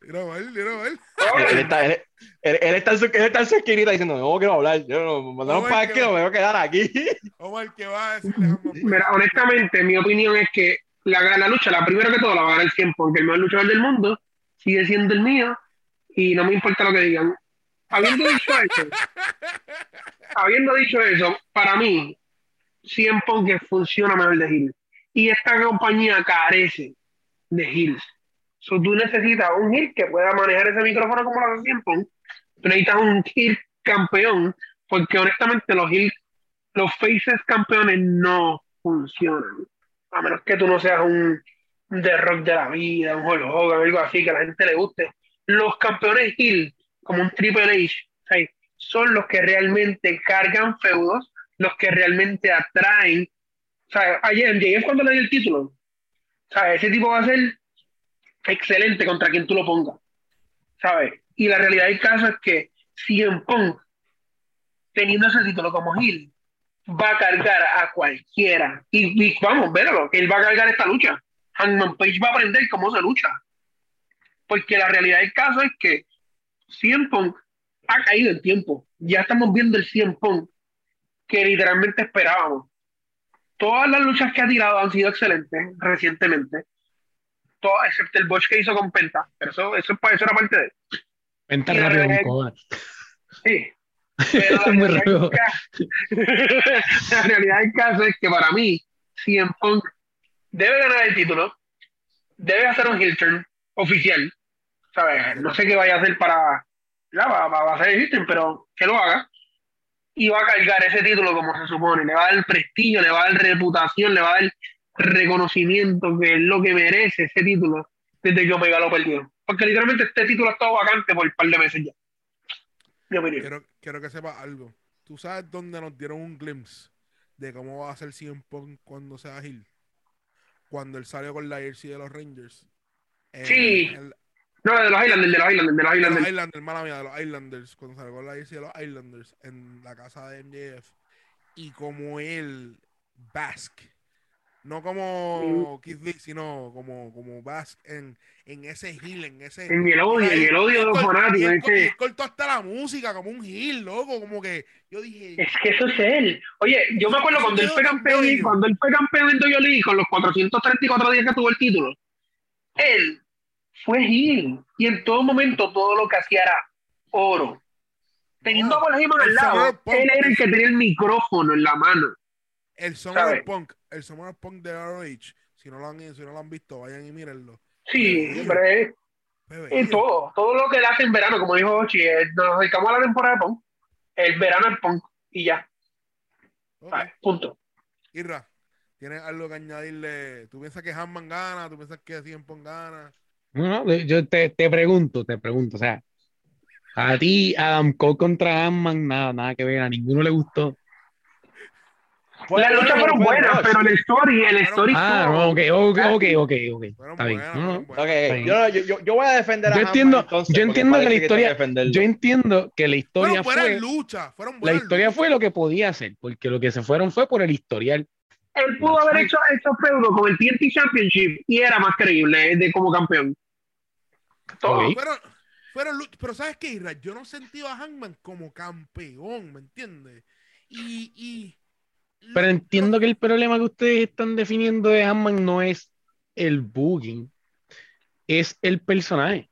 Mira, Omar, mira, Omar. Él, él está, él, él- él está en su, él está en su esquinita diciendo, no quiero hablar, yo no, me mandaron para que- aquí, no me voy a quedar aquí. Omar, ¿qué va a Page? Mira, honestamente, mi opinión es que la, la lucha, la primera que todo, la va a ganar el 100 porque el mejor luchador del mundo sigue siendo el mío y no me importa lo que digan. Habiendo dicho eso, habiendo dicho eso, para mí, 100 que funciona mejor de Hills. Y esta compañía carece de Hills. So, tú necesitas un Hill que pueda manejar ese micrófono como lo hace 100 Tú necesitas un Hill campeón Porque honestamente los heel, los faces campeones no funcionan. A menos que tú no seas un, The Rock de la vida, un Hulk Hogan, algo así, que a la gente le guste. Los campeones heel, como un Triple H, ¿sabes? son los que realmente cargan feudos, los que realmente atraen. O sea, ayer MJF cuando le dio el título, o ese tipo va a ser excelente contra quien tú lo pongas, ¿sabes? Y la realidad del caso es que CM Punk, teniendo ese título como heel, va a cargar a cualquiera. Y, y vamos, véalo, él va a cargar esta lucha. Hangman Page va a aprender cómo se lucha. Porque la realidad del caso es que CM Punk ha caído el tiempo. Ya estamos viendo el CM Punk que literalmente esperábamos. Todas las luchas que ha tirado han sido excelentes recientemente. Todas, excepto el botch que hizo con Penta. Pero eso, eso, eso era parte de él. Penta Y la rápido realidad-. Sí. Pero Es muy la, realidad rápido. del ca- la realidad del caso es que para mí, CM Punk debe ganar el título, debe hacer un heel turn oficial. ¿Sabes? No sé qué vaya a hacer para. va, va- va a hacer el heel turn, pero que lo haga. Y va a cargar ese título como se supone. Le va a dar prestigio, le va a dar reputación, le va a dar reconocimiento, que es lo que merece ese título desde que Omega lo perdió. Porque literalmente este título ha estado vacante por un par de meses ya. Mi opinión. Quiero, quiero que sepas algo. ¿Tú sabes dónde nos dieron un glimpse de cómo va a ser CM Punk cuando sea Hill? Cuando él salió con la jersey de los Rangers. En- Sí. en- No, de los Islanders, de los Islanders, de los de los Islanders. Islanders, mala mía, de los Islanders. Cuando salió la de los Islanders en la casa de MJF. Y como él, Bask. No como Keith Lee, sino como, como Bask en, en ese heel, en ese. En el odio, en el odio de los fanáticos. él cortó hasta la música como un heel, loco. Como que yo dije. Es que eso es él. Oye, yo me acuerdo cuando él fue campeón, cuando él fue campeón en WWE con los 434 días que tuvo el título. Él fue heel. Y en todo momento todo lo que hacía era oro. Teniendo a Paul Heyman al lado, él era el que tenía el micrófono en la mano. El Summer ¿Sabes? Punk, el Summer Punk de ROH, si no lo han, si no lo han visto, vayan y mírenlo. Sí, pero es, todo. Todo lo que él hace en verano, como dijo Ochi, es- nos dedicamos a la temporada de Punk. El verano es Punk. Y ya. Ok. ¿sabes? Punto. Irra, ¿tienes algo que añadirle? ¿Tú piensas que Hanman gana? ¿Tú piensas que Punk gana? No, no, yo te, te pregunto, te pregunto, o sea, a ti, Adam Cole contra Ant-Man, nada, nada que ver, a ninguno le gustó. Las luchas fueron buenas, pero el story, el story Ah, no, ok, ok, ok, ok, ok, Fueron está bien. buenas, No, no. fueron buenas. Ok, yo, yo, yo, yo voy a defender a Yo entiendo- entonces, yo entiendo que la historia- que. Yo entiendo que la historia Fueron buenas fue, luchas, fueron la buenas historia luchas. fue lo que podía hacer, porque lo que se fueron fue por el historial. Él pudo haber hecho estos feudos con el TNT Championship y era más creíble de como campeón. Todo. Luchas, pero ¿sabes qué, Irra? Yo no sentí a Hangman como campeón, ¿me entiendes? Y, y Pero entiendo que el problema que ustedes están definiendo de Ant-Man no es el booking, es el personaje.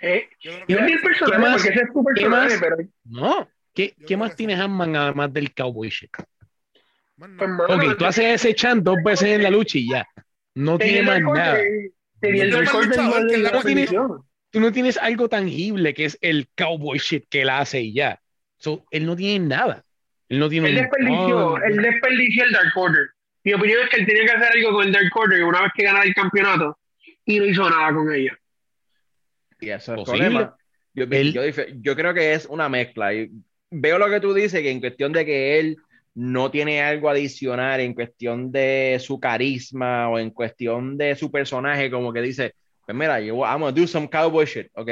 Eh, ni el personaje, ¿Qué más? porque ese es tu ¿Qué personaje, más? pero No, ¿qué, qué más tiene Ant-Man además del cowboy shit? Pues, mano, Ok, tú haces ese chant dos veces en la lucha y ya. No tiene más nada. el Yo récord de la. Tú no tienes algo tangible que es el cowboy shit que él hace y ya. So, él no tiene nada. Él no tiene Él desperdició, Oh, él desperdició el Dark Order. Mi opinión es que él tenía que hacer algo con el Dark Order una vez que ganara el campeonato y no hizo nada con ella. Y eso es el problema. Yo, Él- yo yo creo que es una mezcla. Y veo lo que tú dices, que en cuestión de que él no tiene algo adicional en cuestión de su carisma o en cuestión de su personaje, como que dice, pues mira, yo I'm gonna do some cowboy shit, ok,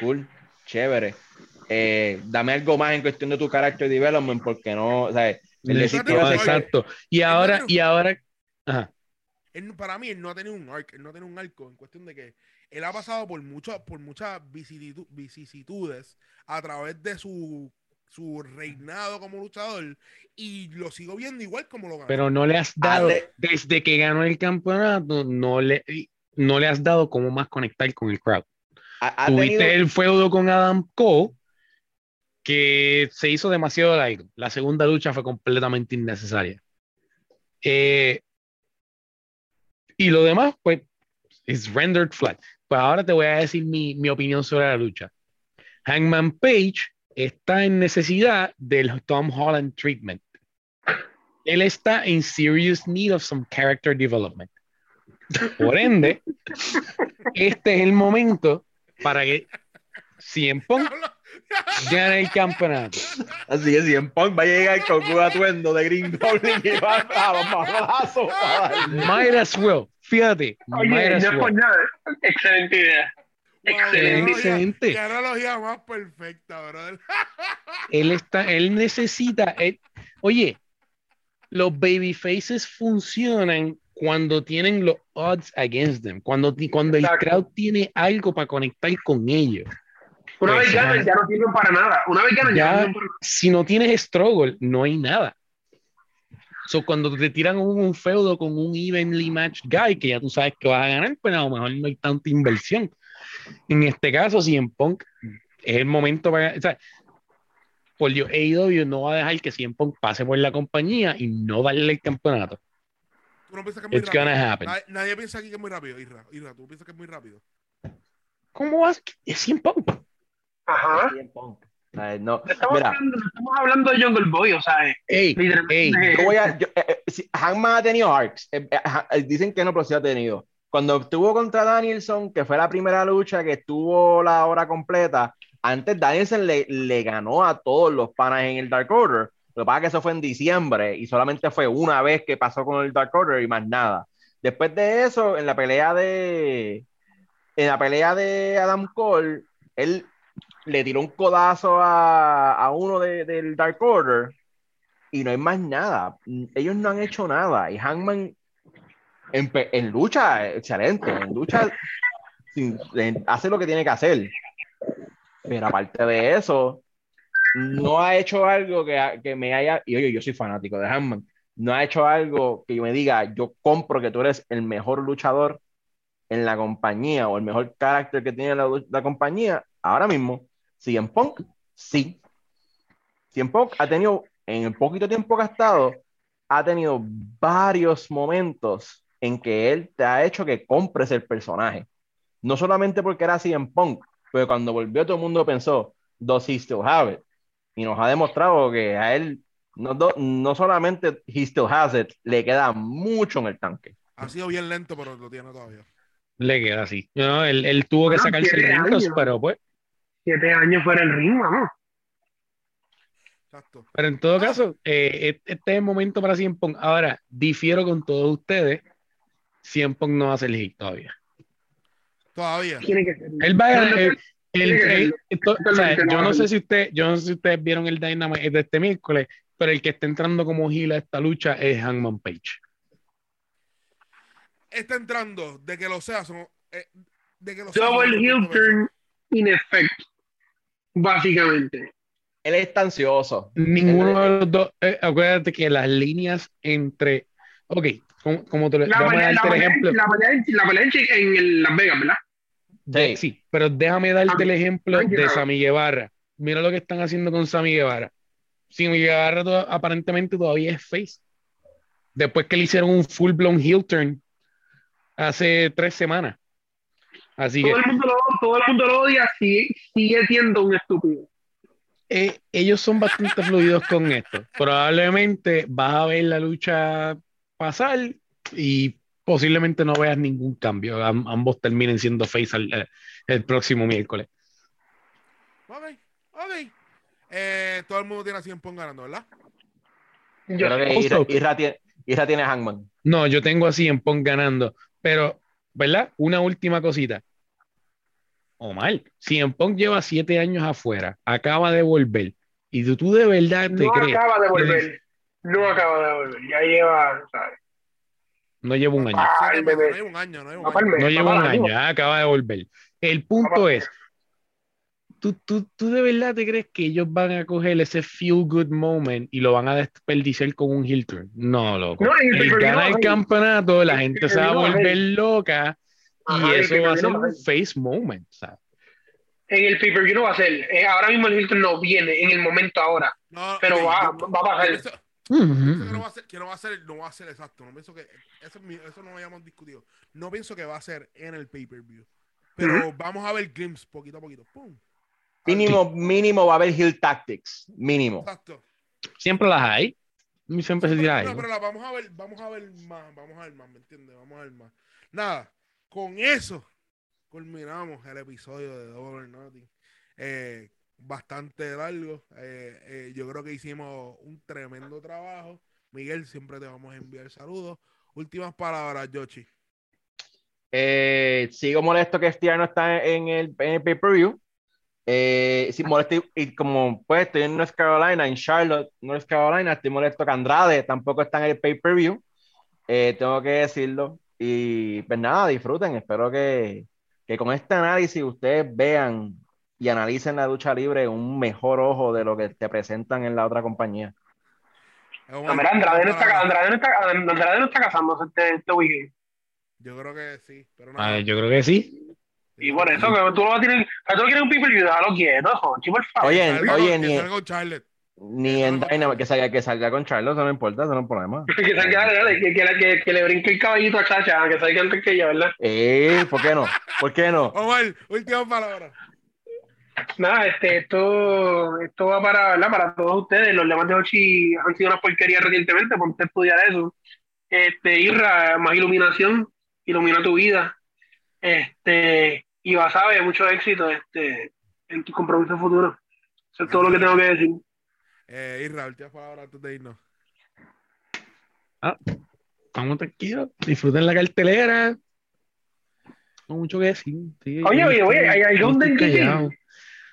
cool, chévere. Eh, dame algo más en cuestión de tu character development, porque no, o sea, el no, a- exacto. Y ahora, y ahora, ajá. Él para mí, él no ha tenido un arc, él no ha tenido un arco en cuestión de que él ha pasado por, mucho, por muchas vicisitu- vicisitudes a través de su, su reinado como luchador y lo sigo viendo igual como lo ganó. pero no le has dado, Ale- desde que ganó el campeonato, no le, no le has dado cómo más conectar con el crowd. ha- ha Tuviste tenido- el feudo con Adam Cole, que se hizo demasiado largo. La segunda lucha fue completamente innecesaria. Eh, y lo demás, pues, es rendered flat. Pues ahora te voy a decir mi, mi opinión sobre la lucha. Hangman Page está en necesidad del Tom Holland treatment. Él está en serious need of some character development. Por ende, este es el momento para que CM Punk gane el campeonato. Así que si en Punk va a llegar con un atuendo de Green Goblin y va a los mamazos. Might as well. Fíjate. Oye, might as no es por well. nada. Excelente idea. Excelente. Excelente. Qué analogía más perfecta, brother. Él está, él necesita. él- oye, los babyfaces funcionan cuando tienen los odds against them, cuando, cuando el crowd tiene algo para conectar con ellos. Una vez Exacto. ganan, ya no sirven para nada. Una vez ganan, ya, Ya- no sirven para nada. Si no tienes struggle, no hay nada. So, cuando te tiran un, un feudo con un evenly matched guy que ya tú sabes que vas a ganar, pues a lo mejor no hay tanta inversión. En este caso, si en Punk es el momento para. O sea, por Dios, AEW no va a dejar que CM Punk pase por la compañía y no darle el campeonato. Tú no piensas que es muy It's rápido. gonna happen. Nadie, nadie piensa aquí que es muy rápido. Isra, tú piensas que es muy rápido. ¿Cómo vas? Es CM Punk. Ajá. Ay, no, No Estamos, mira, hablando, no estamos hablando de Jungle Boy, o sea, eh, Ey, ey, yo voy a. yo, eh, eh, si- Hangman ha tenido arcs. eh, eh, eh, dicen que no, pero sí ha tenido. Cuando estuvo contra Danielson, que fue la primera lucha que estuvo la hora completa, antes Danielson le, le ganó a todos los panas en el Dark Order. Lo que pasa es que eso fue en diciembre y solamente fue una vez que pasó con el Dark Order y más nada. Después de eso, en la pelea de. En la pelea de Adam Cole, él le tiró un codazo a, a uno de- del Dark Order y no hay más nada. Ellos no han hecho nada. Y Hangman en, en lucha, excelente. En lucha sin- en- hace lo que tiene que hacer. Pero aparte de eso, no ha hecho algo que, que me haya. Y oye, yo soy fanático de Hangman. No ha hecho algo que yo me diga, yo compro que tú eres el mejor luchador en la compañía o el mejor carácter que tiene la, compañía ahora mismo. CM Punk, sí. CM Punk ha tenido, en el poquito tiempo estado, ha tenido varios momentos en que él te ha hecho que compres el personaje. No solamente porque era CM Punk, pero cuando volvió todo el mundo pensó, does he still have it? Y nos ha demostrado que a él, no, do- no solamente he still has it, le queda mucho en el tanque. Ha sido bien lento, pero lo tiene todavía. le queda así. No, él, él tuvo que sacarse el siete rincos, años. pero pues. Siete años fuera el ring, vamos. Exacto. Pero en todo caso, eh, este es el momento para CM Punk. Ahora, difiero con todos ustedes. CM Punk no va a ser hit todavía. Todavía. Tiene que ser. Él va a ganar. El- el- esto- o sea, yo no, sé si usted, yo no sé si ustedes vieron el Dynamite de este miércoles, pero el que está entrando como heel a esta lucha es Hangman Page. Está entrando, de que lo sea, son, eh, de que lo Double heel turn in effect. Básicamente. Él está ansioso. Ninguno de los dos. eh, acuérdate que las líneas entre. Ok, como, como te lo La déjame pelea, la pelea- ejemplo. la pelea en- la pelea en en el- Las Vegas, ¿verdad? de- sí, pero déjame darte el ejemplo de. Sammy Guevara. Mira lo que están haciendo con Sammy Guevara. Sammy Guevara to- aparentemente todavía es face. Después que le hicieron un full blown heel turn hace tres semanas. Así que Todo el mundo lo, todo el mundo lo odia, sigue, sigue siendo un estúpido. eh, ellos son bastante fluidos con esto. Probablemente vas a ver la lucha pasar y posiblemente no veas ningún cambio. Am- ambos terminen siendo face al- eh, el próximo miércoles. Ok, ok. Eh, todo el mundo tiene a 100 Punk ganando, ¿verdad? Yo, Creo que Isra, Isra tiene, Isra tiene Hangman. No, yo tengo así en Punk ganando. Pero, ¿verdad? Una última cosita. Omar, si en Punk lleva siete años afuera, acaba de volver, y tú, tú de verdad te no crees, acaba de volver. No acaba de volver. Ya lleva, ¿sabes? no lleva un año. Ah, el no lleva un año, no lleva un el año. No lleva un el año, ya acaba de volver. El punto Papá. es, ¿tú, tú, tú de verdad te crees que ellos van a coger ese feel good moment y lo van a desperdiciar con un heel turn? No, loco. No, el pay-per-view gana el campeonato, la El gente se va a volver loca y Ajá, el eso va a ser un face moment, ¿sabes? En el pay-per-view no va a ser. Eh, ahora mismo el Hilton no viene en el momento ahora. No, Pero va, yo- va a pasar. Pienso, pienso que no va a ser, que no va a ser, no va a ser exacto. No pienso que eso, eso no lo habíamos discutido. No pienso que va a ser en el pay-per-view. Pero vamos a ver glimpse poquito a poquito. Pum. Mínimo, mínimo va a haber Hill Tactics. Mínimo. Exacto. Siempre las hay. Siempre se tira No, pero la vamos a ver, vamos a ver más, vamos a ver más, ¿me entiendes? Vamos a ver más. Nada, con eso culminamos el episodio de Double Nothing. Eh, bastante largo. Eh, eh, yo creo que hicimos un tremendo trabajo. Miguel, siempre te vamos a enviar saludos. Últimas palabras, Yoshi. Eh, sigo molesto que FTR no está en el, en el pay-per-view. Eh, sí, molesto y, y como pues estoy en North Carolina, en Charlotte, North Carolina, estoy molesto que Andrade tampoco está en el pay-per-view. Eh, tengo que decirlo. Y pues nada, disfruten. Espero que, que con este análisis ustedes vean y analicen la lucha libre un mejor ojo de lo que te presentan en la otra compañía. No, mira, Andrade no está, Andrade no está, Andrade no está casándose este, este weekend. Yo creo que sí, pero no. Ah, yo creo que sí. Y por eso que tú lo vas a tener, que tú lo quieres un people y déjalo quieto, Jochi, por favor. Oye, Salga oye, ni, salga con Charlotte. ni en Dynamite, que salga, que salga con Charlos, no me importa, eso no es un problema. que, salga, dale, que, que, que, que le brinque el caballito a Chacha, que salga antes que ella, ¿verdad? Eh, ¿por qué no? ¿Por qué no? Omar, últimas palabras. Nada, este, esto, esto va para, ¿verdad? para todos ustedes. Los lemas de Hochi han sido una porquería recientemente, ponte a estudiar eso. Este, Irra, más iluminación, ilumina tu vida. Este, y vas a ver mucho éxito este, en tu compromiso futuro. Eso es todo lo que tengo que decir. Eh, Isra, últimas palabras antes de irnos. Estamos tranquilos. Disfruten la cartelera. No mucho que decir. sí, Oye, oye, oye, hay- hay yo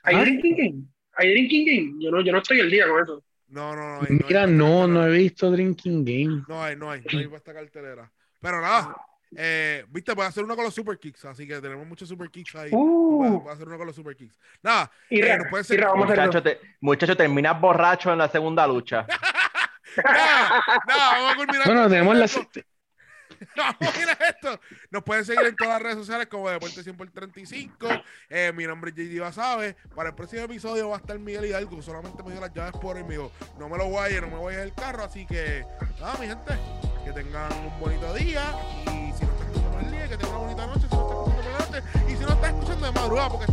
¿Hay ¿Ah? drinking game? ¿Hay drinking game? Yo no, yo no estoy el día con eso. No, no, no. hay- no hay Mira, no, no he visto Drinking Game. No hay, no hay, no hay para esta cartelera. Pero nada, eh, viste, puede hacer uno con los super kicks, así que tenemos muchos super kicks ahí. Uh, puede hacer uno con los super kicks. Nada, Irra, eh, ser- a Muchacho, te, muchacho, terminas borracho en la segunda lucha. nada, nada, vamos a culminar. Bueno, tenemos la. No, mira esto. Nos pueden seguir en todas las redes sociales como Deporte 100 por 35. Eh, mi nombre es JD Basabe. Para el próximo episodio va a estar Miguel Hidalgo. Solamente me dio las llaves por él. Me no me lo guayes, no me vayas el carro. Así que, nada, mi gente, que tengan un bonito día. Y si no estás escuchando el día, que tengan una bonita noche. Si no estás escuchando por la noche. Y si no estás escuchando de madrugada, porque